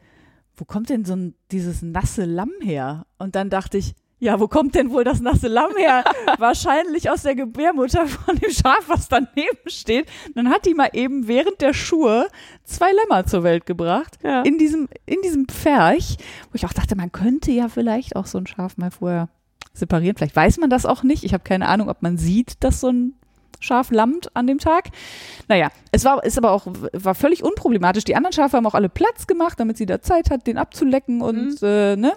wo kommt denn so ein, dieses nasse Lamm her? Und dann dachte ich, ja, wo kommt denn wohl das nasse Lamm her? Wahrscheinlich aus der Gebärmutter von dem Schaf, was daneben steht. Dann hat die mal eben während der Schuhe zwei Lämmer zur Welt gebracht. Ja. In diesem, in diesem Pferch, wo ich auch dachte, man könnte ja vielleicht auch so ein Schaf mal vorher separieren. Vielleicht weiß man das auch nicht. Ich habe keine Ahnung, ob man sieht, dass so ein Schaf lammt an dem Tag. Naja, es war, ist aber auch, war völlig unproblematisch. Die anderen Schafe haben auch alle Platz gemacht, damit sie da Zeit hat, den abzulecken und, äh, ne?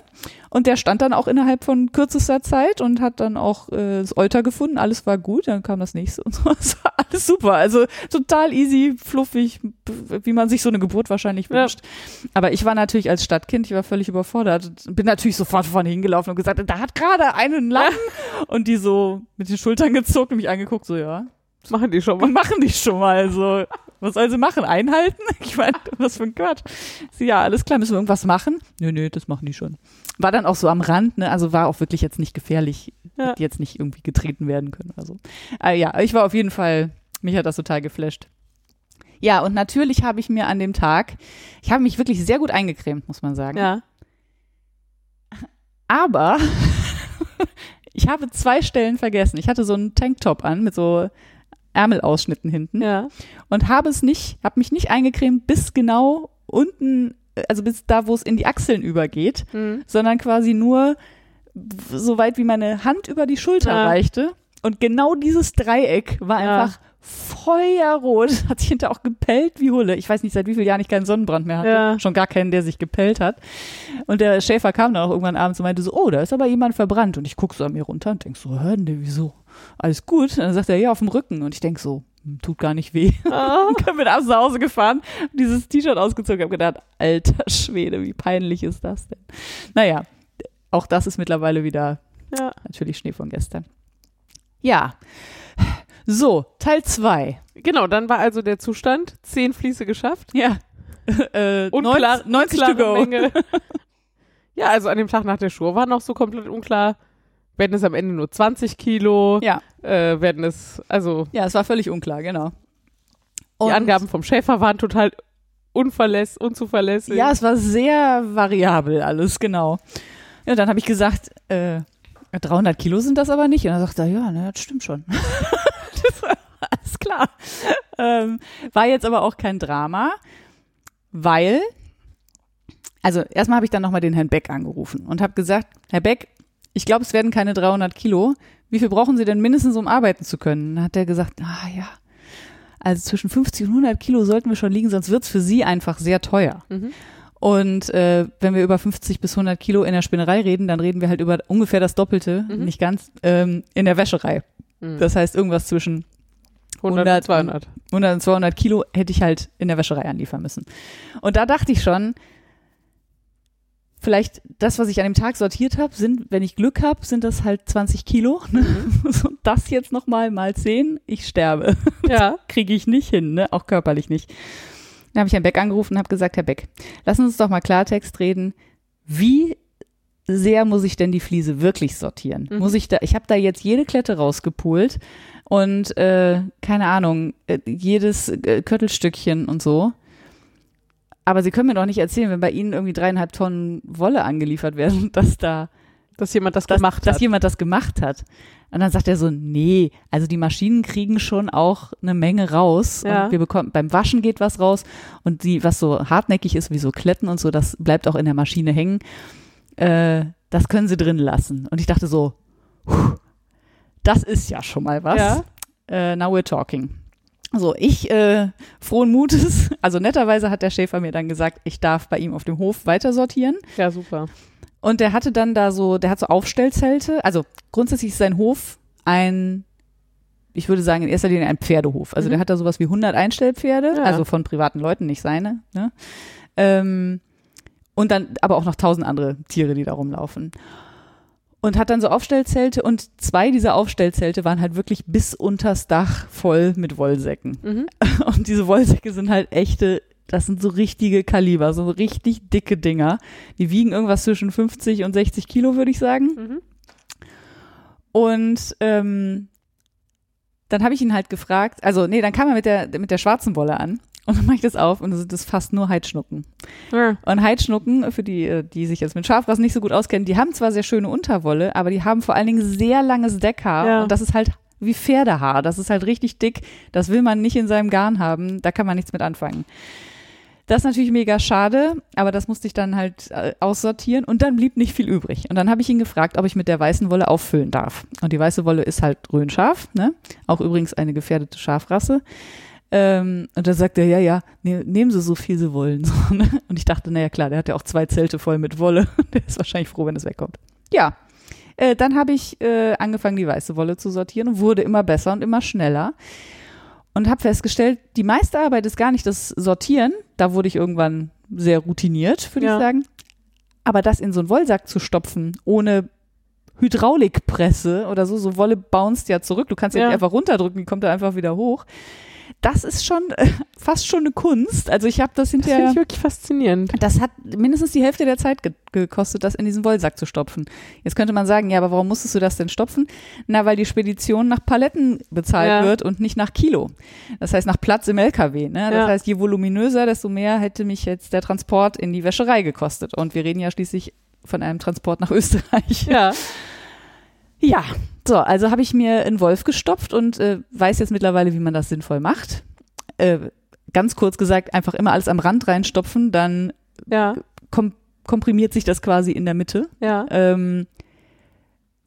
Und der stand dann auch innerhalb von kürzester Zeit und hat dann auch äh, das Euter gefunden. Alles war gut. Dann kam das nächste und so. Es war alles super. Also total easy, fluffig, wie man sich so eine Geburt wahrscheinlich Ja. wünscht. Aber ich war natürlich als Stadtkind, ich war völlig überfordert. Bin natürlich sofort vorne hingelaufen und gesagt, da hat gerade einen Lamm. und die so mit den Schultern gezuckt und mich angeguckt, so, ja, Machen die schon was mal. machen die schon mal so? Was soll sie machen? Einhalten? Ich meine, was für ein Quatsch. Sie, ja, alles klar, müssen wir irgendwas machen? Nö, nö, das machen die schon. War dann auch so am Rand, ne? Also war auch wirklich jetzt nicht gefährlich. Ja. Jetzt nicht irgendwie getreten werden können oder so. Äh, ja, ich war auf jeden Fall, mich hat das total geflasht. Ja, und natürlich habe ich mir an dem Tag, ich habe mich wirklich sehr gut eingecremt, muss man sagen. Ja. Aber ich habe zwei Stellen vergessen. Ich hatte so einen Tanktop an mit so Ärmelausschnitten hinten Ja. und habe es nicht, habe mich nicht eingecremt bis genau unten, also bis da, wo es in die Achseln übergeht, Mhm. sondern quasi nur so weit wie meine Hand über die Schulter Ja. reichte. Und genau dieses Dreieck war Ja. einfach feuerrot, hat sich hinter auch gepellt wie Hulle. Ich weiß nicht, seit wie vielen Jahren ich keinen Sonnenbrand mehr hatte. Ja. Schon gar keinen, der sich gepellt hat. Und der Schäfer kam dann auch irgendwann abends und meinte so, oh, da ist aber jemand verbrannt. Und ich gucke so an mir runter und denk so, hör denn, wieso? Alles gut? Und dann sagt er, ja, auf dem Rücken. Und ich denk so, hm, tut gar nicht weh. Ah. Dann bin abends nach Hause gefahren, dieses T-Shirt ausgezogen, habe gedacht, alter Schwede, wie peinlich ist das denn? Naja, auch das ist mittlerweile wieder Ja. natürlich Schnee von gestern. Ja. So, Teil 2. Genau, dann war also der Zustand, zehn Fließe geschafft. Ja. äh, Unklar, 90, 90 to go. Menge. ja, also an dem Tag nach der Schuhe war noch so komplett unklar. Werden es am Ende nur 20 Kilo? Ja. Äh, werden es, also ja, es war völlig unklar, genau. die Angaben vom Schäfer waren total unverläss, unzuverlässig. Ja, es war sehr variabel alles, genau. Ja, dann habe ich gesagt, äh, 300 Kilo sind das aber nicht. Und dann sagt er, ja, ne, das stimmt schon. das war alles klar. Ähm, war jetzt aber auch kein Drama, weil, also erstmal habe ich dann nochmal den Herrn Beck angerufen und habe gesagt, Herr Beck, ich glaube, es werden keine 300 Kilo. Wie viel brauchen Sie denn mindestens, um arbeiten zu können? Dann hat er gesagt, ah ja, also zwischen 50 und 100 Kilo sollten wir schon liegen, sonst wird's für Sie einfach sehr teuer. Mhm. Und äh, wenn wir über 50 bis 100 Kilo in der Spinnerei reden, dann reden wir halt über ungefähr das Doppelte, Mhm. nicht ganz, ähm, in der Wäscherei. Mhm. Das heißt, irgendwas zwischen 100, 100 200. 100 und 200 Kilo hätte ich halt in der Wäscherei anliefern müssen. Und da dachte ich schon, vielleicht das, was ich an dem Tag sortiert habe, sind, wenn ich Glück habe, sind das halt 20 Kilo. Ne? So, das jetzt nochmal mal 10, ich sterbe. Ja. Kriege ich nicht hin, ne? auch körperlich nicht. Dann habe ich Herrn Beck angerufen und habe gesagt, Herr Beck, lassen Sie uns doch mal Klartext reden. Wie sehr muss ich denn die Fliese wirklich sortieren? Mhm. Muss ich da, ich habe da jetzt jede Klette rausgepult und äh, keine Ahnung, äh, jedes äh, Köttelstückchen und so. Aber Sie können mir doch nicht erzählen, wenn bei Ihnen irgendwie dreieinhalb Tonnen Wolle angeliefert werden, dass da Dass jemand das dass, gemacht dass hat. jemand das gemacht hat. Und dann sagt er so, nee, also die Maschinen kriegen schon auch eine Menge raus. Ja. Und wir bekommen, beim Waschen geht was raus. Und die, was so hartnäckig ist, wie so Kletten und so, das bleibt auch in der Maschine hängen. Äh, das können sie drin lassen. Und ich dachte so, das ist ja schon mal was. Ja. Äh, now we're talking. So, ich äh, frohen Mutes, also netterweise hat der Schäfer mir dann gesagt, ich darf bei ihm auf dem Hof weiter sortieren. ja, super. Und der hatte dann da so, der hat so Aufstellzelte. Also grundsätzlich ist sein Hof ein, ich würde sagen, in erster Linie ein Pferdehof. Also Mhm. der hat da sowas wie 100 Einstellpferde, Ja. also von privaten Leuten, nicht seine. Ne? Ähm, und dann aber auch noch tausend andere Tiere, die da rumlaufen. Und hat dann so Aufstellzelte und zwei dieser Aufstellzelte waren halt wirklich bis unters Dach voll mit Wollsäcken. Mhm. Und diese Wollsäcke sind halt echte, das sind so richtige Kaliber, so richtig dicke Dinger. Die wiegen irgendwas zwischen 50 und 60 Kilo, würde ich sagen. Mhm. Und ähm, dann habe ich ihn halt gefragt, also nee, dann kam er mit der, mit der schwarzen Wolle an. Und dann mache ich das auf und dann sind das fast nur Heidschnucken. Ja. Und Heidschnucken, für die, äh, die sich jetzt mit Schafrassen nicht so gut auskennen, die haben zwar sehr schöne Unterwolle, aber die haben vor allen Dingen sehr langes Deckhaar. Ja. Und das ist halt wie Pferdehaar. Das ist halt richtig dick. Das will man nicht in seinem Garn haben. Da kann man nichts mit anfangen. Das ist natürlich mega schade, aber das musste ich dann halt äh, aussortieren und dann blieb nicht viel übrig. Und dann habe ich ihn gefragt, ob ich mit der weißen Wolle auffüllen darf. Und die weiße Wolle ist halt röhnscharf, ne? Auch übrigens eine gefährdete Schafrasse. Ähm, und da sagt er, ja, ja, ne, nehmen Sie so viel Sie wollen. So, ne? Und ich dachte, naja klar, der hat ja auch zwei Zelte voll mit Wolle. Der ist wahrscheinlich froh, wenn es wegkommt. Ja, äh, dann habe ich äh, angefangen, die weiße Wolle zu sortieren und wurde immer besser und immer schneller. Und habe festgestellt, die meiste Arbeit ist gar nicht das Sortieren. Da wurde ich irgendwann sehr routiniert, würde Ja. ich sagen. Aber das in so einen Wollsack zu stopfen, ohne Hydraulikpresse oder so, so Wolle bounced ja zurück. Du kannst ja, Ja. nicht einfach runterdrücken, die kommt da einfach wieder hoch. Das ist schon äh, fast schon eine Kunst. Also ich habe das Das finde hinterher. ich wirklich faszinierend. Das hat mindestens die Hälfte der Zeit ge gekostet, das in diesen Wollsack zu stopfen. Jetzt könnte man sagen, ja, aber warum musstest du das denn stopfen? Na, weil die Spedition nach Paletten bezahlt Ja. wird und nicht nach Kilo. Das heißt nach Platz im LKW. Ne? Das Ja. heißt, je voluminöser, desto mehr hätte mich jetzt der Transport in die Wäscherei gekostet. Und wir reden ja schließlich von einem Transport nach Österreich. Ja. Ja, so, also habe ich mir einen Wolf gestopft und äh, weiß jetzt mittlerweile, wie man das sinnvoll macht. Äh, ganz kurz gesagt, einfach immer alles am Rand reinstopfen, dann Ja. kom komprimiert sich das quasi in der Mitte. Ja. Ähm,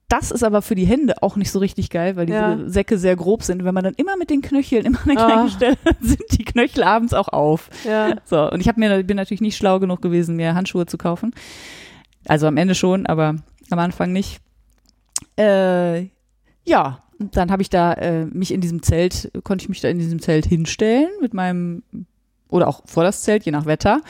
das ist aber für die Hände auch nicht so richtig geil, weil diese Ja. Säcke sehr grob sind. Wenn man dann immer mit den Knöcheln immer an der Ah. gleichen Stelle sind die Knöchel abends auch auf. Ja. So, und ich habe mir bin natürlich nicht schlau genug gewesen, mir Handschuhe zu kaufen. Also am Ende schon, aber am Anfang nicht. Äh, ja, dann habe ich da äh, mich in diesem Zelt, konnte ich mich da in diesem Zelt hinstellen mit meinem oder auch vor das Zelt, je nach Wetter,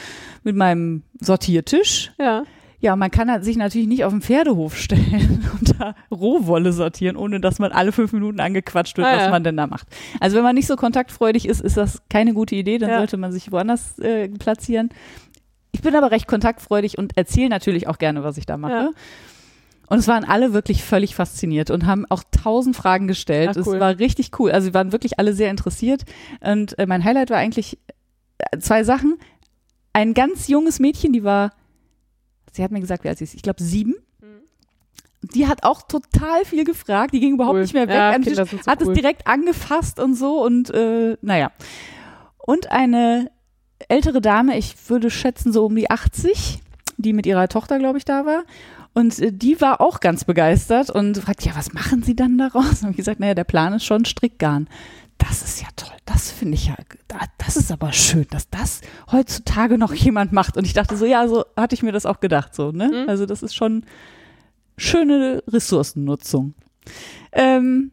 mit meinem Sortiertisch. Ja. Ja, man kann halt sich natürlich nicht auf den Pferdehof stellen und da Rohwolle sortieren, ohne dass man alle fünf Minuten angequatscht wird, Ah, was ja. man denn da macht. Also wenn man nicht so kontaktfreudig ist, ist das keine gute Idee, dann Ja. sollte man sich woanders äh, platzieren. Ich bin aber recht kontaktfreudig und erzähle natürlich auch gerne, was ich da mache. Ja. Und es waren alle wirklich völlig fasziniert und haben auch tausend Fragen gestellt. Ach, cool. Es war richtig cool. Also sie waren wirklich alle sehr interessiert. Und äh, mein Highlight war eigentlich äh, zwei Sachen. Ein ganz junges Mädchen, die war, sie hat mir gesagt, wie alt sie ist, ich glaube sieben. Die hat auch total viel gefragt. Die ging überhaupt Cool. nicht mehr weg. Ja, Tisch, so hat cool. es direkt angefasst und so und äh, naja. Und eine ältere Dame, ich würde schätzen so um die 80, die mit ihrer Tochter, glaube ich, da war. Und äh, die war auch ganz begeistert und fragt, ja, was machen Sie dann daraus? Und ich gesagt, naja, der Plan ist schon Strickgarn. Das ist ja toll. Das finde ich ja, da- das ist aber schön, dass das heutzutage noch jemand macht. Und ich dachte so, ja, so hatte ich mir das auch gedacht, so, ne? Mhm. Also das ist schon schöne Ressourcennutzung. Ähm,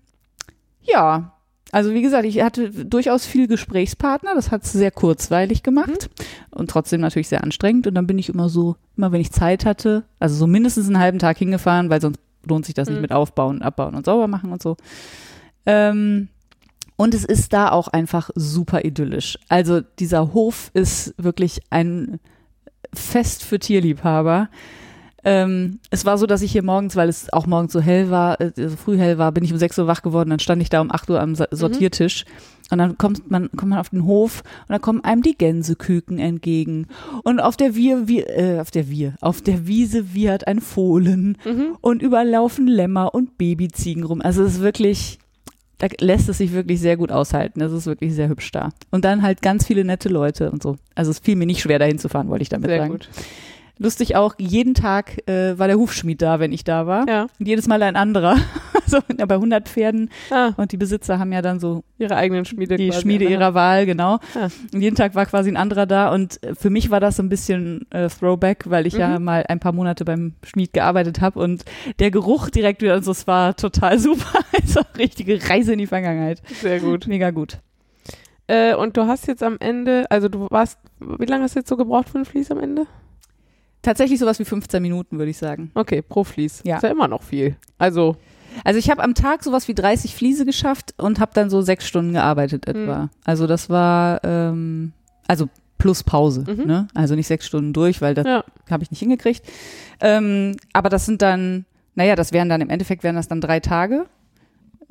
ja, also wie gesagt, ich hatte durchaus viel Gesprächspartner. Das hat es sehr kurzweilig gemacht und trotzdem natürlich sehr anstrengend. Und dann bin ich immer so, immer wenn ich Zeit hatte, also so mindestens einen halben Tag hingefahren, weil sonst lohnt sich das nicht Mhm. mit Aufbauen, Abbauen und sauber machen und so. Ähm, und es ist da auch einfach super idyllisch. Also dieser Hof ist wirklich ein Fest für Tierliebhaber. Ähm, es war so, dass ich hier morgens, weil es auch morgens so hell war, äh, so früh hell war, bin ich um 6 Uhr wach geworden, dann stand ich da um 8 Uhr am Sa- Sortiertisch. Und dann kommt man, kommt man auf den Hof und dann kommen einem die Gänseküken entgegen. Und auf der Wir, wir äh, auf der Wir, auf der Wiese wiehert ein Fohlen Mhm. und überall laufen Lämmer und Babyziegen rum. Also es ist wirklich, da lässt es sich wirklich sehr gut aushalten. Es ist wirklich sehr hübsch da. Und dann halt ganz viele nette Leute und so. Also es fiel mir nicht schwer, dahin zu fahren, wollte ich damit Sehr sagen. gut. Lustig auch, jeden Tag äh, war der Hufschmied da, wenn ich da war. Ja. Und jedes Mal ein anderer. Also ja, bei 100 Pferden. Ah, Und die Besitzer haben ja dann so ihre eigenen Schmiede. die quasi. Schmiede ihrer Wahl, genau. Ja. Und jeden Tag war quasi ein anderer da. Und äh, für mich war das so ein bisschen äh, Throwback, weil ich ja Mhm. mal ein paar Monate beim Schmied gearbeitet habe. Und der Geruch direkt wieder, also es war total super. Also richtige Reise in die Vergangenheit. Sehr gut. Mega gut. Äh, und du hast jetzt am Ende, also du warst, wie lange hast du jetzt so gebraucht für ein Fließ am Ende? Tatsächlich sowas wie 15 Minuten, würde ich sagen. Okay, pro Fließ. Ja. Ist ja immer noch viel. Also, Also ich habe am Tag sowas wie 30 Fliese geschafft und habe dann so sechs Stunden gearbeitet etwa. Mhm. Also das war, ähm, also plus Pause, Mhm. ne? Also nicht sechs Stunden durch, weil das ja. habe ich nicht hingekriegt. Ähm, aber das sind dann, naja, das wären dann im Endeffekt wären das dann drei Tage,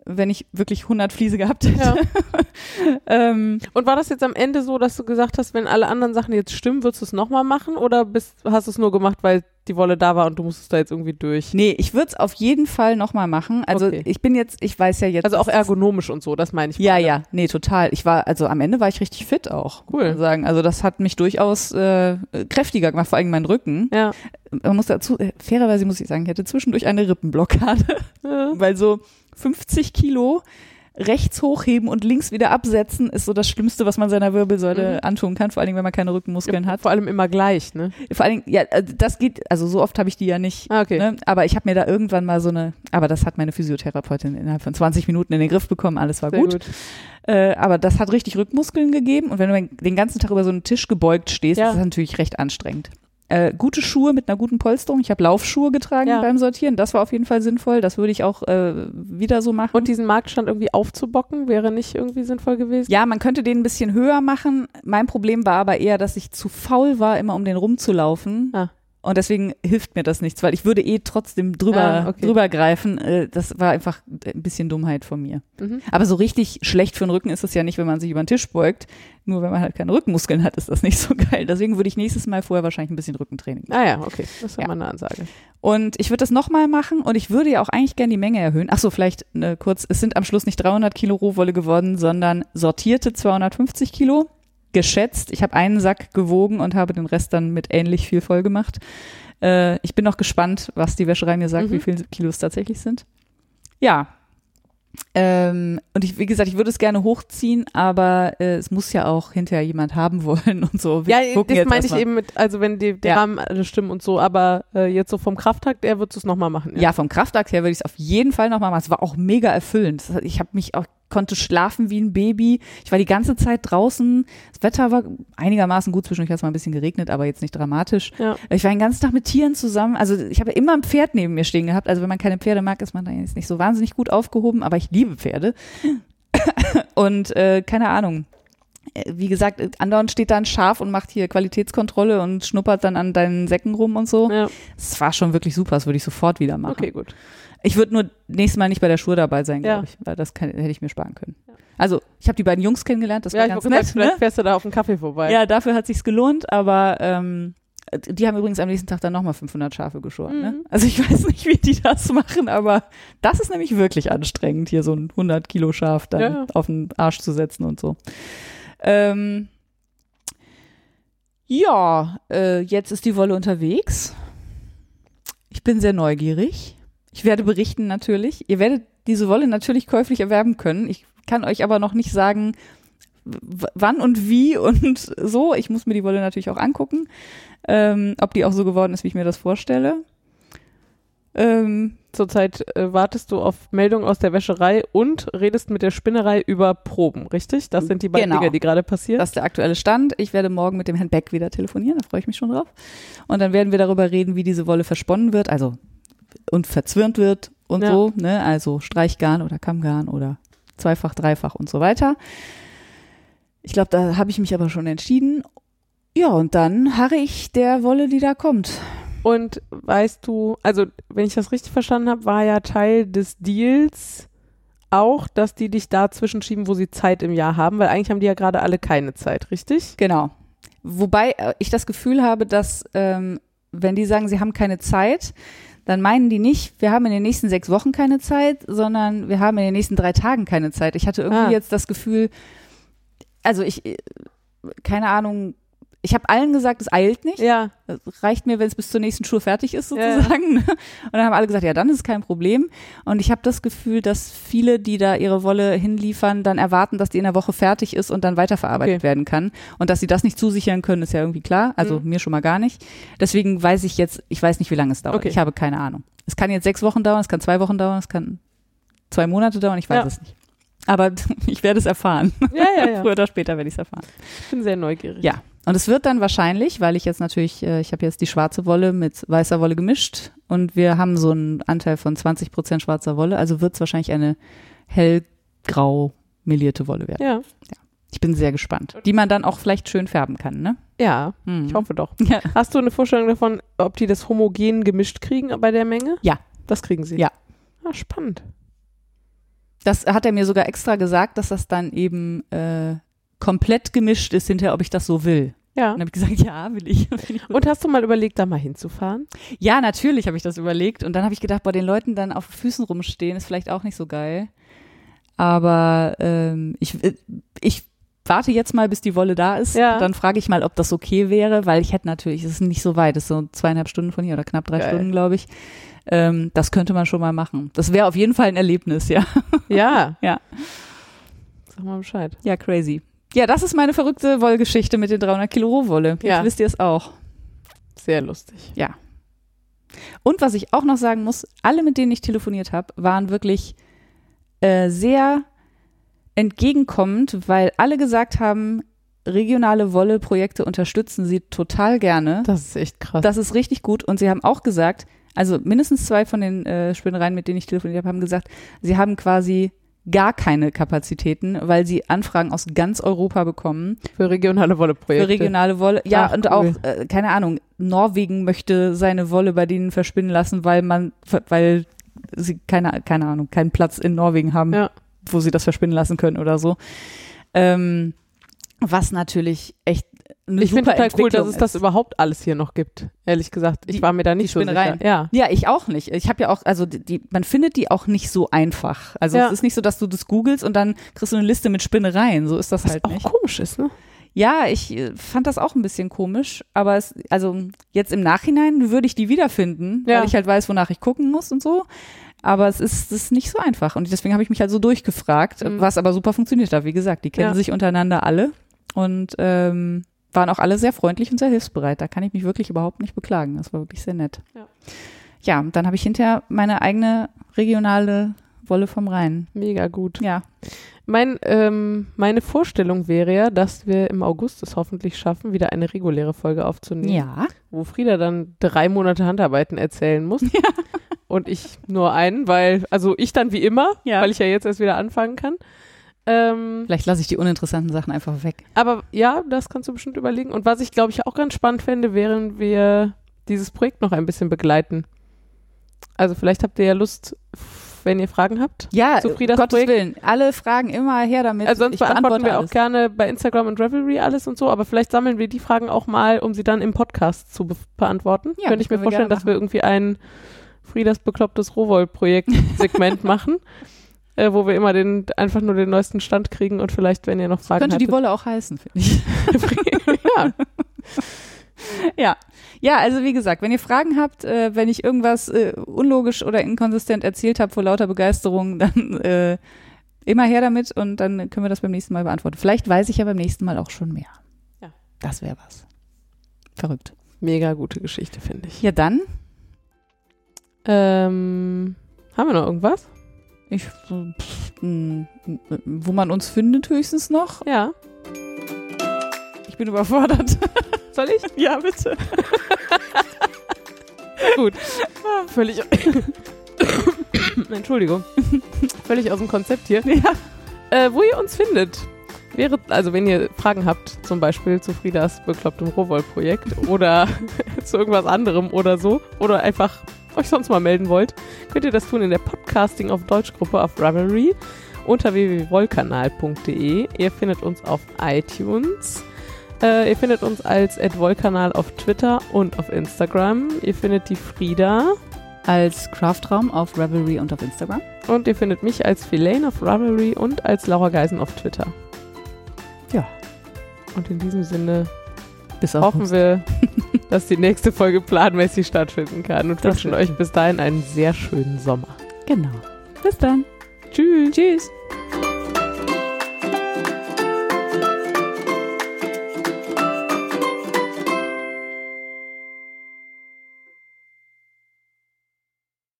wenn ich wirklich 100 Fliese gehabt hätte. ja. ähm, Und war das jetzt am Ende so, dass du gesagt hast, wenn alle anderen Sachen jetzt stimmen, würdest du es nochmal machen? Oder bist, hast du es nur gemacht, weil die Wolle da war und du musstest da jetzt irgendwie durch? nee, ich würde es auf jeden Fall nochmal machen. Also Okay. ich bin jetzt, ich weiß ja jetzt. Also auch ergonomisch und so, das meine ich. Ja, gerade. ja, nee, total. Ich war, also am Ende war ich richtig fit auch. Cool. Sagen. Also das hat mich durchaus äh, kräftiger gemacht, vor allem mein Rücken. Ja. Man muss dazu, äh, fairerweise muss ich sagen, ich hatte zwischendurch eine Rippenblockade, ja. weil so 50 Kilo rechts hochheben und links wieder absetzen ist so das Schlimmste, was man seiner Wirbelsäule Mhm. antun kann, vor allem wenn man keine Rückenmuskeln hat. Vor allem immer gleich, ne? Vor allen Dingen, ja, äh, das geht, also so oft habe ich die ja nicht. Ah, okay. Ne? Aber ich habe mir da irgendwann mal so eine, aber das hat meine Physiotherapeutin innerhalb von 20 Minuten in den Griff bekommen, alles war Sehr gut. gut. Äh, aber das hat richtig Rückmuskeln gegeben und wenn du den ganzen Tag über so einen Tisch gebeugt stehst, Ja. ist das natürlich recht anstrengend. Äh, gute Schuhe mit einer guten Polsterung. Ich habe Laufschuhe getragen Ja. beim Sortieren. Das war auf jeden Fall sinnvoll. Das würde ich auch äh, wieder so machen. Und diesen Marktstand irgendwie aufzubocken, wäre nicht irgendwie sinnvoll gewesen? ja, man könnte den ein bisschen höher machen. Mein Problem war aber eher, dass ich zu faul war, immer um den rumzulaufen. Ah. Und deswegen hilft mir das nichts, weil ich würde eh trotzdem drüber, Ah, okay. drüber greifen. Äh, das war einfach ein bisschen Dummheit von mir. Mhm. Aber so richtig schlecht für den Rücken ist es ja nicht, wenn man sich über den Tisch beugt. Nur wenn man halt keine Rückenmuskeln hat, ist das nicht so geil. Deswegen würde ich nächstes Mal vorher wahrscheinlich ein bisschen Rückentraining machen. Ah ja, okay. Das ist ja Ja. mal eine Ansage. Und ich würde das nochmal machen und ich würde ja auch eigentlich gerne die Menge erhöhen. Ach so, vielleicht äh, kurz. Es sind am Schluss nicht 300 Kilo Rohwolle geworden, sondern sortierte 250 Kilo. Geschätzt. Ich habe einen Sack gewogen und habe den Rest dann mit ähnlich viel voll gemacht. Äh, ich bin noch gespannt, was die Wäscherei mir sagt, Mhm. wie viele Kilos tatsächlich sind. Ja. Ähm, und ich, wie gesagt, ich würde es gerne hochziehen, aber äh, es muss ja auch hinterher jemand haben wollen und so. Wir ja, das meine ich eben mit, also wenn die, die Ja. Rahmen alle stimmen und so, aber äh, jetzt so vom Krafttakt, er würdest du es nochmal machen. Ja, vom Kraftakt her würde ich es auf jeden Fall nochmal machen. Es war auch mega erfüllend. Ich habe mich auch konnte schlafen wie ein Baby. Ich war die ganze Zeit draußen. Das Wetter war einigermaßen gut. Zwischendurch hat es mal ein bisschen geregnet, aber jetzt nicht dramatisch. Ja. Ich war den ganzen Tag mit Tieren zusammen. Also ich habe immer ein Pferd neben mir stehen gehabt. Also wenn man keine Pferde mag, ist man da jetzt nicht so wahnsinnig gut aufgehoben. Aber ich liebe Pferde. Und äh, keine Ahnung. Äh, Wie gesagt, andauernd steht da ein Schaf und macht hier Qualitätskontrolle und schnuppert dann an deinen Säcken rum und so. Ja, Es war schon wirklich super. Das würde ich sofort wieder machen. okay, gut. Ich würde nur nächstes Mal nicht bei der Schur dabei sein, glaube ich, weil das kann, hätte ich mir sparen können. Also, ich habe die beiden Jungs kennengelernt, das war ganz wollte gesagt, nett. vielleicht Ne? fährst du da auf einen Kaffee vorbei. Ja, dafür hat sich's gelohnt, aber ähm, die haben übrigens am nächsten Tag dann nochmal 500 Schafe geschoren. Ne? Mhm. Also ich weiß nicht, wie die das machen, aber das ist nämlich wirklich anstrengend, hier so ein 100 Kilo Schaf dann Ja. auf den Arsch zu setzen und so. Ähm, ja, äh, jetzt ist die Wolle unterwegs. Ich bin sehr neugierig. Ich werde berichten natürlich. Ihr werdet diese Wolle natürlich käuflich erwerben können. Ich kann euch aber noch nicht sagen, wann und wie und so. Ich muss mir die Wolle natürlich auch angucken, ähm, ob die auch so geworden ist, wie ich mir das vorstelle. Ähm, Zurzeit äh, wartest du auf Meldungen aus der Wäscherei und redest mit der Spinnerei über Proben, richtig? Das sind die beiden Genau. Dinge, die gerade passieren. das ist der aktuelle Stand. Ich werde morgen mit dem Herrn Beck wieder telefonieren, da freue ich mich schon drauf. Und dann werden wir darüber reden, wie diese Wolle versponnen wird, also und verzwirnt wird und Ja. so, ne? Also Streichgarn oder Kammgarn oder zweifach, dreifach und so weiter. Ich glaube, da habe ich mich aber schon entschieden. Ja, und dann harre ich der Wolle, die da kommt. Und weißt du, also wenn ich das richtig verstanden habe, war ja Teil des Deals auch, dass die dich da zwischenschieben, wo sie Zeit im Jahr haben, weil eigentlich haben die ja gerade alle keine Zeit, richtig? Genau. Wobei äh, ich das Gefühl habe, dass ähm, wenn die sagen, sie haben keine Zeit, dann meinen die nicht, wir haben in den nächsten sechs Wochen keine Zeit, sondern wir haben in den nächsten drei Tagen keine Zeit. Ich hatte irgendwie Ah. jetzt das Gefühl, also ich, äh, keine Ahnung, ich habe allen gesagt, es eilt nicht. Ja. Es reicht mir, wenn es bis zur nächsten Schuhe fertig ist, Ja, ja. sozusagen. Und dann haben alle gesagt, ja, dann ist es kein Problem. Und ich habe das Gefühl, dass viele, die da ihre Wolle hinliefern, dann erwarten, dass die in der Woche fertig ist und dann weiterverarbeitet Okay. werden kann. Und dass sie das nicht zusichern können, ist ja irgendwie klar. Also Mhm. mir schon mal gar nicht. Deswegen weiß ich jetzt, ich weiß nicht, wie lange es dauert. Okay. Ich habe keine Ahnung. Es kann jetzt sechs Wochen dauern, es kann zwei Wochen dauern, es kann zwei Monate dauern, ich weiß Ja. es nicht. Aber ich werde es erfahren. Ja, ja, ja. Früher oder später werde ich es erfahren. Ich bin sehr neugierig. Ja. Und es wird dann wahrscheinlich, weil ich jetzt natürlich, äh, ich habe jetzt die schwarze Wolle mit weißer Wolle gemischt und wir haben so einen Anteil von 20 Prozent schwarzer Wolle, also wird es wahrscheinlich eine hellgrau melierte Wolle werden. Ja. Ich bin sehr gespannt. Die man dann auch vielleicht schön färben kann, ne? Ja, Hm. ich hoffe doch. Ja. Hast du eine Vorstellung davon, ob die das homogen gemischt kriegen bei der Menge? Ja. Das kriegen sie. Ja. Ah, spannend. Das hat er mir sogar extra gesagt, dass das dann eben äh, komplett gemischt ist hinterher, ob ich das so will. Ja. Und habe ich gesagt, ja, will ich. Und hast du mal überlegt, da mal hinzufahren? Ja, natürlich habe ich das überlegt. Und dann habe ich gedacht, bei den Leuten dann auf Füßen rumstehen, ist vielleicht auch nicht so geil. Aber ähm, ich, äh, ich warte jetzt mal, bis die Wolle da ist. Ja. Dann frage ich mal, ob das okay wäre, weil ich hätte natürlich, es ist nicht so weit, es ist so zweieinhalb Stunden von hier oder knapp drei Geil. Stunden, glaube ich. Ähm, das könnte man schon mal machen. Das wäre auf jeden Fall ein Erlebnis, ja. Ja. Ja. Sag mal Bescheid. Ja, crazy. Ja, das ist meine verrückte Wollgeschichte mit den 300 Kilo Rohwolle. Jetzt Ja. wisst ihr es auch. Sehr lustig. Ja. Und was ich auch noch sagen muss, alle, mit denen ich telefoniert habe, waren wirklich äh, sehr entgegenkommend, weil alle gesagt haben, regionale Wolle-Projekte unterstützen sie total gerne. Das ist echt krass. Das ist richtig gut. Und sie haben auch gesagt, also mindestens zwei von den äh, Spinnereien, mit denen ich telefoniert habe, haben gesagt, sie haben quasi gar keine Kapazitäten, weil sie Anfragen aus ganz Europa bekommen für regionale Wolleprojekte. für regionale Wolle. Ja, Ach, und cool. auch, äh, keine Ahnung, Norwegen möchte seine Wolle bei denen verspinnen lassen, weil man, weil sie keine, keine Ahnung, keinen Platz in Norwegen haben, Ja. wo sie das verspinnen lassen können oder so. Ähm, was natürlich echt eine Ich finde total cool, dass es das ist. überhaupt alles hier noch gibt. Ehrlich gesagt, ich Die- war mir da nicht so Spinnereien. sicher. Ja. Ja, ich auch nicht. Ich habe ja auch, also die, die, man findet die auch nicht so einfach. Also Ja. es ist nicht so, dass du das googelst und dann kriegst du eine Liste mit Spinnereien. So ist das Was halt auch nicht. komisch ist, ne? Ja, ich äh, fand das auch ein bisschen komisch, aber es, also jetzt im Nachhinein würde ich die wiederfinden, Ja. weil ich halt weiß, wonach ich gucken muss und so. Aber es ist, es ist nicht so einfach und deswegen habe ich mich halt so durchgefragt, Mhm. was aber super funktioniert hat. Wie gesagt, die kennen Ja. sich untereinander alle und ähm, waren auch alle sehr freundlich und sehr hilfsbereit. Da kann ich mich wirklich überhaupt nicht beklagen. Das war wirklich sehr nett. Ja. Ja, und dann habe ich hinterher meine eigene regionale Wolle vom Rhein. Mega gut. Ja. Mein, ähm, meine Vorstellung wäre ja, dass wir im August es hoffentlich schaffen, wieder eine reguläre Folge aufzunehmen. Ja. Wo Frieda dann drei Monate Handarbeiten erzählen muss. Und ich nur einen, weil, also ich dann wie immer, Ja. weil ich ja jetzt erst wieder anfangen kann. Ähm, Vielleicht lasse ich die uninteressanten Sachen einfach weg. aber ja, das kannst du bestimmt überlegen. Und was ich, glaube ich, auch ganz spannend fände, wären wir dieses Projekt noch ein bisschen begleiten. Also vielleicht habt ihr ja Lust, wenn ihr Fragen habt. Ja, Zu Friedas Gottes Projekt. Willen. Alle Fragen immer her damit. Also sonst ich beantworten beantworte wir auch alles. gerne bei Instagram und Revelry alles und so, aber vielleicht sammeln wir die Fragen auch mal, um sie dann im Podcast zu be beantworten. Ja, Könnte ich mir vorstellen, dass wir irgendwie ein Friedas beklopptes Rowoll-Projekt-Segment machen, äh, wo wir immer den, einfach nur den neuesten Stand kriegen und vielleicht, wenn ihr noch Fragen Könnte die habt. Wolle auch heißen, finde ich. ja, ja. Ja, also wie gesagt, wenn ihr Fragen habt, äh, wenn ich irgendwas äh, unlogisch oder inkonsistent erzählt habe vor lauter Begeisterung, dann äh, immer her damit und dann können wir das beim nächsten Mal beantworten. Vielleicht weiß ich ja beim nächsten Mal auch schon mehr. Ja. Das wäre was. Verrückt. mega gute Geschichte, finde ich. Ja, dann, Ähm, haben wir noch irgendwas? Ich, pff, wo man uns findet höchstens noch. Ja. Ich bin überfordert. Soll ich? ja, bitte. Gut. Völlig. Entschuldigung. Völlig aus dem Konzept hier. Ja. Äh, wo ihr uns findet. Wäre, also wenn ihr Fragen habt, zum Beispiel zu Friedas beklopptem Rohwoll-Projekt oder zu irgendwas anderem oder so, oder einfach euch sonst mal melden wollt, könnt ihr das tun in der Podcasting auf Deutsch-Gruppe auf Ravelry unter www.wollkanal.de. Ihr findet uns auf iTunes. Äh, ihr findet uns als @wollkanal auf Twitter und auf Instagram. Ihr findet die Frieda Als Craftraum auf Ravelry und auf Instagram. und ihr findet mich als Filane auf Ravelry und als Laura Geisen auf Twitter. Ja. Und in diesem Sinne Bis auf hoffen wir, dass die nächste Folge planmäßig stattfinden kann und Das wünschen euch bis dahin einen sehr schönen Sommer. Genau. Bis dann. Tschüss. Tschüss.